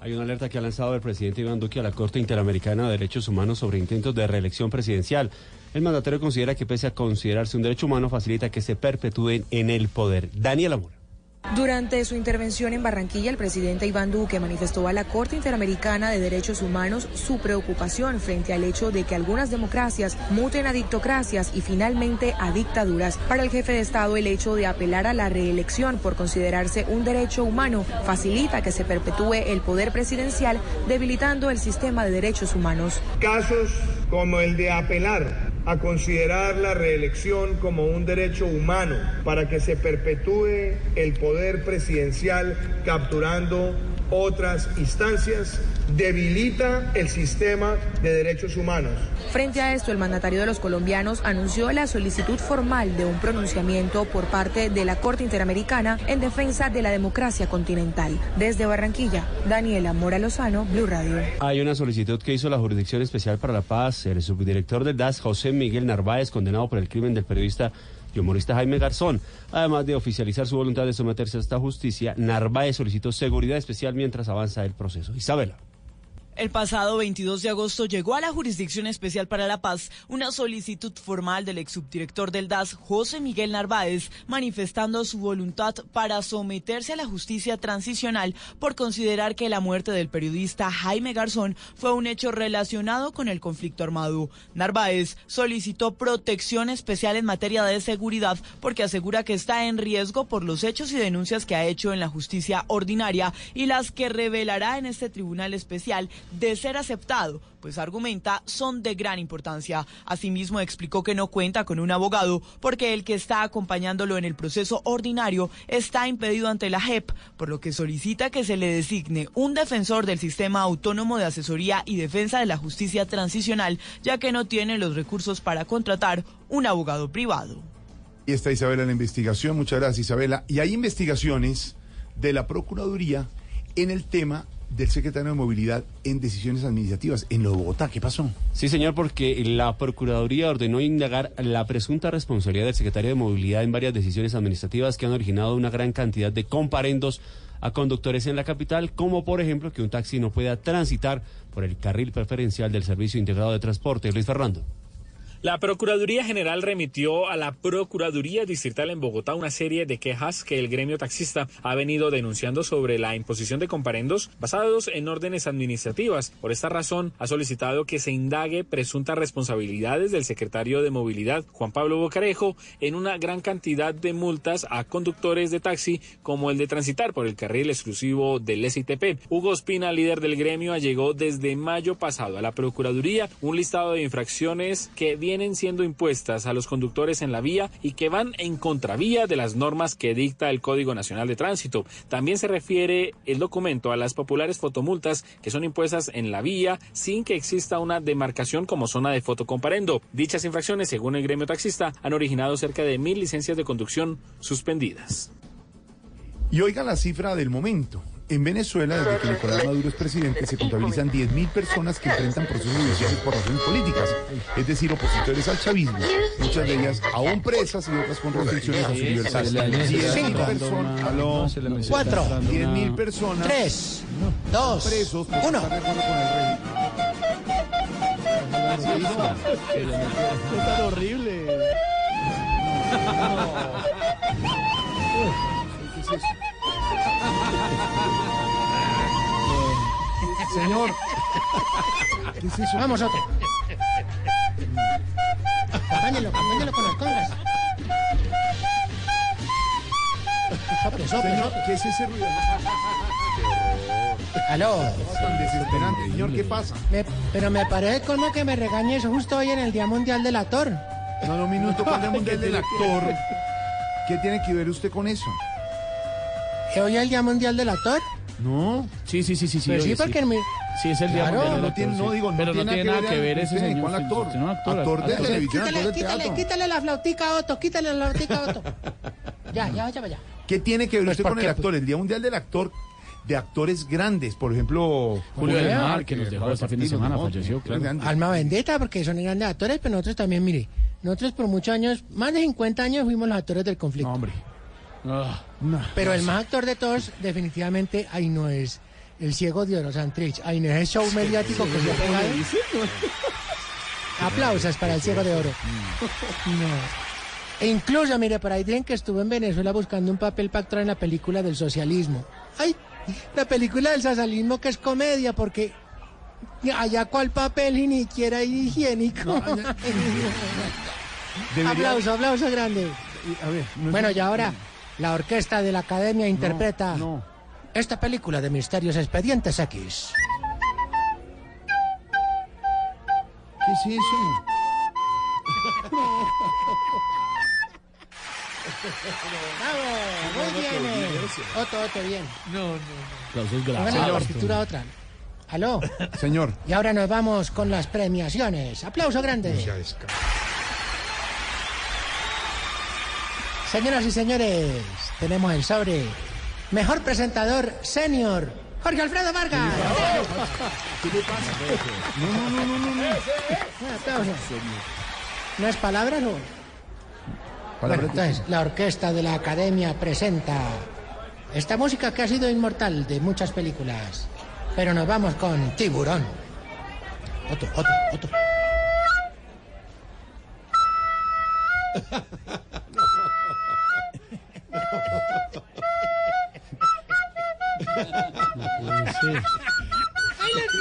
Hay una alerta que ha lanzado el presidente Iván Duque a la Corte Interamericana de Derechos Humanos sobre intentos de reelección presidencial. El mandatario considera que pese a considerarse un derecho humano, facilita que se perpetúen en el poder. Daniel Amor. Durante su intervención en Barranquilla, el presidente Iván Duque manifestó a la Corte Interamericana de Derechos Humanos su preocupación frente al hecho de que algunas democracias muten a dictocracias y finalmente a dictaduras. Para el jefe de Estado, el hecho de apelar a la reelección por considerarse un derecho humano facilita que se perpetúe el poder presidencial, debilitando el sistema de derechos humanos. Casos como el de apelar a considerar la reelección como un derecho humano para que se perpetúe el poder presidencial capturando otras instancias, debilita el sistema de derechos humanos. Frente a esto, el mandatario de los colombianos anunció la solicitud formal de un pronunciamiento por parte de la Corte Interamericana en defensa de la democracia continental. Desde Barranquilla, Daniela Mora Lozano, Blue Radio. Hay una solicitud que hizo la Jurisdicción Especial para la Paz, el subdirector del DAS, José Miguel Narváez, condenado por el crimen del periodista y humorista Jaime Garzón. Además de oficializar su voluntad de someterse a esta justicia, Narváez solicitó seguridad especial mientras avanza el proceso. Isabela. El pasado 22 de agosto llegó a la Jurisdicción Especial para la Paz una solicitud formal del ex subdirector del DAS, José Miguel Narváez, manifestando su voluntad para someterse a la justicia transicional por considerar que la muerte del periodista Jaime Garzón fue un hecho relacionado con el conflicto armado. Narváez solicitó protección especial en materia de seguridad porque asegura que está en riesgo por los hechos y denuncias que ha hecho en la justicia ordinaria y las que revelará en este tribunal especial de ser aceptado, pues argumenta son de gran importancia. Asimismo explicó que no cuenta con un abogado porque el que está acompañándolo en el proceso ordinario está impedido ante la JEP, por lo que solicita que se le designe un defensor del sistema autónomo de asesoría y defensa de la justicia transicional, ya que no tiene los recursos para contratar un abogado privado. Y está Isabela en la investigación. Muchas gracias, Isabela. Y hay investigaciones de la Procuraduría en el tema del secretario de Movilidad en decisiones administrativas en lo de Bogotá. ¿Qué pasó? Sí, señor, porque la Procuraduría ordenó indagar la presunta responsabilidad del secretario de Movilidad en varias decisiones administrativas que han originado una gran cantidad de comparendos a conductores en la capital, como por ejemplo que un taxi no pueda transitar por el carril preferencial del Servicio Integrado de Transporte. Luis Fernando. La Procuraduría General remitió a la Procuraduría Distrital en Bogotá una serie de quejas que el gremio taxista ha venido denunciando sobre la imposición de comparendos basados en órdenes administrativas. Por esta razón, ha solicitado que se indague presuntas responsabilidades del secretario de Movilidad, Juan Pablo Bocarejo, en una gran cantidad de multas a conductores de taxi, como el de transitar por el carril exclusivo del SITP. Hugo Espina, líder del gremio, llegó desde mayo pasado a la Procuraduría un listado de infracciones que viene vienen siendo impuestas a los conductores en la vía y que van en contravía de las normas que dicta el Código Nacional de Tránsito. También se refiere el documento a las populares fotomultas que son impuestas en la vía sin que exista una demarcación como zona de fotocomparendo. Dichas infracciones, según el gremio taxista, han originado cerca de mil licencias de conducción suspendidas. Y oiga la cifra del momento. En Venezuela, desde que Nicolás Maduro es presidente, se contabilizan 10.000 personas que enfrentan procesos judiciales por razones políticas, es decir, opositores al chavismo, muchas de ellas aún presas y otras con restricciones a su libertad. 10.000 personas, aló, Cuatro. 10.000 personas, Tres. Dos. presos por Uno. estar de acuerdo con el régimen. Es tan horrible. ¿Qué es eso? Señor. ¿Qué es eso? Vamos, otro. Acompáñenlo, acompáñenlo con las congas. Sople, sople, Señor, sople. ¿qué es ese ruido? Aló. Tan desesperante. Señor, ¿qué pasa? Me- pero me parece como que me regañes justo hoy en el Día Mundial del Actor. No, no, un minuto, ¿cuál es el mundial del actor? ¿Qué tiene que ver usted con eso? ¿Que hoy es el Día Mundial del Actor? No. Sí, sí, sí, sí. sí, Pues sí, oye, porque en mi... Sí, es el día Claro. mundial No actor, tiene, no sí. digo, no Pero no tiene nada que ver ese ¿Usted señor. ¿Cuál sí, actor? es actor, Actor de actor. televisión, actor Quítale, de quítale, teatro. quítale la flautica a Otto, quítale la flautica a Otto. Ya, ya, ya, ya. ¿Qué tiene que ver Pues, usted ¿por con el actor? El Día Mundial del Actor, de actores grandes, por ejemplo... Julio del Mar, que nos dejó Pablo este fin de semana, falleció, claro. Alma bendita, porque son grandes actores, pero nosotros también, mire, nosotros por muchos años, más de 50 años fuimos los actores del conflicto. No, hombre. Pero el más actor de todos, definitivamente, ahí no es el ciego de Oro Santrich. Ahí no es el show mediático que se ha pegado. Aplausos para el ciego de oro. No. E incluso, mire, por ahí dicen que estuvo en Venezuela buscando un papel para actuar en la película del socialismo. Ay, la película del socialismo que es comedia, porque allá cuál papel y ni siquiera higiénico. Debería- aplauso, aplauso grande. A ver, no Bueno, y ahora la orquesta de la academia interpreta no. esta película de Misterios Expedientes X. ¿Qué es eso? ¡Bravo! Muy bien. eh. Otto, Otto, bien. aplausos Póngale graves. la partitura otra. ¿Aló? Señor. Y ahora nos vamos con las premiaciones. ¡Aplauso grande! Señoras y señores, tenemos el sobre. Mejor presentador senior, Jorge Alfredo Vargas. ¿Qué le pasa? No, no, no, no, no. no. Un aplauso. ¿No es palabra, no? Palabra Bueno, entonces, la orquesta de la Academia presenta esta música que ha sido inmortal de muchas películas. Pero nos vamos con Tiburón. Otro, otro, otro.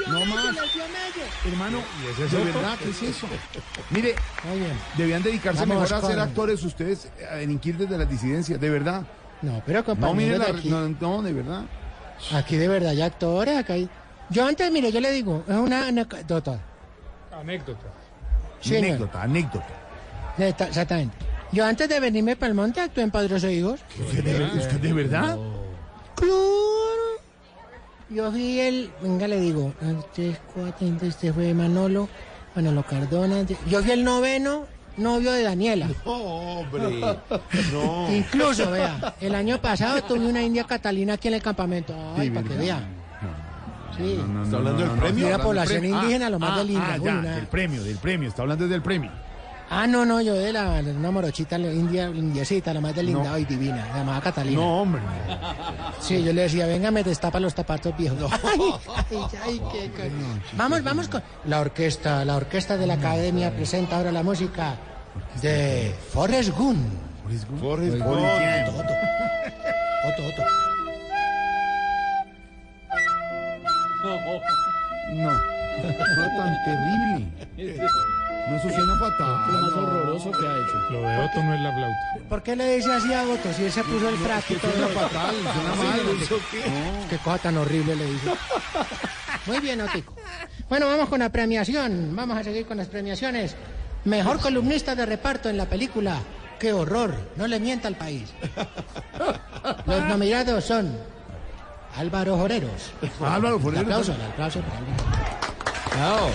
No más. Hermano, ¿y eso es verdad? ¿Qué es eso? Mire, debían dedicarse Vamos mejor a ser actores ustedes, a delinquir desde las disidencias, de verdad. No, pero No, mire, la, de aquí, no, no, de verdad. aquí de verdad hay actores, acá hay... Yo antes, mire, yo le digo, es una anécdota. Anécdota. Sí, señor. anécdota, anécdota. Exactamente. Yo antes de venirme para el monte actué en Padres e Hijos. ¿Usted de, usted de verdad? Claro. Yo fui el, venga le digo, este, cuatro, este fue Manolo, Manolo Cardona. Yo fui el noveno novio de Daniela. No, hombre. No. Incluso, vea, el año pasado tuve una india catalina aquí en el campamento. Ay, para que vea. Sí. ¿Está hablando del premio? Hablando del población premio. indígena, Ah, lo más ah, de linda. ah, ya, una- del premio, del premio. Está hablando del premio. Ah, no, no, yo de la, una morochita la india, indiecita, la más de linda No. y divina, llamada Catalina. No, hombre. Sí, yo le decía, venga, me destapa los zapatos viejos. Ay, ay, ay, qué Vamos, vamos con la orquesta. La orquesta de la academia presenta ahora la música de Forrest Gump. Forrest Otto, Gump. Otto, Otto, Otto. No. No tan terrible. No, eso suena fatal. Lo más horroroso que ha hecho. Lo de Otto no es la flauta. ¿Por qué le dice así a Otto si él se puso el frac y todo? Suena fatal, suena mal. ¿eso qué? Cosa tan horrible le dice. Muy bien, Otico. Bueno, vamos con la premiación. Vamos a seguir con las premiaciones. Mejor columnista de reparto en la película. ¡Qué horror! No le mienta al país. Los nominados son Álvaro Joreros. Álvaro Joreros. Aplauso, un aplauso para Álvaro.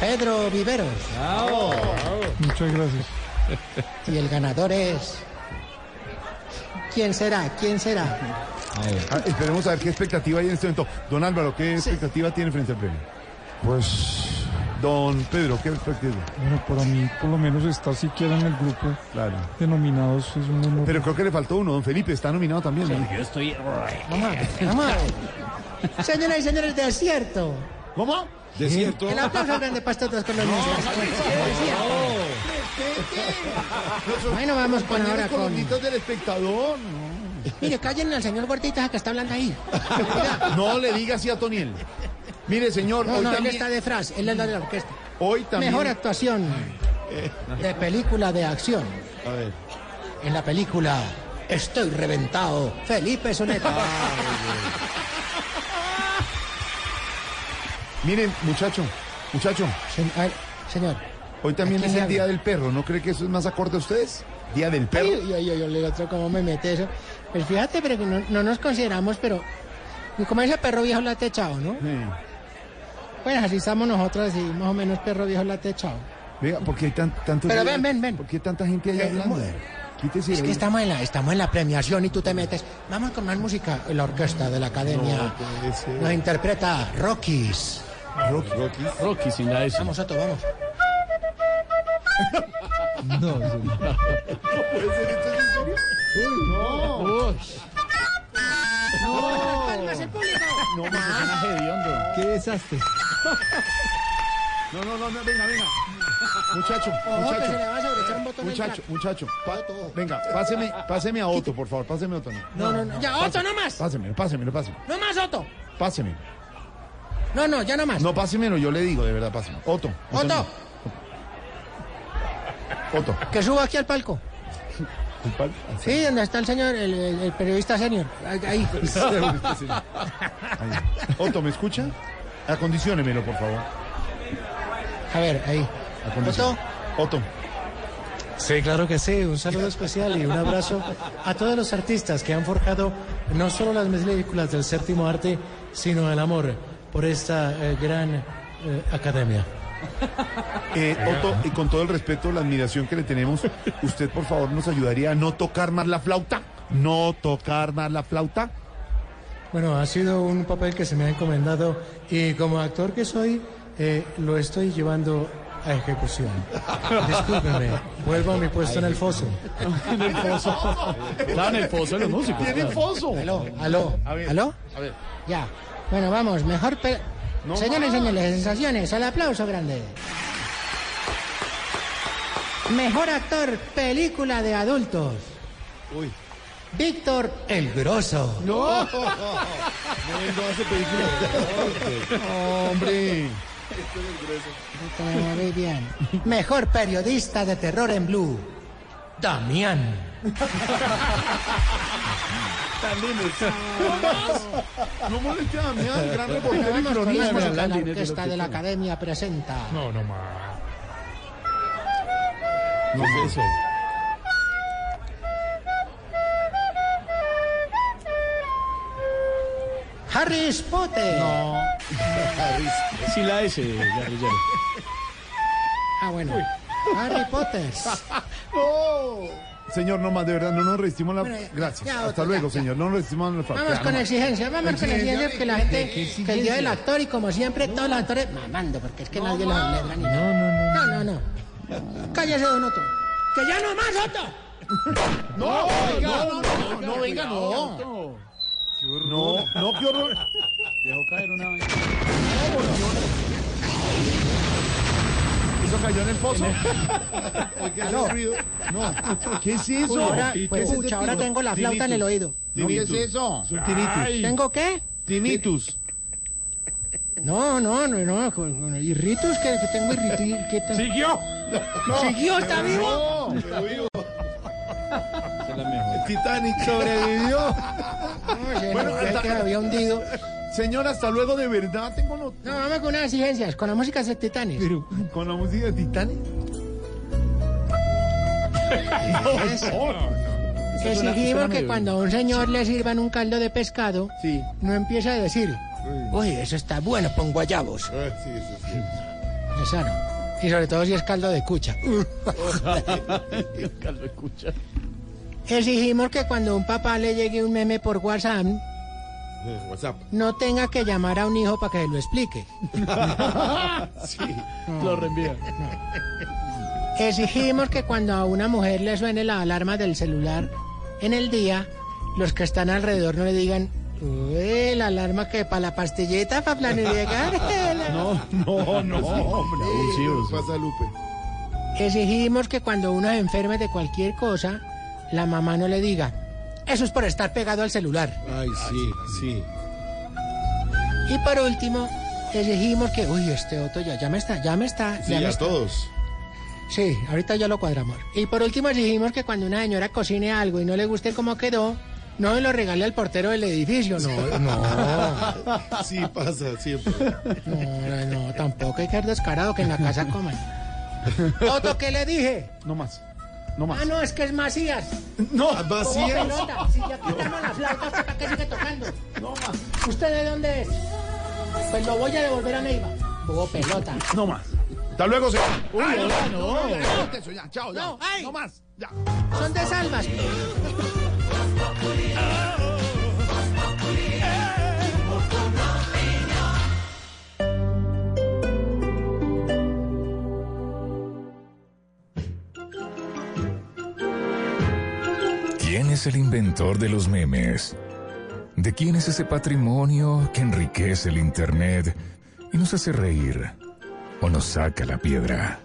Pedro Viveros. Muchas gracias. Y el ganador es... ¿Quién será? ¿Quién será? Ah, esperemos a ver qué expectativa hay en este momento. Don Álvaro, ¿qué expectativa tiene frente al premio? Pues, Don Pedro, ¿qué expectativa? bueno, para mí por lo menos estar siquiera en el grupo Claro. de nominados es un honor. Pero creo que le faltó uno. Don Felipe está nominado también. ¿no? Yo estoy. A ver. Señoras y señores, desierto. ¿Cómo? Desierto. El aplauso grande dos con los niños. Bueno, vamos con ahora con... del espectador. Mire, cállenle al señor Gordita que está hablando ahí. No le diga así a Toniel. Mire, señor, No, hoy, no, él también, está detrás, él es la de la orquesta. hoy también. Mejor actuación de película de acción. A ver. En la película Estoy reventado, Felipe Soneta. Miren, muchacho, muchacho, Se- a ver, señor. hoy también ¿A es el le Día del Perro. ¿No cree que eso es más acorde a ustedes? Día del Perro. Ay, ay, ay, ay, el otro cómo me mete eso. Pues fíjate, pero que no, no nos consideramos, pero como ese perro viejo la ha techado, ¿no? Sí. Pues así estamos nosotros, así más o menos perro viejo la ha techado. Venga, porque hay tan, tantos. Pero ven, ven, ven. ¿Por qué tanta gente ahí Eh, hablando? Quítese Es que estamos en la, estamos en la premiación y tú te metes. Vamos con más música. La orquesta de la academia No nos interpreta Rockies. Rocky, Rocky. Rocky sin la S. Vamos, Soto, vamos. No, no. No. ¡Palmas el público! No, Suena más. hediondo. Qué desastre. No, no, no, no, venga, venga. Muchacho, muchacho. Muchacho, muchacho. venga, páseme, páseme a Otto, por favor. Páseme a Otto. No, no, no. Ya, Otto, no más. Pásemelo, pásemelo, pásemelo. No más, Otto. Páseme. No, no, ya no más. No, pásemelo, yo le digo, de verdad, páseme. Otto. Otto, Otto. que suba aquí al palco. Sí, donde está el señor, el, el- el periodista senior. Ahí. Otto, ¿me escucha? Acondiciónemelo, por favor. A ver, ahí. Otto. Otto. Sí, claro que sí. Un saludo especial y un abrazo a todos los artistas que han forjado no solo las películas del séptimo arte, sino el amor por esta eh, gran eh, academia. Eh, Otto, y con todo el respeto, la admiración que le tenemos, usted por favor nos ayudaría a no tocar más la flauta. No tocar más la flauta. Bueno, ha sido un papel que se me ha encomendado y como actor que soy, eh, lo estoy llevando a ejecución. Discúlpeme Vuelvo a mi puesto en el foso. En el foso. Estaba en el foso de los músicos. Tiene claro. foso. Aló, aló, A ver, aló. A ver. Ya. Bueno, vamos, mejor. pe- No señores más. señores, sensaciones, al aplauso grande. Mejor actor, película de adultos. Uy. Víctor El Grosso. No. No, hace película. Hombre. Muy bien. Mejor periodista de terror en Blue. Damián. No moleste a Damián, gran reportero y cronista. La orquesta de la academia presenta. No, no más. No es eso. Harry Potter. No. Sí la S, guerrillero. Ah, bueno. Harry Potter. No. Señor, no más, de verdad, no nos resistimos la... Bueno, ya, Gracias. ya, Hasta luego, ya. señor. No nos resistimos la. Vamos Ya, con no exigencia, vamos con Exigencia. exigencia, que la gente, ¿Qué que el día del actor y como siempre, todos los actores mamando, porque es que nadie los alegra ni No, nada. no, no. No, no, no. Cállese, Don Otto. ¡Que ya no más, Otto! No, oiga, no, no, no, venga, no. No, no, qué horror. Dejó caer una vez. ¿Eso cayó en el foso? Oiga, ruido. No. ¿Qué es eso? Ahora, ¿Qué pues, pucha, ahora tengo la flauta en el oído. No, ¿Qué es eso? Es un tinitus. ¿Tengo qué? Tinitus. No, no, no, no. con Irritos, que, que tengo ¡Siguió! ¿Siguió? ¿Está vivo? No, pero vivo. Esa es la mejor. Titanic sobrevivió. No, Bueno, hasta- que me había hundido. Señor, hasta luego, de verdad tengo no... No, vamos con unas exigencias, con la música de Titanes. Pero, ¿con la música de Titanic? Es- Exigimos que cuando a un señor le sirvan un caldo de pescado, Sí. no empiece a decir, uy, eso está bueno, pon guayabos. Ah, sí, eso sí. Eso no. Y sobre todo si es caldo de cucha. Carlos escucha. Exigimos que cuando a un papá le llegue un meme por WhatsApp, WhatsApp. no tenga que llamar a un hijo para que lo explique. Sí. Lo reenvía. Exigimos que cuando a una mujer le suene la alarma del celular en el día, los que están alrededor no le digan, uy, la alarma que para la pastillita, para planificar. No, no, no, hombre. Abusivos. pasa, Lupe? Exigimos que cuando uno se enferme de cualquier cosa, la mamá no le diga, eso es por estar pegado al celular. Ay, sí, sí. Y por último, exigimos que, uy, este otro ya, ya me está, ya me está, Sí, ya me a está. todos. Sí, ahorita ya lo cuadramos. Y por último exigimos que cuando una señora cocine algo y no le guste cómo quedó, no lo regale al portero del edificio. No, no, Sí, pasa siempre. no, no, tampoco hay que ser descarado que en la casa coman. Otto, ¿qué le dije? No más. No más. Ah, no, es que es Macías. No, Como vacías. pelota. Si ya quitamos la flauta, ¿usted ¿para qué sigue tocando? No más. ¿Usted de dónde es? Pues lo voy a devolver a Neiva. Bobo pelota. No más. Hasta luego, señor. Uy, Ay, hola, no, no. ya, eso, ya, chao, ya. No, ay. No más. Ya. Son de salvas. Es el inventor de los memes? ¿De quién es ese patrimonio que enriquece el Internet y nos hace reír o nos saca la piedra?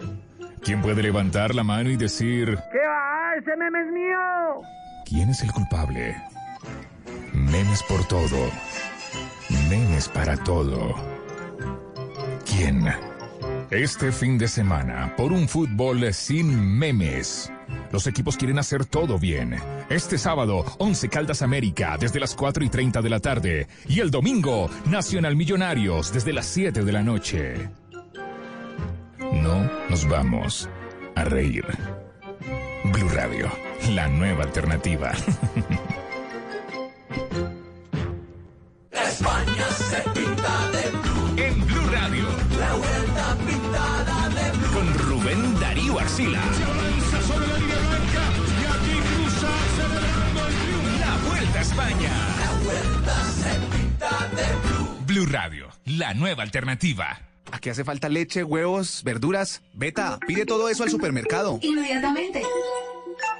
¿Quién puede levantar la mano y decir, ¿Qué va? ¡Ese meme es mío! ¿quién es el culpable? Memes por todo. Memes para todo. ¿Quién? Este fin de semana, por un fútbol sin memes. Los equipos quieren hacer todo bien. Este sábado, 11 Caldas América desde las 4 y 30 de la tarde. Y el domingo, Nacional Millonarios desde las 7 de la noche. No nos vamos a reír. Blue Radio, la nueva alternativa. España se Rubén Darío Arcila. sobre la línea blanca y aquí cruza celebrando el triunfo. La Vuelta a España. La vuelta se pinta de blue. Blue Radio, la nueva alternativa. ¿A qué hace falta leche, huevos, verduras? Beta, pide todo eso al supermercado. Inmediatamente.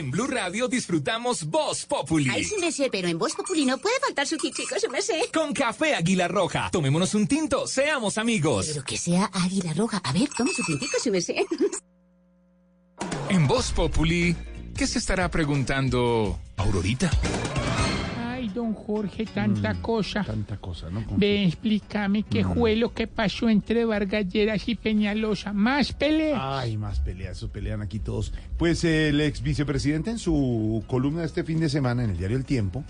En Blue Radio disfrutamos Voz Populi. Ay, sí me sé, pero en Voz Populi no puede faltar su chico, se me sé. Con café Águila Roja. Tomémonos un tinto, seamos amigos. Pero que sea águila roja. A ver, tome su tintico, se me sé. En Voz Populi, ¿qué se estará preguntando Aurorita? Don Jorge, tanta cosa. Tanta cosa, ¿no? Ve, explícame qué Mm. fue lo que pasó entre Vargas Lleras y Peñalosa. ¿Más pelea? Ay, más peleas, eso pelean aquí todos. Pues el ex vicepresidente en su columna de este fin de semana en el diario El Tiempo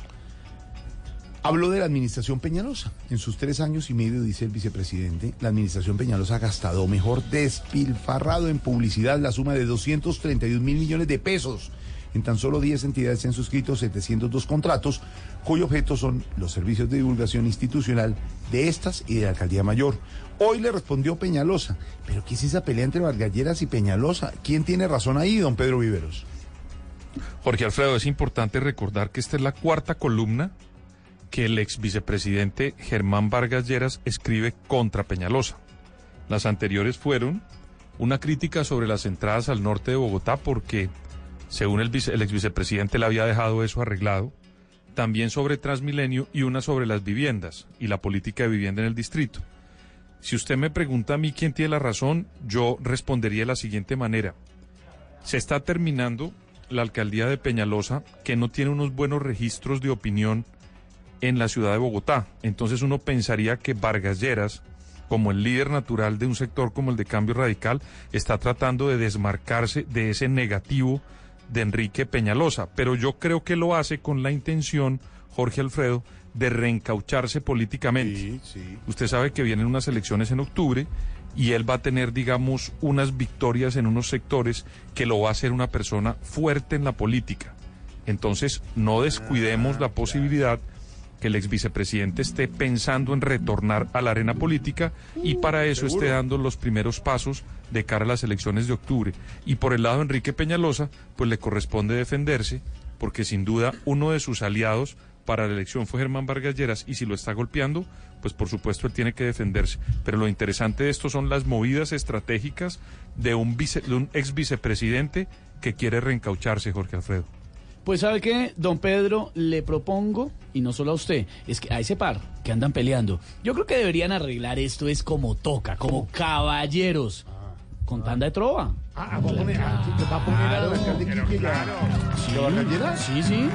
habló de la administración Peñalosa. En sus tres años y medio, dice el vicepresidente, la administración Peñalosa ha gastado, mejor despilfarrado en publicidad la suma de 231 mil millones de pesos. En tan solo 10 entidades se han suscrito 702 contratos, cuyo objeto son los servicios de divulgación institucional de estas y de la Alcaldía Mayor. Hoy le respondió Peñalosa. ¿Pero qué es esa pelea entre Vargalleras y Peñalosa? ¿Quién tiene razón ahí, don Pedro Viveros? Jorge Alfredo, es importante recordar que esta es la cuarta columna que el ex vicepresidente Germán Vargas Lleras escribe contra Peñalosa. Las anteriores fueron una crítica sobre las entradas al norte de Bogotá porque, según el, vice- el ex vicepresidente, le había dejado eso arreglado. También sobre Transmilenio y una sobre las viviendas y la política de vivienda en el distrito. Si usted me pregunta a mí quién tiene la razón, yo respondería de la siguiente manera. Se está terminando la alcaldía de Peñalosa, que no tiene unos buenos registros de opinión en la ciudad de Bogotá. Entonces uno pensaría que Vargas Lleras, como el líder natural de un sector como el de Cambio Radical, está tratando de desmarcarse de ese negativo de Enrique Peñalosa. Pero yo creo que lo hace con la intención, Jorge Alfredo, de reencaucharse políticamente. Usted sabe que vienen unas elecciones en octubre y él va a tener, digamos, unas victorias en unos sectores que lo va a hacer una persona fuerte en la política. Entonces, no descuidemos la posibilidad que el ex vicepresidente esté pensando en retornar a la arena política y para eso esté dando los primeros pasos de cara a las elecciones de octubre. Y por el lado de Enrique Peñalosa, pues le corresponde defenderse, porque sin duda uno de sus aliados para la elección fue Germán Vargas Lleras y si lo está golpeando, pues por supuesto él tiene que defenderse. Pero lo interesante de esto son las movidas estratégicas de un, vice- de un ex vicepresidente que quiere reencaucharse, Jorge Alfredo. Pues sabe qué, don Pedro, le propongo, y no solo a usted, es que a ese par que andan peleando, yo creo que deberían arreglar esto es como toca, como caballeros, con tanda de trova. Ah, va a poner, ah, va a poner a alcalde Quique a- ¿Y lo Vargalleras? Sí, sí.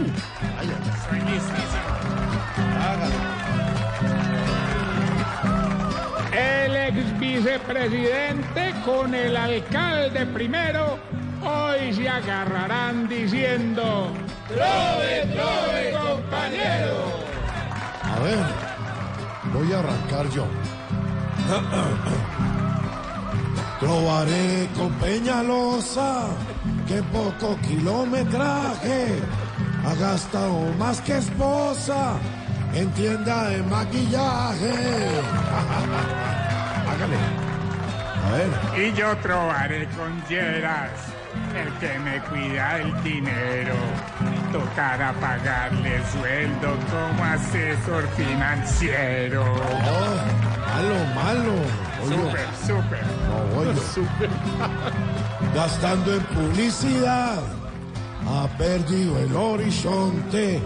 El ex vicepresidente con el alcalde primero hoy se agarrarán diciendo ¡Trove, trove, compañero! A ver, voy a arrancar yo. Trovaré con Peñalosa, que poco kilometraje ha gastado más que esposa en tienda de maquillaje. Hágale. A ver. Y yo trovaré con Lleras, el que me cuida el dinero. Tocará pagarle sueldo como asesor financiero. Malo, malo. Oye. Súper, súper. No, oye. Gastando en publicidad. Ha perdido el horizonte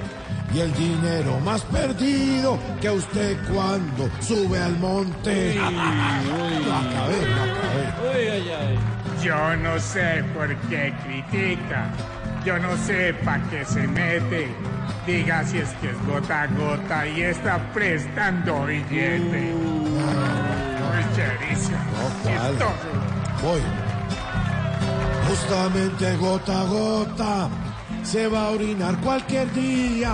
y el dinero más perdido que usted cuando sube al monte. Lo acabé, lo acabé. Yo no sé por qué critica, yo no sé pa' qué se mete. Diga si es que es gota a gota y está prestando billete. Chéverísimo. ¿cuál? Chistoso. Voy. Justamente gota a gota se va a orinar cualquier día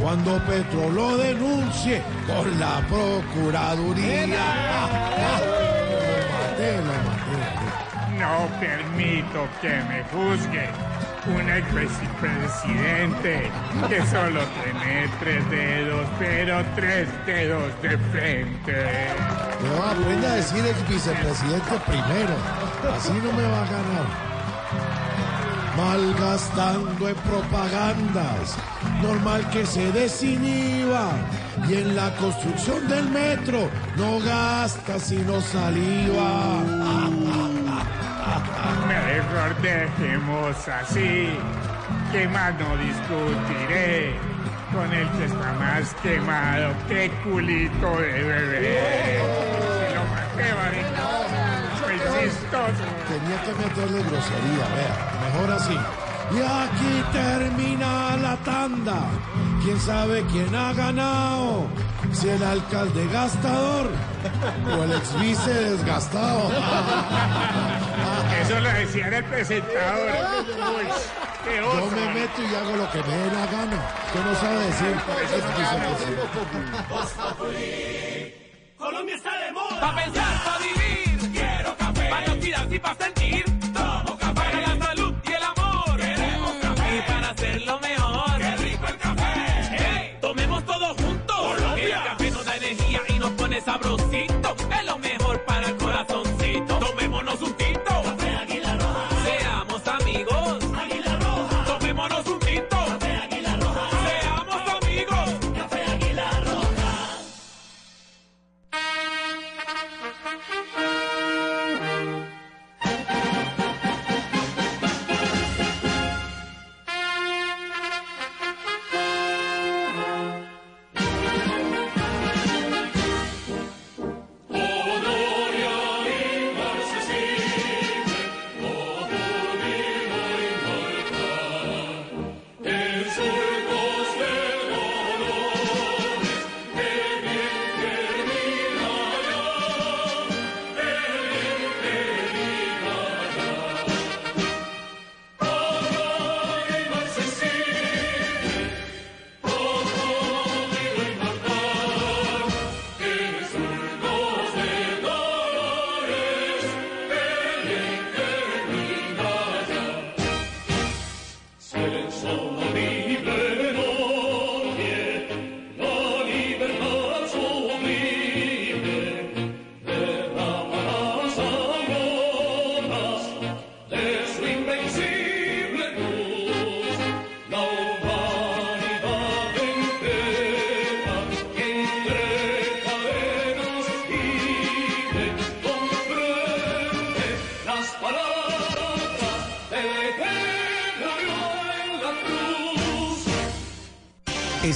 cuando Petro lo denuncie con la Procuraduría. No permito que me juzgue un expresidente que solo tiene tres dedos, pero tres dedos de frente. No, aprenda a decir ex vicepresidente primero. Así no me va a ganar. Malgastando en propagandas. Normal que se desinhiba. Y en la construcción del metro no gasta sino saliva. Mejor dejemos así, que más no discutiré con el que está más quemado que culito de bebé. Se lo maté, chistoso. Tenía que meterle grosería, vea. Mejor así. Y aquí termina la tanda. ¿Quién sabe quién ha ganado? Si el alcalde gastador o el ex vice desgastado. Eso lo decía el presentador. Uy, qué Yo me meto y hago lo que me dé la gana. Usted no sabe decir. Colombia está de moda. Pa' pensar, pa' vivir. Quiero café. Pa' no tirar y pa' sentir.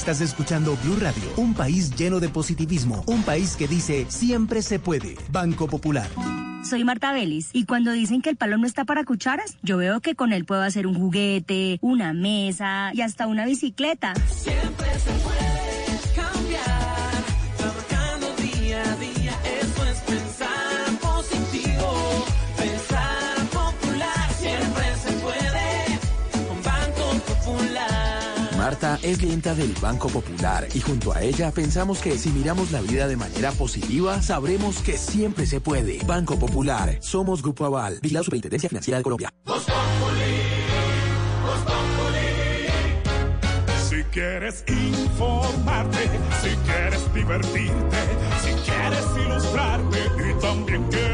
Estás escuchando Blue Radio, un país lleno de positivismo, un país que dice siempre se puede. Banco Popular. Soy Marta Vélez y cuando dicen que el palo no está para cucharas, yo veo que con él puedo hacer un juguete, una mesa y hasta una bicicleta. Siempre se puede es clienta del Banco Popular y junto a ella pensamos que si miramos la vida de manera positiva, sabremos que siempre se puede. Banco Popular, somos Grupo Aval, Vigilado Superintendencia Financiera de Colombia. Si quieres informarte, si quieres divertirte, si quieres ilustrarte y también quieres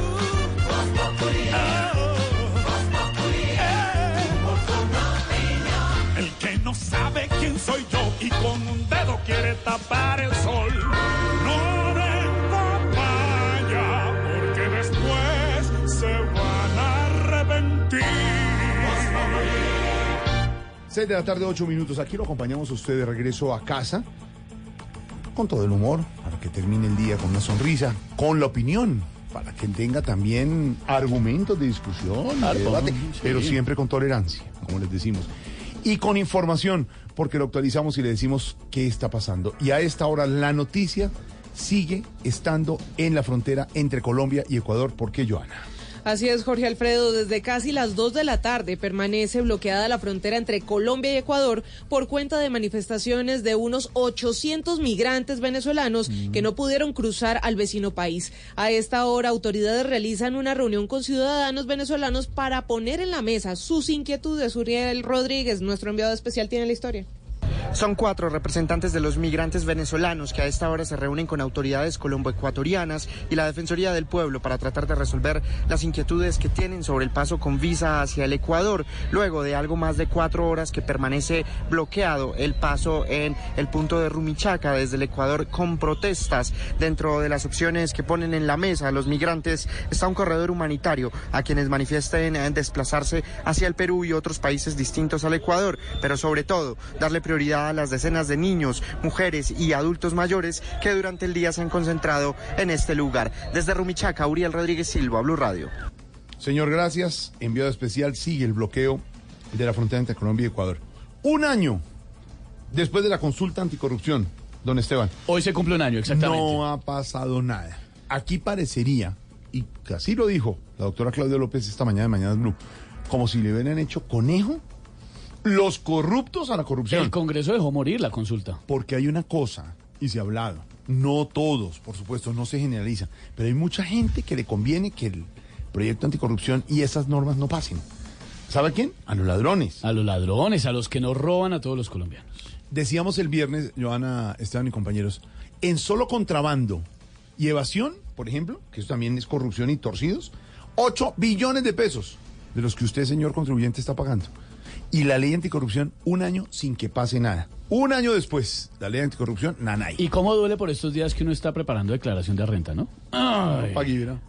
con un dedo quiere tapar el sol. No den papaya, porque después se van a arrepentir. 6 de la tarde, 8 minutos. Aquí lo acompañamos a usted de regreso a casa con todo el humor, para que termine el día con una sonrisa, con la opinión, para que tenga también argumentos de discusión, de debate, sí. pero siempre con tolerancia, como les decimos. Y con información, porque lo actualizamos y le decimos qué está pasando. Y a esta hora la noticia sigue estando en la frontera entre Colombia y Ecuador. ¿Por qué, Joana? Así es, Jorge Alfredo. Desde casi las 2 de la tarde permanece bloqueada la frontera entre Colombia y Ecuador por cuenta de manifestaciones de unos 800 migrantes venezolanos que no pudieron cruzar al vecino país. A esta hora, autoridades realizan una reunión con ciudadanos venezolanos para poner en la mesa sus inquietudes. Uriel Rodríguez, nuestro enviado especial, tiene la historia. Son cuatro representantes de los migrantes venezolanos que a esta hora se reúnen con autoridades colombo-ecuatorianas y la Defensoría del Pueblo para tratar de resolver las inquietudes que tienen sobre el paso con visa hacia el Ecuador, luego de algo más de cuatro horas que permanece bloqueado el paso en el punto de Rumichaca desde el Ecuador con protestas. Dentro de las opciones que ponen en la mesa los migrantes está un corredor humanitario a quienes manifiesten en desplazarse hacia el Perú y otros países distintos al Ecuador, pero sobre todo darle prioridad a las decenas de niños, mujeres y adultos mayores que durante el día se han concentrado en este lugar. Desde Rumichaca, Uriel Rodríguez Silva, Blue Radio. Señor, gracias. Enviado especial sigue el bloqueo de la frontera entre Colombia y Ecuador. Un año después de la consulta anticorrupción, don Esteban. Hoy se cumple un año, exactamente. No ha pasado nada. Aquí parecería, y así lo dijo la doctora Claudia López esta mañana de Mañana Blue, como si le hubieran hecho conejo los corruptos a la corrupción. El Congreso dejó morir la consulta. Porque hay una cosa, y se ha hablado, no todos, por supuesto, no se generaliza, pero hay mucha gente que le conviene que el proyecto anticorrupción y esas normas no pasen. ¿Sabe a quién? A los ladrones. A los ladrones, a los que nos roban a todos los colombianos. Decíamos el viernes, Joana, Esteban y compañeros, en solo contrabando y evasión, por ejemplo, que eso también es corrupción y torcidos, 8 billones de pesos de los que usted, señor contribuyente, está pagando. Y la ley anticorrupción, un año sin que pase nada. Un año después, la ley anticorrupción, nanay. Y cómo duele por estos días que uno está preparando declaración de renta, ¿no? Ay. Pague, verá.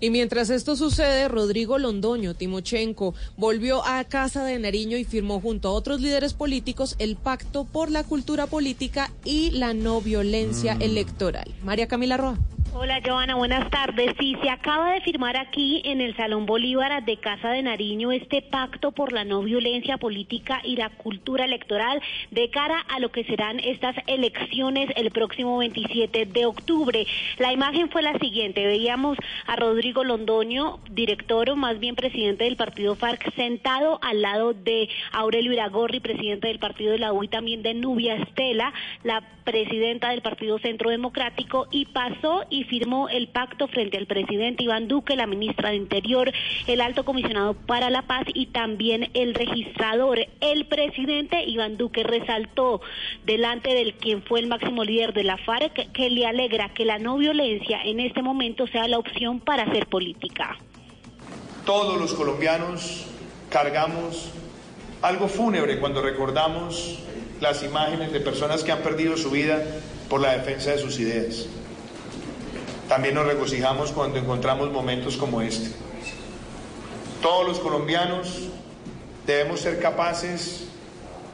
Y mientras esto sucede, Rodrigo Londoño Timochenko volvió a Casa de Nariño y firmó junto a otros líderes políticos el Pacto por la Cultura Política y la No Violencia Electoral. María Camila Roa. Hola Joana, buenas tardes. Sí, se acaba de firmar aquí en el Salón Bolívar de Casa de Nariño este pacto por la no violencia política y la cultura electoral de cara a lo que serán estas elecciones el próximo 27 de octubre. La imagen fue la siguiente. Veíamos a Rodrigo Londoño, director o más bien presidente del partido FARC, sentado al lado de Aurelio Iragorri, presidente del partido de la U y también de Nubia Estela, la presidenta del Partido Centro Democrático y pasó y firmó el pacto frente al presidente Iván Duque, la ministra de Interior, el alto comisionado para la paz y también el registrador. El presidente Iván Duque resaltó delante del quien fue el máximo líder de la FARC que le alegra que la no violencia en este momento sea la opción para hacer política. Todos los colombianos cargamos algo fúnebre cuando recordamos las imágenes de personas que han perdido su vida por la defensa de sus ideas. También nos regocijamos cuando encontramos momentos como este. Todos los colombianos debemos ser capaces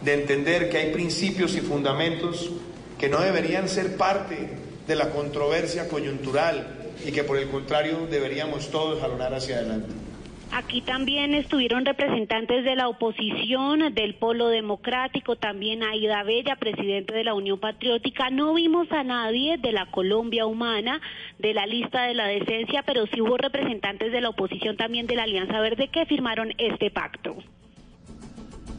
de entender que hay principios y fundamentos que no deberían ser parte de la controversia coyuntural y que por el contrario deberíamos todos jalonar hacia adelante. Aquí también estuvieron representantes de la oposición, del Polo Democrático, también Aida Bella, presidente de la Unión Patriótica. No vimos a nadie de la Colombia Humana, de la lista de la decencia, pero sí hubo representantes de la oposición también de la Alianza Verde que firmaron este pacto.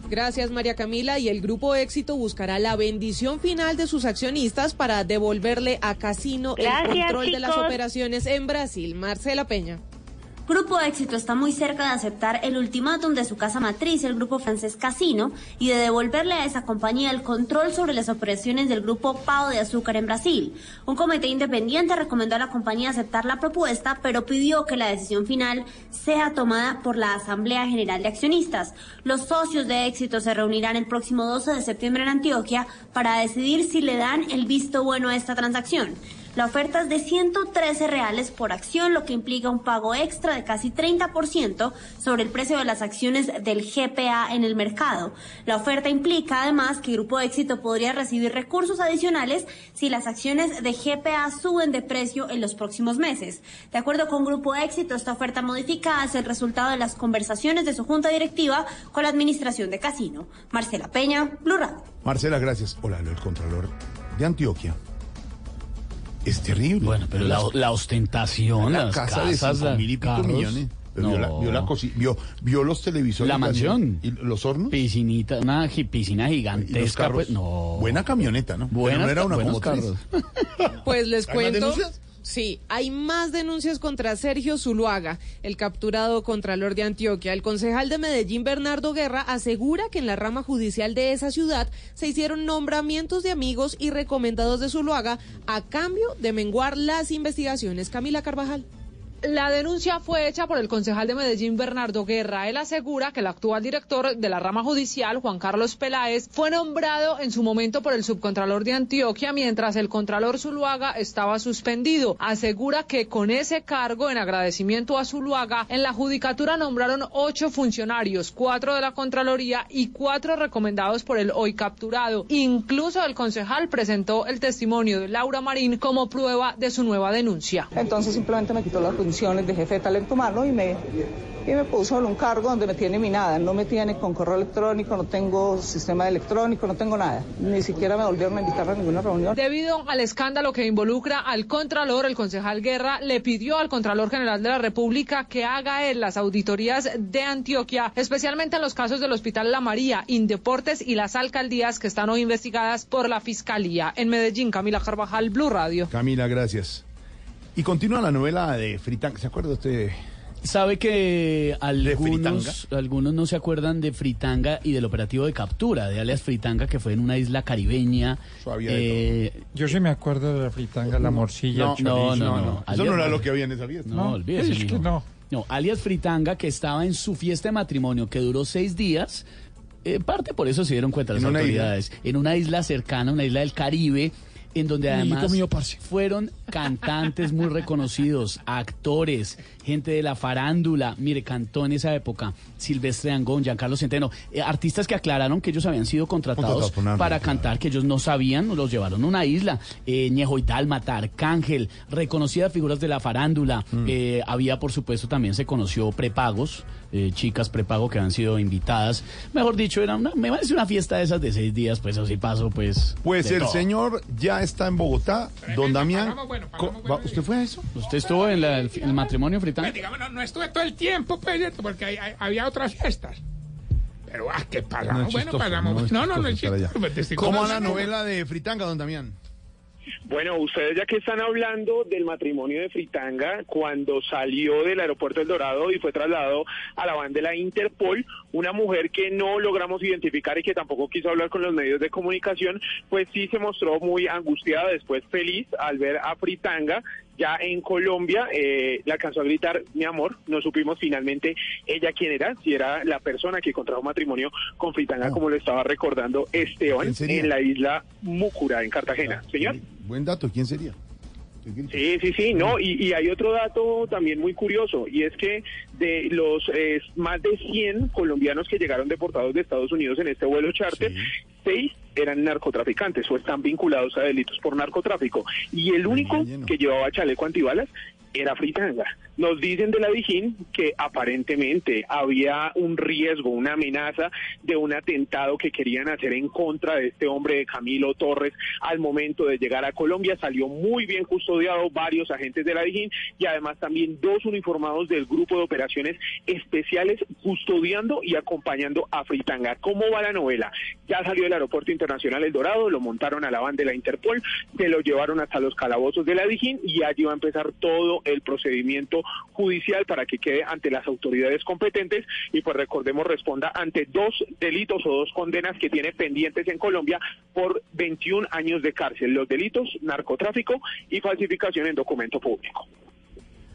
Gracias, María Camila. Y el Grupo Éxito buscará la bendición final de sus accionistas para devolverle a Casino el control de las operaciones en Brasil. Marcela Peña. Grupo Éxito está muy cerca de aceptar el ultimátum de su casa matriz, el grupo francés Casino, y de devolverle a esa compañía el control sobre las operaciones del grupo Pau de Azúcar en Brasil. Un comité independiente recomendó a la compañía aceptar la propuesta, pero pidió que la decisión final sea tomada por la Asamblea General de Accionistas. Los socios de Éxito se reunirán el próximo 12 de septiembre en Antioquia para decidir si le dan el visto bueno a esta transacción. La oferta es de 113 reales por acción, lo que implica un pago extra de casi 30% sobre el precio de las acciones del GPA en el mercado. La oferta implica además que Grupo Éxito podría recibir recursos adicionales si las acciones de GPA suben de precio en los próximos meses. De acuerdo con Grupo Éxito, esta oferta modificada es el resultado de las conversaciones de su junta directiva con la administración de Casino. Marcela Peña, Blue Radio. Marcela, gracias. Hola, el Contralor de Antioquia. Es terrible. Bueno, pero la, la ostentación, la las casa de casas, la- mil y pico carros. millones. Pero vio, la, No. vio la vio, vio los televisores. La mansión. ¿Y los hornos? Piscinita, una piscina ¿Y los gigantesca, carros? pues, no. Buena camioneta, ¿no? Pero Buenas no era una buenos como. Pues les ¿Hay más cuento. Sí, hay más denuncias contra Sergio Zuluaga, el capturado contralor de Antioquia. El concejal de Medellín, Bernardo Guerra, asegura que en la rama judicial de esa ciudad se hicieron nombramientos de amigos y recomendados de Zuluaga a cambio de menguar las investigaciones. Camila Carvajal. La denuncia fue hecha por el concejal de Medellín, Bernardo Guerra. Él asegura que el actual director de la rama judicial, Juan Carlos Peláez, fue nombrado en su momento por el subcontralor de Antioquia mientras el contralor Zuluaga estaba suspendido. Asegura que con ese cargo, en agradecimiento a Zuluaga, en la judicatura nombraron ocho funcionarios, cuatro de la Contraloría y cuatro recomendados por el hoy capturado. Incluso el concejal presentó el testimonio de Laura Marín como prueba de su nueva denuncia. Entonces simplemente me quitó las funciones de jefe de talento humano y me, y me puso en un cargo donde me tiene minada. No me tiene con correo electrónico, no tengo sistema electrónico, no tengo nada. Ni siquiera me volvieron a invitar a ninguna reunión. Debido al escándalo que involucra al Contralor, el concejal Guerra le pidió al Contralor General de la República que haga él las auditorías de Antioquia, especialmente en los casos del Hospital La María, Indeportes y las alcaldías que están hoy investigadas por la Fiscalía. En Medellín, Camila Carvajal, Blue Radio. Camila, gracias. Y continúa la novela de Fritanga. ¿Se acuerda usted? Sabe que Fritanga? algunos, algunos no se acuerdan de Fritanga y del operativo de captura de alias Fritanga que fue en una isla caribeña. Eh, Yo sí me acuerdo de la fritanga, la morcilla, no, el no, no, no. Eso no era lo que había en esa fiesta. No, No, olvídese. es que no. No, alias Fritanga, que estaba en su fiesta de matrimonio, que duró seis días. eh, parte por eso se dieron cuenta las En autoridades. En una isla cercana, una isla del Caribe, en donde además fueron cantantes muy reconocidos, actores, gente de la farándula. Mire, cantó en esa época Silvestre Angón, Giancarlo Centeno, eh, artistas que aclararon que ellos habían sido contratados para cantar, que ellos no sabían, los llevaron a una isla. Eh, Ñejo y Dálmata, Arcángel, reconocidas figuras de la farándula. Eh, había, por supuesto, también se conoció prepagos, eh, chicas prepago que han sido invitadas. Mejor dicho, era una, me parece una fiesta de esas de seis días, pues así paso, pues. Pues el todo. señor ya está en Bogotá. Don Damián. bueno, bueno. ¿Usted fue a eso? ¿Usted estuvo en la- el, el matrimonio fritanga? Pues, digamos, no, no estuve todo el tiempo, pues, ¿cierto? porque hay- hay- había otras fiestas. Pero, ah, ¿qué pasamos? No bueno, chistoso, pasamos. es No, no, no es chistoso pues, ¿Cómo va la novela de Fritanga, don Damián? Bueno, ustedes ya que están hablando del matrimonio de Fritanga, cuando salió del aeropuerto del Dorado y fue trasladado a la banda de la Interpol, una mujer que no logramos identificar y que tampoco quiso hablar con los medios de comunicación, pues sí se mostró muy angustiada, después feliz al ver a Fritanga ya en Colombia, eh, le alcanzó a gritar, mi amor, no supimos finalmente ella quién era, si era la persona que contrajo matrimonio con Fritanga, como lo estaba recordando Esteban, ¿Quién sería? en la isla Múcura, en Cartagena. Señor. Buen dato, ¿quién sería? Sí, sí, sí, no, y, y hay otro dato también muy curioso, y es que de los eh, más de 100 colombianos que llegaron deportados de Estados Unidos en este vuelo charter, seis eran narcotraficantes o están vinculados a delitos por narcotráfico, y el único que llevaba chaleco antibalas era Fritanga. Nos dicen de la Dijín que aparentemente había un riesgo, una amenaza de un atentado que querían hacer en contra de este hombre de Camilo Torres al momento de llegar a Colombia. Salió muy bien custodiado varios agentes de la Dijín y además también dos uniformados del grupo de operaciones especiales custodiando y acompañando a Fritanga. ¿Cómo va la novela? Ya salió del aeropuerto internacional El Dorado, lo montaron a la van de la Interpol, se lo llevaron hasta los calabozos de la Dijín y allí va a empezar todo el procedimiento judicial para que quede ante las autoridades competentes y pues recordemos responda ante dos delitos o dos condenas que tiene pendientes en Colombia por 21 años de cárcel. Los delitos narcotráfico y falsificación en documento público.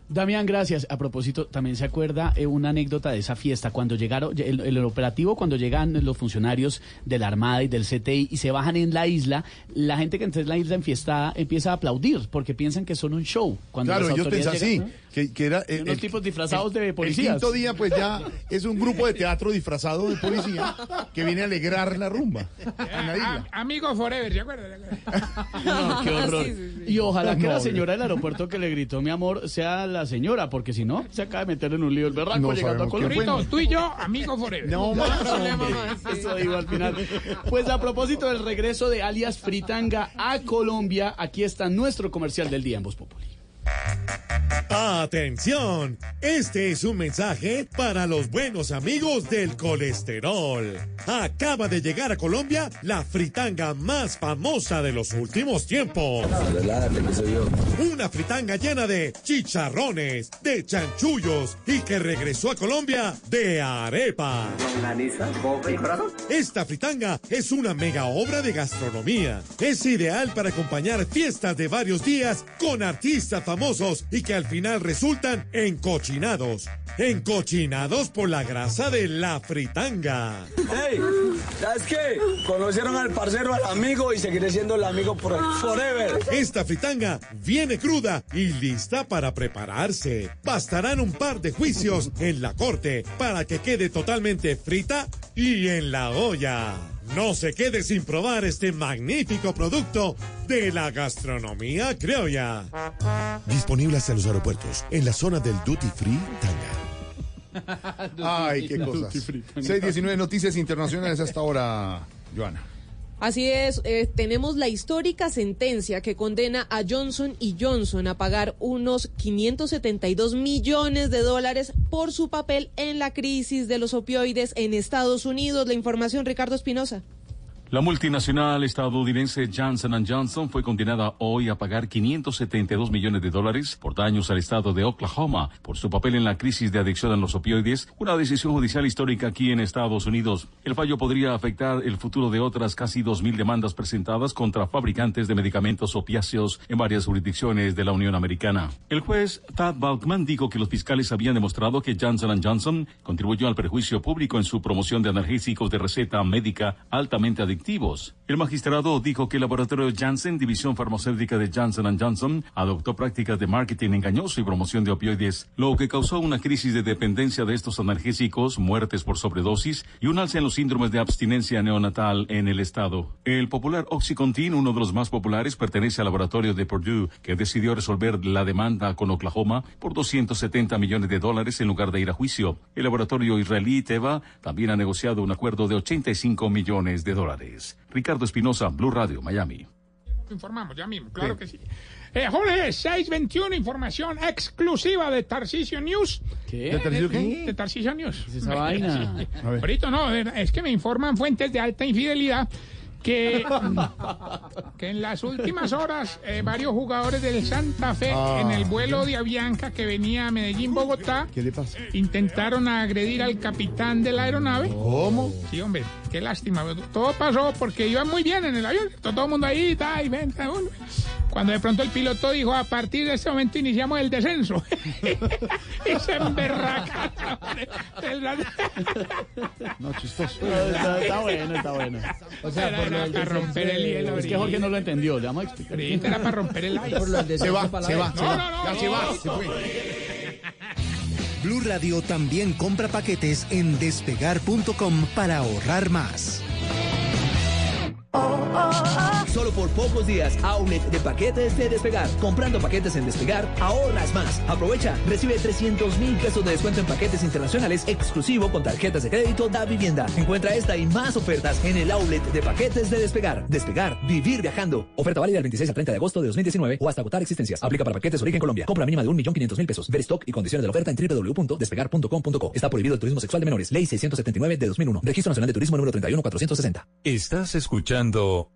Damián, gracias. A propósito, también se acuerda eh, una anécdota de esa fiesta, cuando llegaron, el, el operativo, cuando llegan los funcionarios de la Armada y del CTI y se bajan en la isla, la gente que entra en la isla enfiestada empieza a aplaudir porque piensan que son un show. Cuando Claro, ellos piensan así, ¿no? que, que era... eh, Unos el- tipos disfrazados de El policías. quinto día, pues ya es un grupo de teatro disfrazado de policía que viene a alegrar la rumba en la isla. A- Amigo Forever, ¿se acuerdan? No, qué horror. Sí, sí, sí. Y ojalá que la señora del aeropuerto que le gritó mi amor sea la señora, porque si no, se acaba de meter en un lío el berraco No llegando a sabemos qué Colombia. Rito, tú y yo, amigo Forever. No más, hombre. Eso digo al final. Pues a propósito del regreso de alias Fritanga a Colombia, aquí está nuestro comercial del día en Voz Populi. Atención, este es un mensaje para los buenos amigos del colesterol. Acaba de llegar a Colombia la fritanga más famosa de los últimos tiempos. Una fritanga llena de chicharrones, de chanchullos y que regresó a Colombia de arepa. Esta fritanga es una mega obra de gastronomía. Es ideal para acompañar fiestas de varios días con artistas famosos y que al final resultan encochinados. Encochinados por la grasa de la fritanga. Hey, ¿sabes qué? Conocieron al parcero, al amigo y seguiré siendo el amigo por forever. Esta fritanga viene cruda y lista para prepararse. Bastarán un par de juicios en la corte para que quede totalmente frita y en la olla. No se quede sin probar este magnífico producto de la gastronomía criolla. Disponible hasta los aeropuertos, en la zona del Duty Free Tanga. Ay, qué cosas. 619 Noticias Internacionales hasta ahora, Joana. Así es, eh, tenemos la histórica sentencia que condena a Johnson y Johnson a pagar unos 572 millones de dólares por su papel en la crisis de los opioides en Estados Unidos. La información, Ricardo Espinosa. La multinacional estadounidense Johnson Johnson fue condenada hoy a pagar 572 millones de dólares por daños al estado de Oklahoma por su papel en la crisis de adicción a los opioides, una decisión judicial histórica aquí en Estados Unidos. El fallo podría afectar el futuro de otras casi 2.000 demandas presentadas contra fabricantes de medicamentos opiáceos en varias jurisdicciones de la Unión Americana. El juez Tad Balkman dijo que los fiscales habían demostrado que Johnson Johnson contribuyó al perjuicio público en su promoción de analgésicos de receta médica altamente El magistrado dijo que el laboratorio Janssen, división farmacéutica de Johnson Johnson, adoptó prácticas de marketing engañoso y promoción de opioides, lo que causó una crisis de dependencia de estos analgésicos, muertes por sobredosis y un alza en los síndromes de abstinencia neonatal en el estado. El popular Oxycontin, uno de los más populares, pertenece al laboratorio de Purdue, que decidió resolver la demanda con Oklahoma por 270 millones de dólares en lugar de ir a juicio. El laboratorio israelí Teva también ha negociado un acuerdo de 85 millones de dólares. Ricardo Espinosa, Blue Radio, Miami. Informamos ya mismo, claro que sí. Eh, Jorge, 621, información exclusiva de Tarcisio News. ¿Qué? ¿De Tarcisio qué? De Tarcisio News. ¿Qué es esa vaina? Sí. A ver. Ahorita no, es que me informan fuentes de alta infidelidad que, que en las últimas horas eh, varios jugadores del Santa Fe Ah. en el vuelo de Avianca que venía a Medellín-Bogotá ¿Qué le pasa? intentaron agredir al capitán de la aeronave. ¿Cómo? Sí, hombre, qué lástima. Todo pasó porque iban muy bien en el avión. Todo el mundo ahí, ta, y ven. Cuando de pronto el piloto dijo, a partir de este momento iniciamos el descenso. y se emberraca. No, chistoso. Está, está bueno, está bueno. O sea, por para romper el hielo, Es que Jorge no lo entendió, le vamos a explicar. Ahorita era para romper el aire. Por lo del Se va, se va, se No, va. no, no, Ya se va, se fue. Blue Radio también compra paquetes en despegar.com para ahorrar más. Solo por pocos días, outlet de paquetes de despegar. Comprando paquetes en despegar, ahorras más. Aprovecha, recibe 300 mil pesos de descuento en paquetes internacionales exclusivo con tarjetas de crédito da vivienda. Encuentra esta y más ofertas en el outlet de paquetes de despegar. Despegar, vivir viajando. Oferta válida del 26 al 30 de agosto de 2019 o hasta agotar existencias. Aplica para paquetes origen Colombia. Compra mínima de 1.500.000 pesos. Ver stock y condiciones de la oferta en www.despegar.com.co. Está prohibido el turismo sexual de menores. Ley 679 de 2001. Registro Nacional de Turismo número 31460. Estás escuchando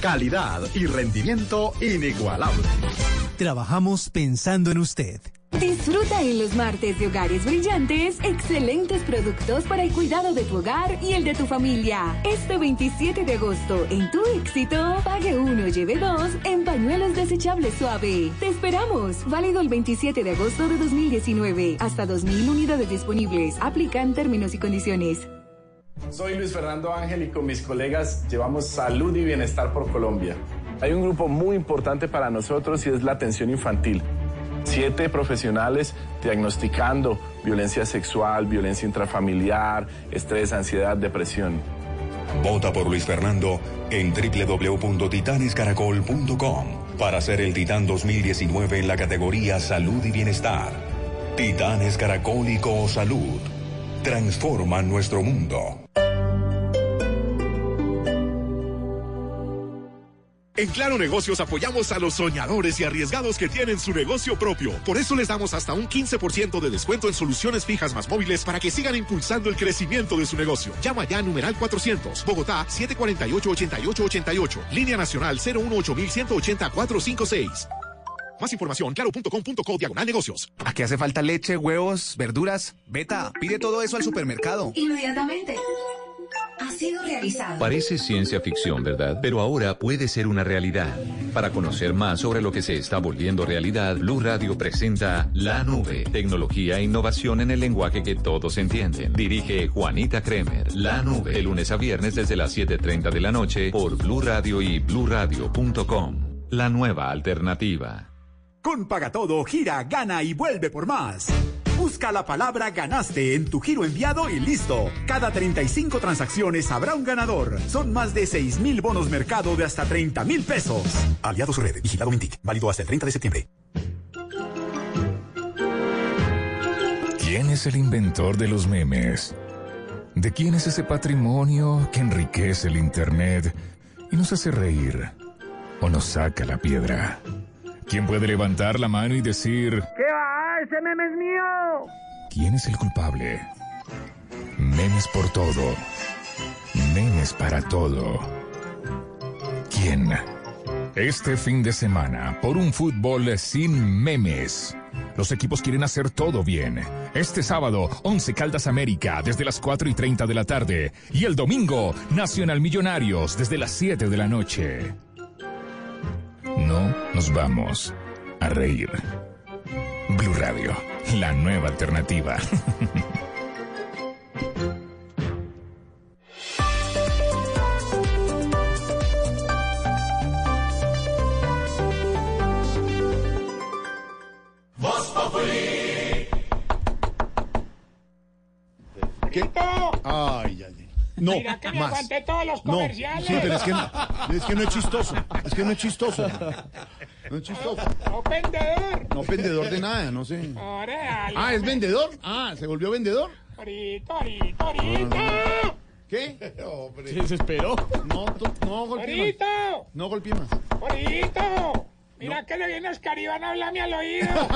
Calidad y rendimiento inigualable. Trabajamos pensando en usted. Disfruta en los martes de Hogares Brillantes excelentes productos para el cuidado de tu hogar y el de tu familia. Este 27 de agosto, en tu éxito, pague uno, lleve dos en pañuelos desechables suave. Te esperamos. Válido el 27 de agosto de 2019. Hasta 2.000 unidades disponibles. Aplican términos y condiciones. Soy Luis Fernando Ángel y con mis colegas llevamos salud y bienestar por Colombia. Hay un grupo muy importante para nosotros y es la atención infantil. Siete profesionales diagnosticando violencia sexual, violencia intrafamiliar, estrés, ansiedad, depresión. Vota por Luis Fernando en www.titanescaracol.com para ser el Titán 2019 en la categoría Salud y Bienestar. Titanes Caracólico Salud. Transforma nuestro mundo. En Claro Negocios apoyamos a los soñadores y arriesgados que tienen su negocio propio. Por eso les damos hasta un 15% de descuento en soluciones fijas más móviles para que sigan impulsando el crecimiento de su negocio. Llama ya a numeral 400, Bogotá 748-8888, línea nacional 018-180-456. Más información, claro.com.co diagonal negocios. ¿A qué hace falta leche, huevos, verduras? Beta, pide todo eso al supermercado. Inmediatamente. Ha sido realizado. Parece ciencia ficción, ¿verdad? Pero ahora puede ser una realidad. Para conocer más sobre lo que se está volviendo realidad, Blue Radio presenta La Nube, tecnología e innovación en el lenguaje que todos entienden. Dirige Juanita Kremer. La Nube, de lunes a viernes desde las 7:30 de la noche por Blue Radio y bluradio.com. La nueva alternativa. Con Pagatodo, gira, gana y vuelve por más. Busca la palabra ganaste en tu giro enviado y listo. Cada 35 transacciones habrá un ganador. Son más de 6 mil bonos mercado de hasta 30 mil pesos. Aliados Red, vigilado Mintic, válido hasta el 30 de septiembre. ¿Quién es el inventor de los memes? ¿De quién es ese patrimonio que enriquece el Internet y nos hace reír o nos saca la piedra? ¿Quién puede levantar la mano y decir, ¿Qué va? ¡Ese meme es mío! ¿quién es el culpable? Memes por todo. Memes para todo. ¿Quién? Este fin de semana, por un fútbol sin memes. Los equipos quieren hacer todo bien. Este sábado, 11 Caldas América, desde las 4 y 30 de la tarde. Y el domingo, Nacional Millonarios, desde las 7 de la noche. No nos vamos a reír. Blue Radio, la nueva alternativa. ¿Qué? Ay, ya, ya. No, Mira que me más. aguanté todos los No, comerciales. sí, pero es que, no, es que no es chistoso. Es que no es chistoso. No es chistoso. No, vendedor. No vendedor de nada, no sé. Ahora, Ah, ¿es vendedor? Ah, ¿se volvió vendedor? Ahorita, ahorita, ahorita. ¿Qué? Se desesperó. No, tú- no golpeé más. No golpeé más. Ahorita. Mira que le viene Oscar Iván a hablarme al oído.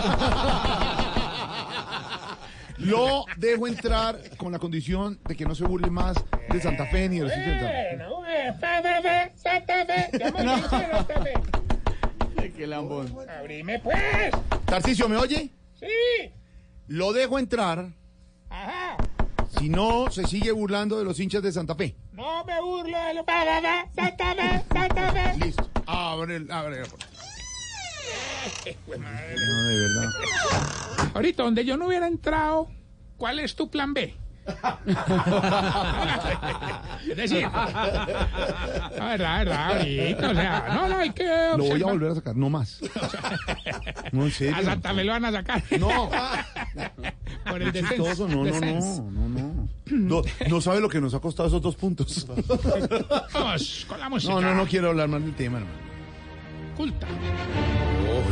Lo dejo entrar con la condición de que no se burle más de Santa Fe ni de los hinchas de Santa Fe. Bueno, eh, Santa Fe, Santa No. Santa Fe. Qué lambón. Abrime pues. Tarcicio, ¿me oye? Sí. Lo dejo entrar Ajá. si no se sigue burlando de los hinchas de Santa Fe. No me burlo de lo Santa Fe, Santa Fe, Santa Fe. Listo. Abre, abre. No, de verdad. Ahorita, donde yo no hubiera entrado, ¿cuál es tu plan B? es decir, la verdad, verdad, ahorita, o sea, no, no, hay que Lo voy a observar. volver a sacar, no más. No, en serio. A Santa Fe lo van a sacar. No. Por el descenso. no, no, no, no, no. No, no sabe lo que nos ha costado esos dos puntos. Vamos con la música. No, no, no quiero hablar más del tema, hermano. Culta.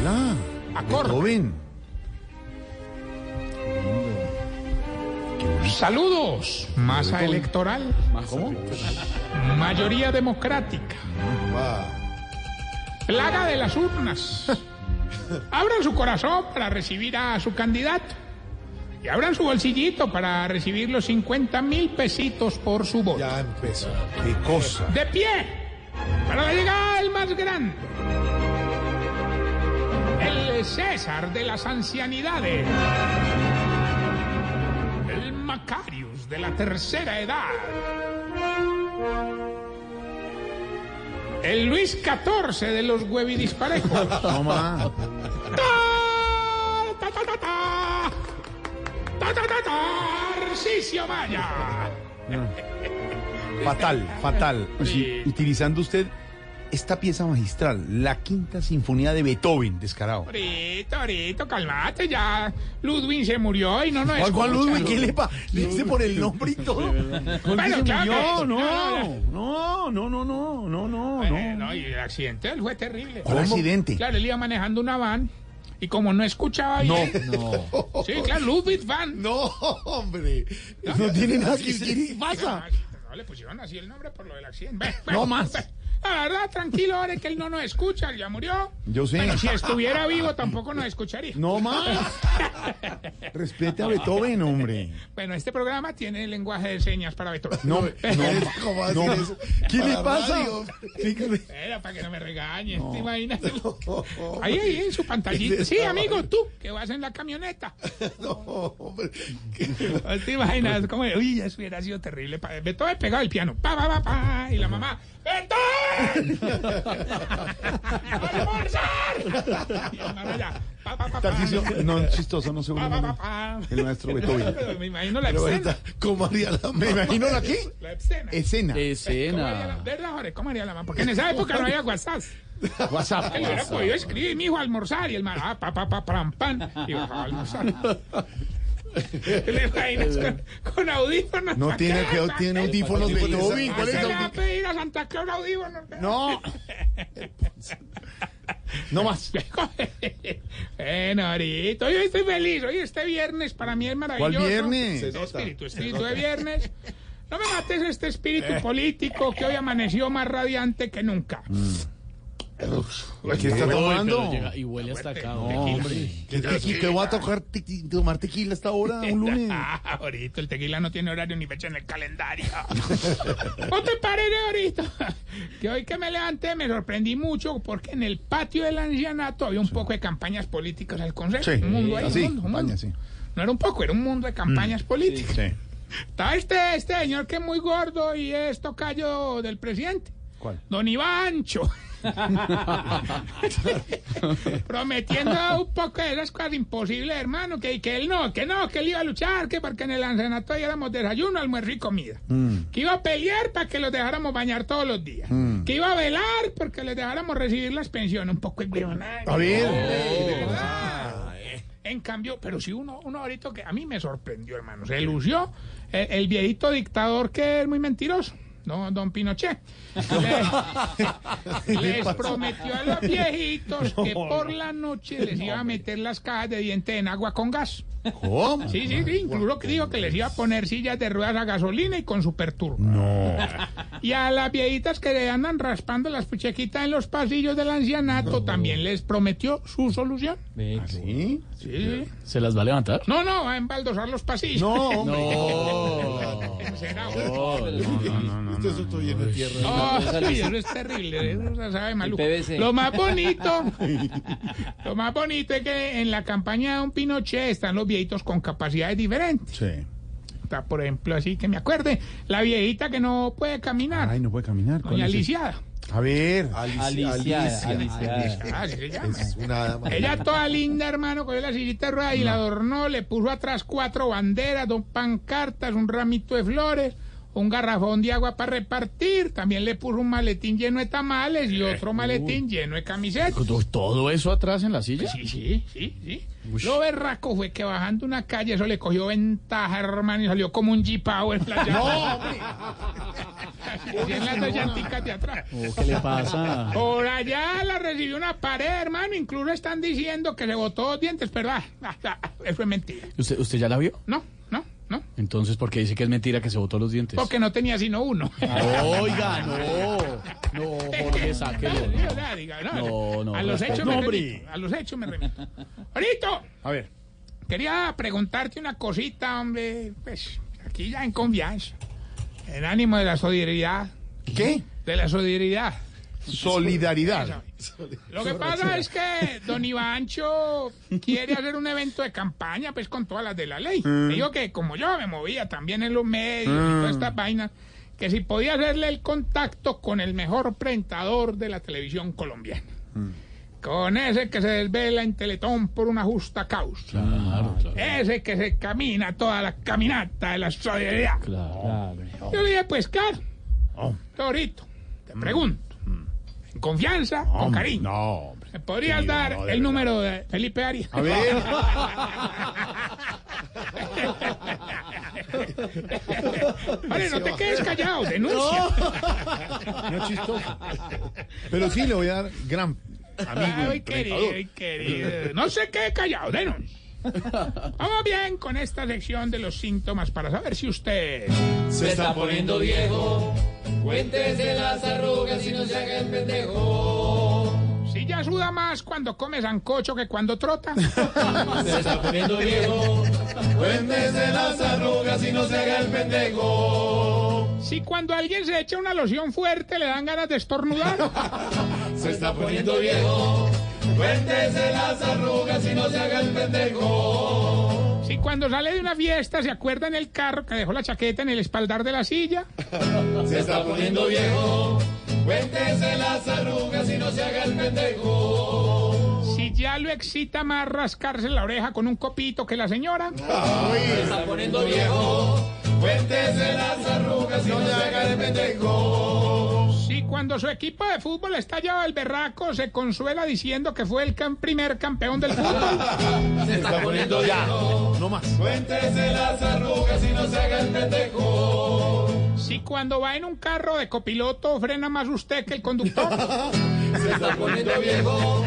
Hola. Acorde. Joven. Saludos, masa electoral. ¿Cómo? Mayoría democrática. Plaga de las urnas. Abran su corazón para recibir a su candidato. Y abran su bolsillito para recibir los 50 mil pesitos por su voto. Ya empezó. Qué cosa. De pie. Para la llegada del más grande. El César de las ancianidades. El Macarius de la tercera edad. El Luis XIV de los huevidisparejos. Toma. Ta, ta, ta, ta, ta. Ta, ta, ta, Maya. Fatal, fatal. Sí, Utilizando usted esta pieza magistral, la quinta sinfonía de Beethoven, descarado. Ahorita, ahorita, calmate ya. Ludwig se murió y no nos Juan, Juan escucha. Ludwig, ¿qué le pasa? Le dice por el nombre y todo. Bueno, se claro No, no, no, no, no, no, no, Eh, no. no, y el accidente él fue terrible. ¿Cuál accidente? Claro, él iba manejando una van y como no escuchaba No, bien. no. Sí, claro, Ludwig van. No, hombre. No tiene nada que ¿Qué pasa? No, le pusieron así el nombre por lo del accidente. Ve, No más. ve. La verdad, tranquilo, ahora que él no nos escucha, él ya murió. Yo sé. Si estuviera vivo tampoco nos escucharía. No más. Respete a Beethoven, hombre. Bueno, este programa tiene lenguaje de señas para Beethoven. No, no, ¿Cómo va a no. decir eso? ¿Qué le pasa? radio. Dígame. Era para que no me regañes, ¿te imaginas? Ahí, ahí, en su pantallita. Sí, amigo, tú, que vas en la camioneta. No, hombre. ¿Te imaginas? cómo? Uy, eso hubiera sido terrible. Beethoven pegaba el piano. Pa, pa, pa, pa, y la mamá. ¡Beethoven! ¡Almorzar! Tarcisio, no, chistoso, no se vuelve el maestro Beethoven. Pero Me imagino la Pero escena. ahorita, ¿cómo haría la Me mamá? imagino la qué? La escena. Escena. ¿Cómo haría la- Escena. ¿Verdad, Jorge? ¿Cómo haría la mamá? Porque en esa época no había WhatsApp. WhatsApp. Él hubiera podido escribir, mi hijo, almorzar. Y el man, ah, pa, pa, pa, pam, pan. Y bajaba a almorzar. ¿Te le imaginas con, con audífonos? No tiene, que, tiene audífonos Beethoven. ¿Cuál ¿Cuál es le el va a audí- pedir a Santa Claus audífonos? No. No más. Bueno, ahorita, hoy estoy feliz. Hoy este viernes para mí es maravilloso. ¿Cuál viernes? Espíritu, espíritu de viernes. No me mates este espíritu político que hoy amaneció más radiante que nunca. ¿Qué está tomando? y huele hasta acá. Hombre. ¿Qué, va a tocar tomar tequila a esta hora, un lunes? Ah, ahorita el tequila no tiene horario ni fecha en el calendario. ¿No te parece ahorita? Que hoy que me levanté me sorprendí mucho porque en el patio del ancianato había un poco de campañas políticas al consejo. Sí, un mundo ahí, un mundo, un mundo. No era un poco, era un mundo de campañas políticas. Sí. Estaba este, este señor que es muy gordo y es tocayo del presidente. ¿Cuál? Don Ivancho. Prometiendo un poco de esas cosas imposibles, hermano, que, que él no, que no, que él iba a luchar, que porque en el ancianato éramos desayuno, almuerzo y comida. Que iba a pelear para que los dejáramos bañar todos los días. Que iba a velar porque les dejáramos recibir las pensiones. Un poco de verdad. En cambio, pero si uno, uno ahorita que a mí me sorprendió, hermano, se lució el, el viejito dictador que es muy mentiroso. Don, don Pinochet Le- les prometió a los viejitos que por la noche les iba a meter las cajas de diente en agua con gas. ¿Cómo? Sí, sí, sí, incluso que dijo que les iba a poner sillas de ruedas a gasolina y con superturbo. No. Y a las viejitas que le andan raspando las puchequitas en los pasillos del ancianato también les prometió su solución. ¿Sí? Sí. ¿Se las va a levantar? No, no, va a embaldosar los pasillos. No, hombre. No. Será- No, no, no. Esto es lleno de tierra. Sí, eso es terrible, eso se sabe maluco. Lo más bonito, lo más bonito es que en la campaña de Don Pinochet están los viejitos con capacidades diferentes. Sí. Está, por ejemplo, así que me acuerde, la viejita que no puede caminar, Ay, no puede caminar. ¿Cuál doña? Aliciada. A ver. Ah, llama. Es una dama. Ella toda linda, hermano, cogió la sillita de ruedas y la adornó, le puso atrás cuatro banderas, dos pancartas, un ramito de flores, un garrafón de agua para repartir, también le puso un maletín lleno de tamales y otro maletín lleno de camisetas. ¿Todo eso atrás en la silla? Sí, sí, sí, sí. Lo berraco fue que bajando una calle eso le cogió ventaja, hermano, y salió como un Jeep Power playado. No, hombre. Así en las llanticas de atrás. Oh, ¿Qué le pasa? Por allá la recibió una pared, hermano. Incluso están diciendo que se botó dos dientes, ¿verdad? Eso es mentira. ¿Usted, ¿Usted ya la vio? No, no. ¿No? Entonces, ¿por qué dice que es mentira que se botó los dientes? Porque no tenía sino uno. Oiga, no. No, Jorge, sáquelo. No, No, no, a los hechos me remito. A los hechos me remito. Ahorita, A ver. quería preguntarte una cosita, hombre. Pues, aquí ya en confianza. En ánimo de la solidaridad. ¿Qué? De la solidaridad. Solidaridad. Lo que pasa es que don Ivancho quiere hacer un evento de campaña, pues con todas las de la ley. Mm. Le Digo que como yo me movía también en los medios y Mm. todas estas vainas, que si podía hacerle el contacto con el mejor presentador de la televisión colombiana. Con ese que se desvela en Teletón por una justa causa. Claro, claro. Ese que se camina toda la caminata de la solidaridad. Claro. Yo le dije, pues claro, Torito, te pregunto, confianza, con cariño. No, hombre. ¿Me podrías dar no, el verdad. número de Felipe Arias? A ver. Vale, no te quedes callado, denuncia. No chistoso. Pero sí le voy a dar gran amigo. Ay, querido, ay, querido. No se quede callado, denuncia. Vamos bien con esta sección de los síntomas para saber si usted... Se está poniendo viejo. Cuéntese las arrugas y no se haga el pendejo. Si ya suda más cuando come sancocho que cuando trota. Se está poniendo viejo. Cuéntese las arrugas y no se haga el pendejo. Si cuando alguien se echa una loción fuerte le dan ganas de estornudar. Se está poniendo viejo. Cuéntese las arrugas y no se haga el pendejo. Si cuando sale de una fiesta se acuerda en el carro que dejó la chaqueta en el espaldar de la silla. Se está poniendo viejo. Cuéntese las arrugas y no se haga el pendejo. Si ya lo excita más rascarse la oreja con un copito que la señora. Se está poniendo viejo. Cuéntese las arrugas y no se haga el pendejo. Si cuando su equipo de fútbol estallado el berraco se consuela diciendo que fue el cam- primer campeón del fútbol. Se está poniendo viejo. No más. Cuéntese las arrugas y no se haga el pendejo. Si cuando va en un carro de copiloto frena más usted que el conductor. Se está poniendo viejo.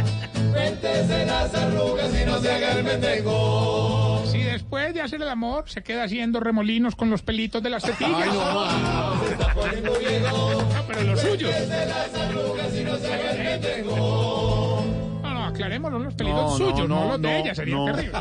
Cuéntese las arrugas y no se haga el. Si después de hacer el amor se queda haciendo remolinos con los pelitos de las tetillas. Se está poniendo viejo. No, pero los suyos. Cuéntese las arrugas y no se haga el pendejo. No, no, aclaremos los pelitos No, no, suyos, no, no, los de no, ella, sería no. terrible.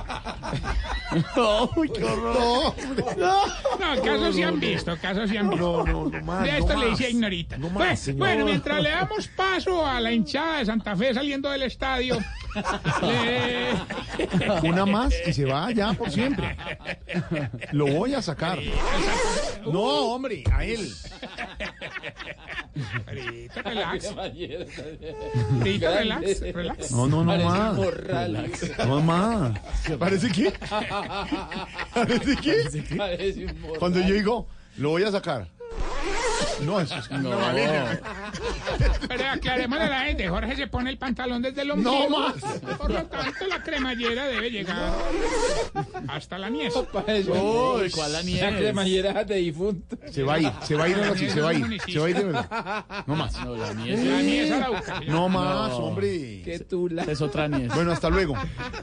Uy, qué horror. No, casos sí han visto, casos sí han visto. No, no, no más. De no esto le decía ignorita. No más, bueno, mientras le damos paso a la hinchada de Santa Fe saliendo del estadio. Una más y se va ya por siempre. Lo voy a sacar. No, hombre, a él. Relax. Relax, relax. No, no, no más. No más. ¿Parece que? ¿Parece que? Cuando yo digo, lo voy a sacar. No, eso es una valeria. Pero aclarémosle a la gente, Jorge se pone el pantalón desde el ombligo. No más. Por lo tanto, la cremallera debe llegar hasta la niez. Uy, ¿cuál la nieve? La cremallera de difunto. Se va a ir, se va a ir ahora sí, se va a ir. Se va a ir de verdad. No más. No, la Arauca. señor. No más, hombre. Qué tula. Es otra nieve. Bueno, hasta luego.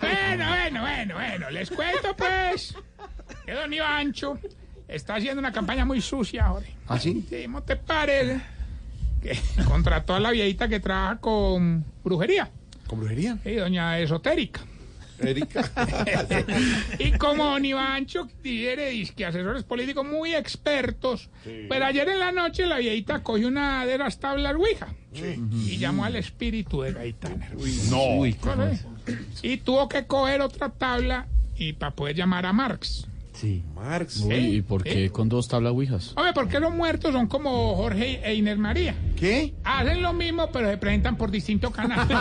Bueno, bueno, bueno, bueno. Les cuento, pues, que don Ivancho está haciendo una campaña muy sucia ahora. ¿Ah, sí? Sí, ¿no te parece? Que contrató a la viejita que trabaja con brujería. ¿Con brujería? Sí, doña Esotérica. Erika. Y como don Ivancho tiene disque asesores políticos muy expertos, pero ayer en la noche la viejita cogió una de las tablas Ouija y llamó al espíritu de Gaitán. No. Y tuvo que coger otra tabla y para poder llamar a Marx. Sí. Marx. Uy, ¿y por ¿Eh? qué con dos tablas ouijas? Hombre, ¿por qué los muertos son como Jorge e Inés María? ¿Qué? Hacen lo mismo, pero se presentan por distintos canales.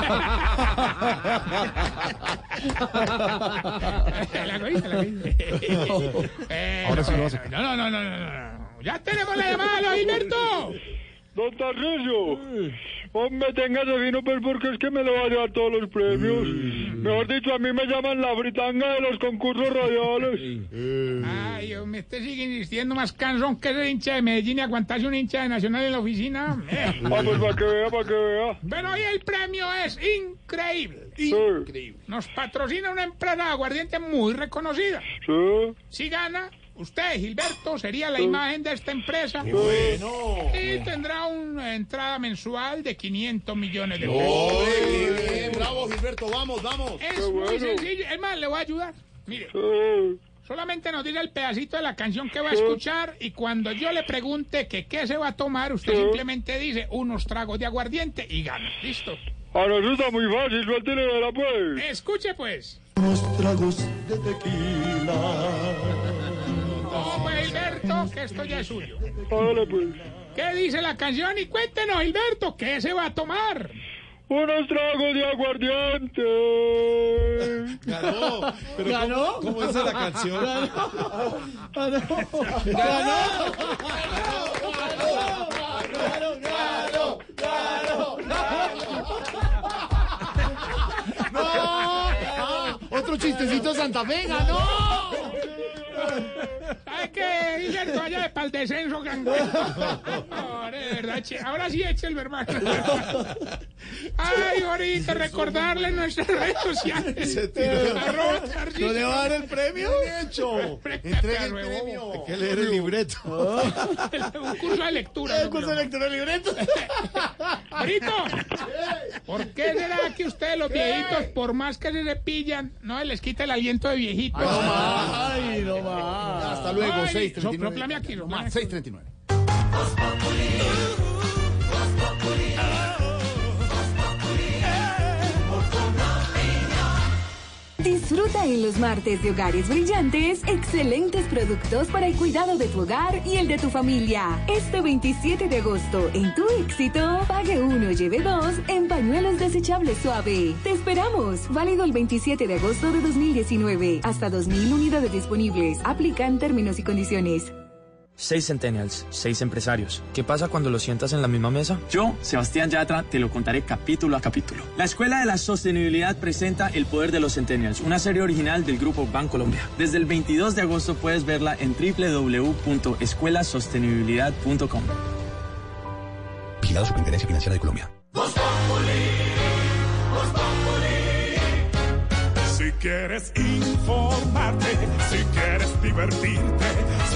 la cogiste, la cogiste. Ahora sí lo no, no, no, no, no, no. Ya tenemos la llamada, Gilberto. Don Tarcisio, hombre, téngase vino, pues porque es que me lo va a llevar todos los premios. Mejor dicho, a mí me llaman la fritanga de los concursos radiales. Ay, hombre, este sigue insistiendo más cansón que ese hincha de Medellín y aguantarse un hincha de Nacional en la oficina. Eh. Ah, pues para que vea, para que vea. Pero hoy el premio es increíble. Sí, Nos patrocina una empresa de aguardiente muy reconocida. sí. Si gana, Usted, Gilberto, sería la imagen de esta empresa. Qué bueno. Y tendrá una entrada mensual de 500 millones de No, pesos. qué bien, bravo, Gilberto, vamos, vamos. Es muy sencillo. Es más, le voy a ayudar. Mire. Solamente nos diga el pedacito de la canción que va a escuchar y cuando yo le pregunte que qué se va a tomar, usted simplemente dice unos tragos de aguardiente y gana. ¿Listo? Ahora eso está muy fácil, suéltele, verá pues. Escuche pues. Unos tragos de tequila. No, pues, Gilberto, que esto ya es suyo. Hágale pues. ¿Qué dice la canción? Y cuéntenos, Gilberto, ¿qué se va a tomar? Unos tragos de aguardiente. Ganó. Pero ¿Ganó? ¿cómo, cómo es la canción? Ganó. ¡No! Ah, otro chistecito de Santa Fe, ganó. ¿Sabe qué, Gilberto? Vaya de pa'l descenso, gango. Ahora, sí eche el hermano. Ay, ahorita recordarle nuestras redes sociales. Se tiró. Arroba Tarcisio. ¿No le va a dar el premio? Bien hecho. Entregue el premio. Hay que leer el libreto. Un curso de lectura. El curso de lectura del libreto. Brito, ¿por qué será que ustedes los viejitos, por más que se cepillan, no les quita el aliento de viejito? Ay, no más. Hasta luego, Ay, 6.39. soplame aquí, aquí. 6.39. Disfruta en los martes de Hogares Brillantes excelentes productos para el cuidado de tu hogar y el de tu familia. Este 27 de agosto, en tu éxito, pague uno, lleve dos en pañuelos desechables suave. Te esperamos. Válido el 27 de agosto de 2019. Hasta 2.000 unidades disponibles. Aplican términos y condiciones. Seis Centennials, seis empresarios. ¿Qué pasa cuando los sientas en la misma mesa? Yo, Sebastián Yatra, te lo contaré capítulo a capítulo. La Escuela de la Sostenibilidad presenta El Poder de los Centennials, una serie original del Grupo Bancolombia. Desde el 22 de agosto puedes verla en www.escuelasostenibilidad.com. Vigilado Superintendencia Financiera de Colombia. Si quieres informarte, si quieres divertirte, si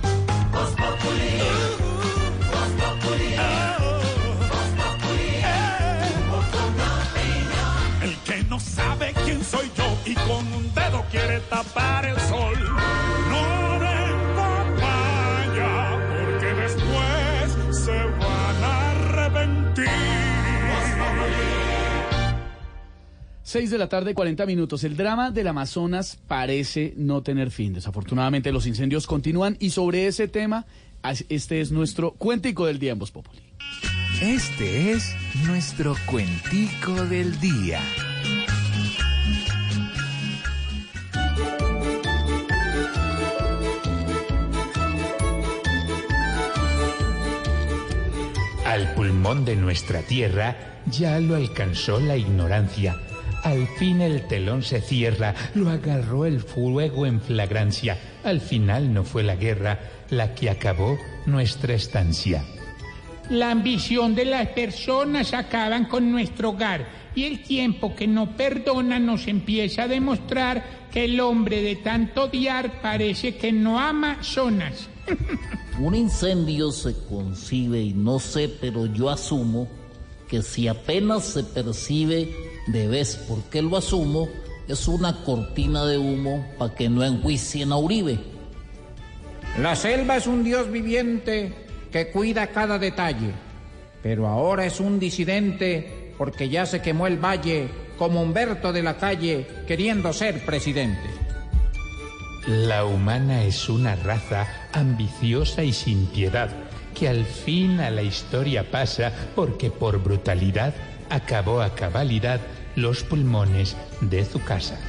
No sabe quién soy yo y con un dedo quiere tapar el sol. No den papaya, porque después se van a arrepentir. 6 de la tarde, 40 minutos. El drama del Amazonas parece no tener fin. Desafortunadamente los incendios continúan y sobre ese tema, este es nuestro cuentico del día en Voz Populi. Este es nuestro cuentico del día. Al pulmón de nuestra tierra ya lo alcanzó la ignorancia. Al fin el telón se cierra, lo agarró el fuego en flagrancia. Al final no fue la guerra la que acabó nuestra estancia. La ambición de las personas acaban con nuestro hogar y el tiempo que no perdona nos empieza a demostrar que el hombre de tanto odiar parece que no ama zonas. Un incendio se concibe y no sé, pero yo asumo que si apenas se percibe de vez por qué lo asumo, es una cortina de humo para que no enjuicien a Uribe. La selva es un dios viviente que cuida cada detalle, pero ahora es un disidente porque ya se quemó el valle como Humberto de la calle queriendo ser presidente. La humana es una raza ambiciosa y sin piedad, que al fin a la historia pasa porque por brutalidad acabó a cabalidad los pulmones de su casa.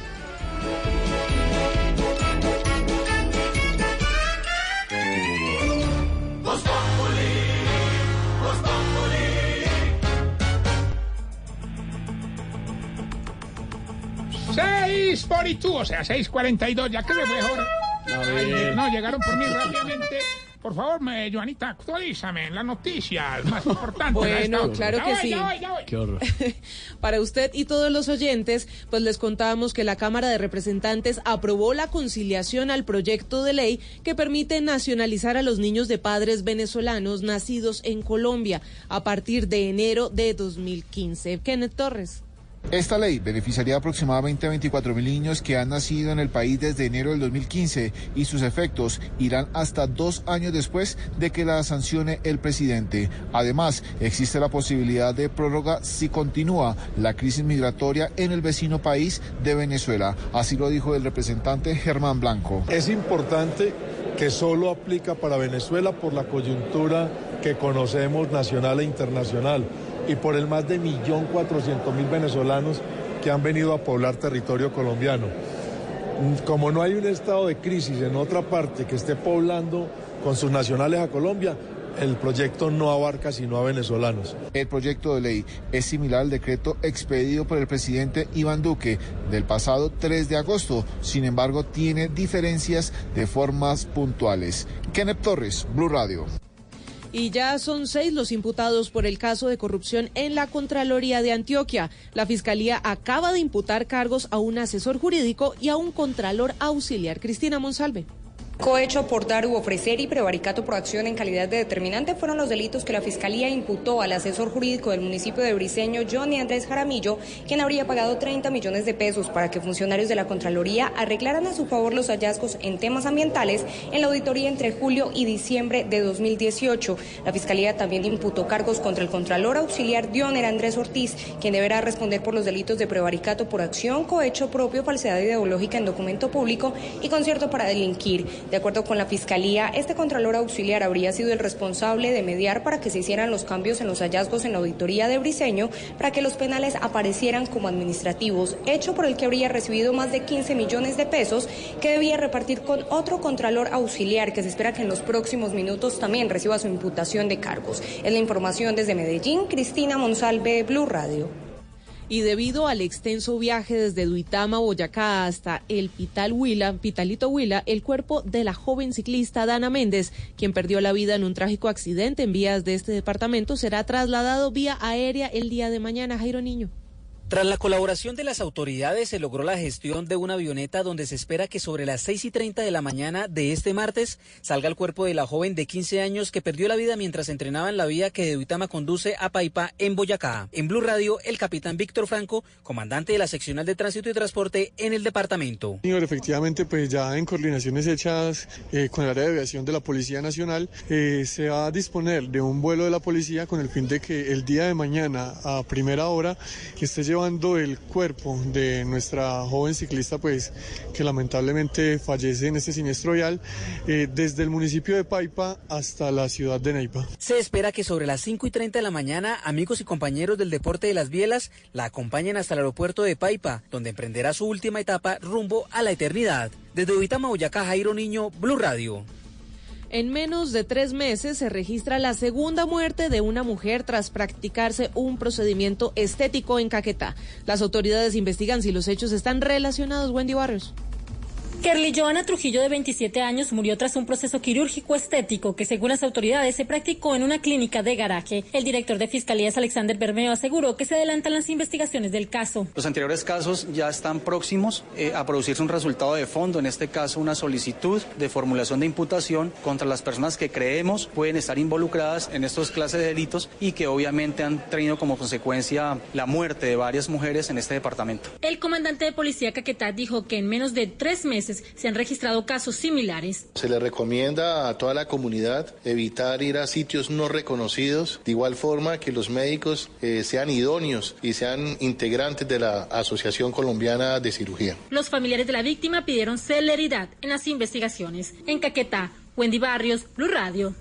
642, o sea, 642, ya que me fue Jorge. Ay, ver. no, llegaron por mí rápidamente. Por favor, me, Joanita, actualízame las noticias más importantes. Bueno, claro Ya que voy, sí. ya voy, ya voy. Qué horror. Para usted y todos los oyentes, pues les contábamos que la Cámara de Representantes aprobó la conciliación al proyecto de ley que permite nacionalizar a los niños de padres venezolanos nacidos en Colombia a partir de enero de 2015. Kenneth Torres. Esta ley beneficiaría aproximadamente a 24 mil niños que han nacido en el país desde enero del 2015 y sus efectos irán hasta dos años después de que la sancione el presidente. Además, existe la posibilidad de prórroga si continúa la crisis migratoria en el vecino país de Venezuela. Así lo dijo el representante Germán Blanco. Es importante que solo aplica para Venezuela por la coyuntura que conocemos nacional e internacional y por el más de 1.400.000 venezolanos que han venido a poblar territorio colombiano. Como no hay un estado de crisis en otra parte que esté poblando con sus nacionales a Colombia, el proyecto no abarca sino a venezolanos. El proyecto de ley es similar al decreto expedido por el presidente Iván Duque del pasado 3 de agosto. Sin embargo, tiene diferencias de formas puntuales. Kenneth Torres, Blue Radio. Y ya son seis los imputados por el caso de corrupción en la Contraloría de Antioquia. La Fiscalía acaba de imputar cargos a un asesor jurídico y a un contralor auxiliar. Cristina Monsalve. Cohecho, portar u ofrecer y prevaricato por acción en calidad de determinante fueron los delitos que la Fiscalía imputó al asesor jurídico del municipio de Briceño, Johnny Andrés Jaramillo, quien habría pagado 30 millones de pesos para que funcionarios de la Contraloría arreglaran a su favor los hallazgos en temas ambientales en la auditoría entre julio y diciembre de 2018. La Fiscalía también imputó cargos contra el Contralor Auxiliar Dioner Andrés Ortiz, quien deberá responder por los delitos de prevaricato por acción, cohecho propio, falsedad ideológica en documento público y concierto para delinquir. De acuerdo con la Fiscalía, este Contralor Auxiliar habría sido el responsable de mediar para que se hicieran los cambios en los hallazgos en la auditoría de Briceño para que los penales aparecieran como administrativos, hecho por el que habría recibido más de 15 millones de pesos que debía repartir con otro Contralor Auxiliar que se espera que en los próximos minutos también reciba su imputación de cargos. Es la información desde Medellín, Cristina Monsalve, Blue Radio. Y debido al extenso viaje desde Duitama, Boyacá, hasta el Pital Huila, Pitalito Huila, el cuerpo de la joven ciclista Dana Méndez, quien perdió la vida en un trágico accidente en vías de este departamento, será trasladado vía aérea el día de mañana. Jairo Niño. Tras la colaboración de las autoridades se logró la gestión de una avioneta donde se espera que sobre las 6 y 30 de la mañana de este martes salga el cuerpo de la joven de 15 años que perdió la vida mientras entrenaba en la vía que de Uitama conduce a Paipa en Boyacá. En Blue Radio, el capitán Víctor Franco, comandante de la seccional de tránsito y transporte en el departamento. Señor, efectivamente, pues ya en coordinaciones hechas eh, con el área de aviación de la Policía Nacional, eh, se va a disponer de un vuelo de la policía con el fin de que el día de mañana a primera hora que esté llevando el cuerpo de nuestra joven ciclista, pues que lamentablemente fallece en este siniestro vial, eh, desde el municipio de Paipa hasta la ciudad de Neipa. Se espera que sobre las 5 y 30 de la mañana, amigos y compañeros del deporte de las bielas la acompañen hasta el aeropuerto de Paipa, donde emprenderá su última etapa rumbo a la eternidad. Desde Uitama, Boyacá, Jairo Niño, Blue Radio. En menos de tres meses se registra la segunda muerte de una mujer tras practicarse un procedimiento estético en Caquetá. Las autoridades investigan si los hechos están relacionados. Wendy Barrios. Kerly Joana Trujillo, de 27 años, murió tras un proceso quirúrgico estético que, según las autoridades, se practicó en una clínica de garaje. El director de Fiscalías, Alexander Bermeo, aseguró que se adelantan las investigaciones del caso. Los anteriores casos ya están próximos eh, a producirse un resultado de fondo, en este caso una solicitud de formulación de imputación contra las personas que creemos pueden estar involucradas en estos clases de delitos y que obviamente han tenido como consecuencia la muerte de varias mujeres en este departamento. El comandante de policía Caquetá dijo que en menos de tres meses se han registrado casos similares. Se le recomienda a toda la comunidad evitar ir a sitios no reconocidos, de igual forma que los médicos eh, sean idóneos y sean integrantes de la Asociación Colombiana de Cirugía. Los familiares de la víctima pidieron celeridad en las investigaciones. En Caquetá, Wendy Barrios, Blue Radio.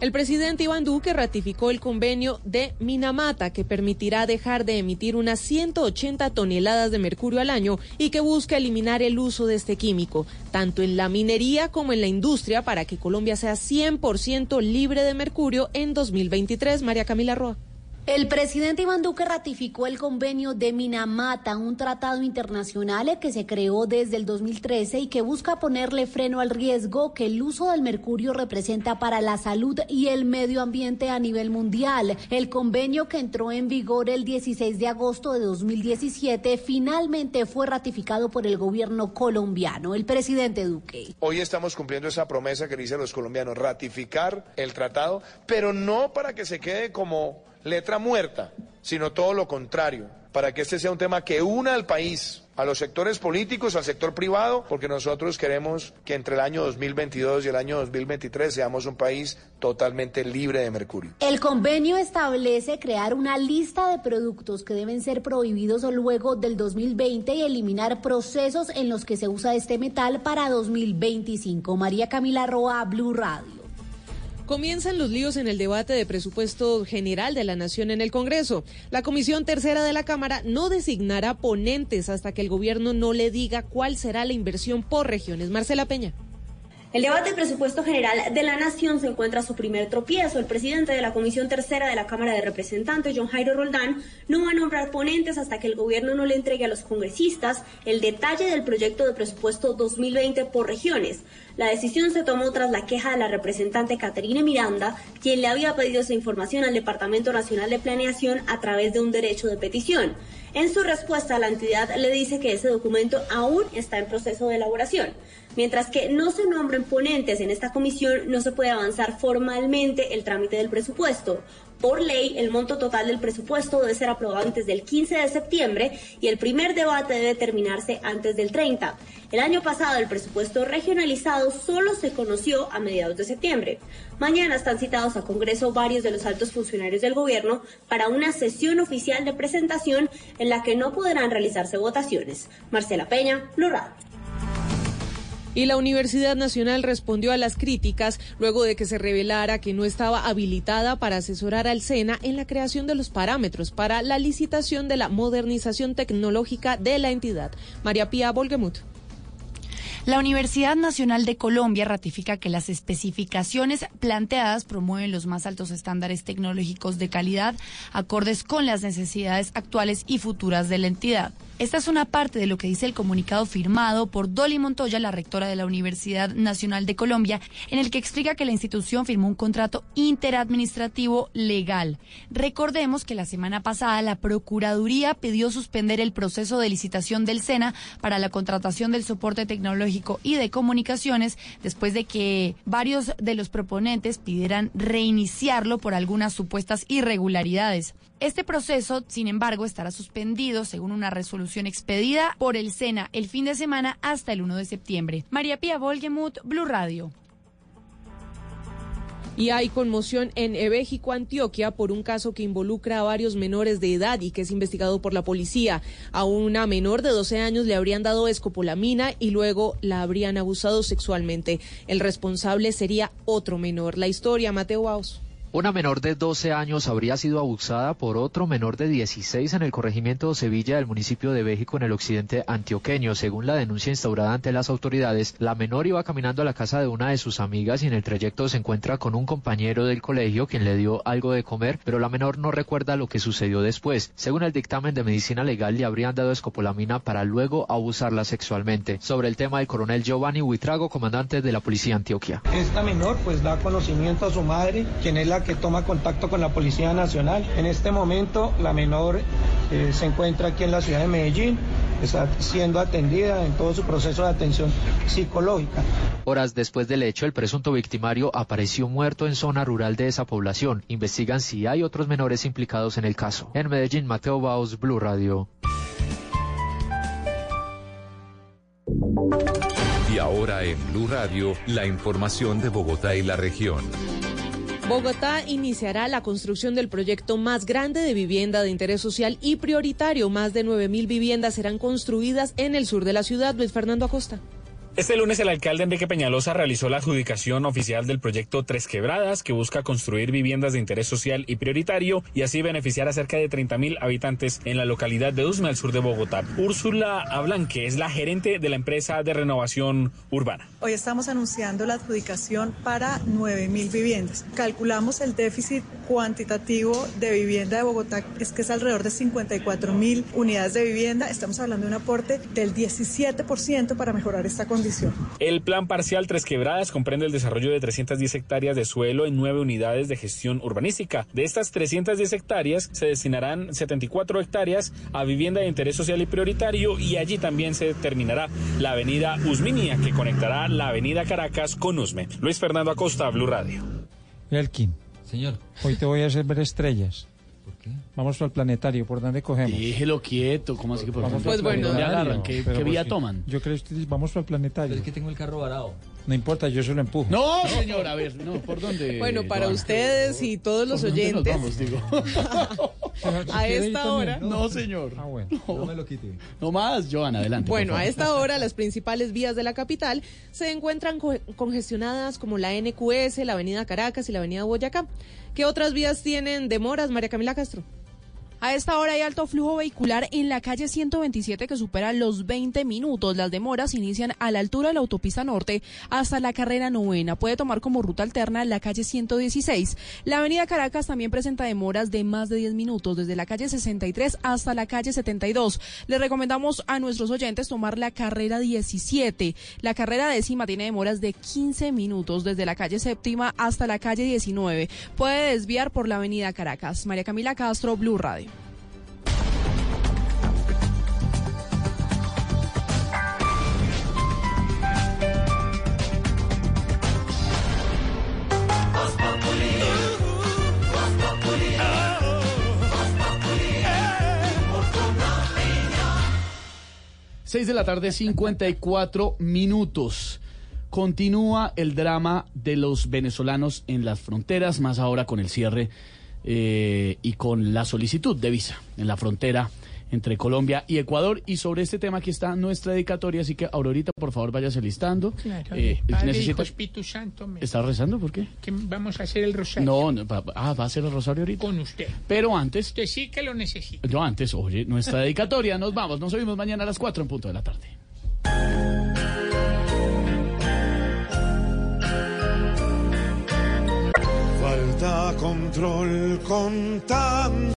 El presidente Iván Duque ratificó el convenio de Minamata que permitirá dejar de emitir unas 180 toneladas de mercurio al año y que busca eliminar el uso de este químico, tanto en la minería como en la industria, para que Colombia sea 100% libre de mercurio en 2023. María Camila Roa. El presidente Iván Duque ratificó el convenio de Minamata, un tratado internacional que se creó desde el 2013 y que busca ponerle freno al riesgo que el uso del mercurio representa para la salud y el medio ambiente a nivel mundial. El convenio que entró en vigor el 16 de agosto de 2017 finalmente fue ratificado por el gobierno colombiano. El presidente Duque. Hoy estamos cumpliendo esa promesa que dicen los colombianos, ratificar el tratado, pero no para que se quede como letra muerta, sino todo lo contrario, para que este sea un tema que una al país, a los sectores políticos, al sector privado, porque nosotros queremos que entre el año 2022 y el año 2023 seamos un país totalmente libre de mercurio. El convenio establece crear una lista de productos que deben ser prohibidos luego del 2020 y eliminar procesos en los que se usa este metal para 2025. María Camila Roa, Blue Radio. Comienzan los líos en el debate de presupuesto general de la Nación en el Congreso. La Comisión Tercera de la Cámara no designará ponentes hasta que el gobierno no le diga cuál será la inversión por regiones. Marcela Peña. El debate de presupuesto general de la Nación se encuentra a su primer tropiezo. El presidente de la Comisión Tercera de la Cámara de Representantes, John Jairo Roldán, no va a nombrar ponentes hasta que el gobierno no le entregue a los congresistas el detalle del proyecto de presupuesto 2020 por regiones. La decisión se tomó tras la queja de la representante Caterina Miranda, quien le había pedido esa información al Departamento Nacional de Planeación a través de un derecho de petición. En su respuesta, la entidad le dice que ese documento aún está en proceso de elaboración. Mientras que no se nombren ponentes en esta comisión, no se puede avanzar formalmente el trámite del presupuesto. Por ley, el monto total del presupuesto debe ser aprobado antes del 15 de septiembre y el primer debate debe terminarse antes del 30. El año pasado el presupuesto regionalizado solo se conoció a mediados de septiembre. Mañana están citados a Congreso varios de los altos funcionarios del gobierno para una sesión oficial de presentación en la que no podrán realizarse votaciones. Marcela Peña, Blue Radio. Y la Universidad Nacional respondió a las críticas luego de que se revelara que no estaba habilitada para asesorar al SENA en la creación de los parámetros para la licitación de la modernización tecnológica de la entidad. María Pía Volgemuth. La Universidad Nacional de Colombia ratifica que las especificaciones planteadas promueven los más altos estándares tecnológicos de calidad acordes con las necesidades actuales y futuras de la entidad. Esta es una parte de lo que dice el comunicado firmado por Dolly Montoya, la rectora de la Universidad Nacional de Colombia, en el que explica que la institución firmó un contrato interadministrativo legal. Recordemos que la semana pasada la Procuraduría pidió suspender el proceso de licitación del SENA para la contratación del soporte tecnológico y de comunicaciones después de que varios de los proponentes pidieran reiniciarlo por algunas supuestas irregularidades. Este proceso, sin embargo, estará suspendido según una resolución expedida por el SENA el fin de semana hasta el 1 de septiembre. María Pía Volgemuth, Blue Radio. Y hay conmoción en Ebéjico, Antioquia, por un caso que involucra a varios menores de edad y que es investigado por la policía. A una menor de 12 años le habrían dado escopolamina y luego la habrían abusado sexualmente. El responsable sería otro menor. La historia, Mateo Baus. Una menor de 12 años habría sido abusada por otro menor de 16 en el corregimiento de Sevilla del municipio de México en el occidente antioqueño. Según la denuncia instaurada ante las autoridades, la menor iba caminando a la casa de una de sus amigas y en el trayecto se encuentra con un compañero del colegio quien le dio algo de comer, pero la menor no recuerda lo que sucedió después. Según el dictamen de medicina legal, le habrían dado escopolamina para luego abusarla sexualmente. Sobre el tema, el coronel Giovanni Huitrago, comandante de la policía Antioquia. Esta menor pues da conocimiento a su madre, quien es la que toma contacto con la Policía Nacional. En este momento la menor eh, se encuentra aquí en la ciudad de Medellín, está siendo atendida en todo su proceso de atención psicológica. Horas después del hecho, el presunto victimario apareció muerto en zona rural de esa población. Investigan si hay otros menores implicados en el caso. En Medellín, Mateo Baos, Blue Radio. Y ahora en Blue Radio, la información de Bogotá y la región. Bogotá iniciará la construcción del proyecto más grande de vivienda de interés social y prioritario. Más de 9.000 viviendas serán construidas en el sur de la ciudad. Luis Fernando Acosta. Este lunes el alcalde Enrique Peñalosa realizó la adjudicación oficial del proyecto Tres Quebradas, que busca construir viviendas de interés social y prioritario y así beneficiar a cerca de 30 mil habitantes en la localidad de Usme, al sur de Bogotá. Úrsula Ablanque es la gerente de la empresa de renovación urbana. Hoy estamos anunciando la adjudicación para 9 mil viviendas. Calculamos el déficit cuantitativo de vivienda de Bogotá, es que es alrededor de 54 mil unidades de vivienda. Estamos hablando de un aporte del 17% para mejorar esta condición. El plan parcial Tres Quebradas comprende el desarrollo de 310 hectáreas de suelo en nueve unidades de gestión urbanística. De estas 310 hectáreas se destinarán 74 hectáreas a vivienda de interés social y prioritario y allí también se terminará la avenida Usminia que conectará la avenida Caracas con Usme. Luis Fernando Acosta, Blue Radio. Elkin. Señor. Hoy te voy a hacer ver estrellas. Vamos al planetario, ¿por dónde cogemos? Déjelo quieto, ¿cómo así que por Vamos Pues bueno, ya ¿qué, Pero qué vía toman? Yo creo que vamos al planetario. Es que tengo el carro varado. No importa, yo se lo empujo. No, señor, a ver, no, ¿por dónde? Bueno, para Joana? ustedes y todos los ¿Por dónde nos oyentes, vamos, digo? a esta hora, No, señor. Ah, bueno. No me lo quite. No más, Joana, adelante. Bueno, a esta hora las principales vías de la capital se encuentran co- congestionadas como la NQS, la Avenida Caracas y la Avenida Boyacá. ¿Qué otras vías tienen demoras, María Camila Castro? A esta hora hay alto flujo vehicular en la calle 127 que supera los 20 minutos. Las demoras inician a la altura de la autopista norte hasta la carrera novena. Puede tomar como ruta alterna la calle 116. La avenida Caracas también presenta demoras de más de 10 minutos desde la calle 63 hasta la calle 72. Les recomendamos a nuestros oyentes tomar la carrera 17. La carrera décima tiene demoras de 15 minutos desde la calle séptima hasta la calle 19. Puede desviar por la avenida Caracas. María Camila Castro, Blue Radio. Seis de la tarde, 54 minutos. Continúa el drama de los venezolanos en las fronteras, más ahora con el cierre eh, y con la solicitud de visa en la frontera entre Colombia y Ecuador. Y sobre este tema aquí está nuestra dedicatoria, así que Aurorita, por favor, váyase listando. Claro. Eh, Padre, necesita- Hijo, Espíritu Santo, me- ¿Está rezando? ¿Por qué? que vamos a hacer el rosario No, no, pa- ah, va a hacer el rosario ahorita. con usted. Pero antes, Usted sí que lo necesita. yo antes, oye, nuestra dedicatoria, nos vamos, nos oímos mañana a las 4 en punto de la tarde. Falta control con tan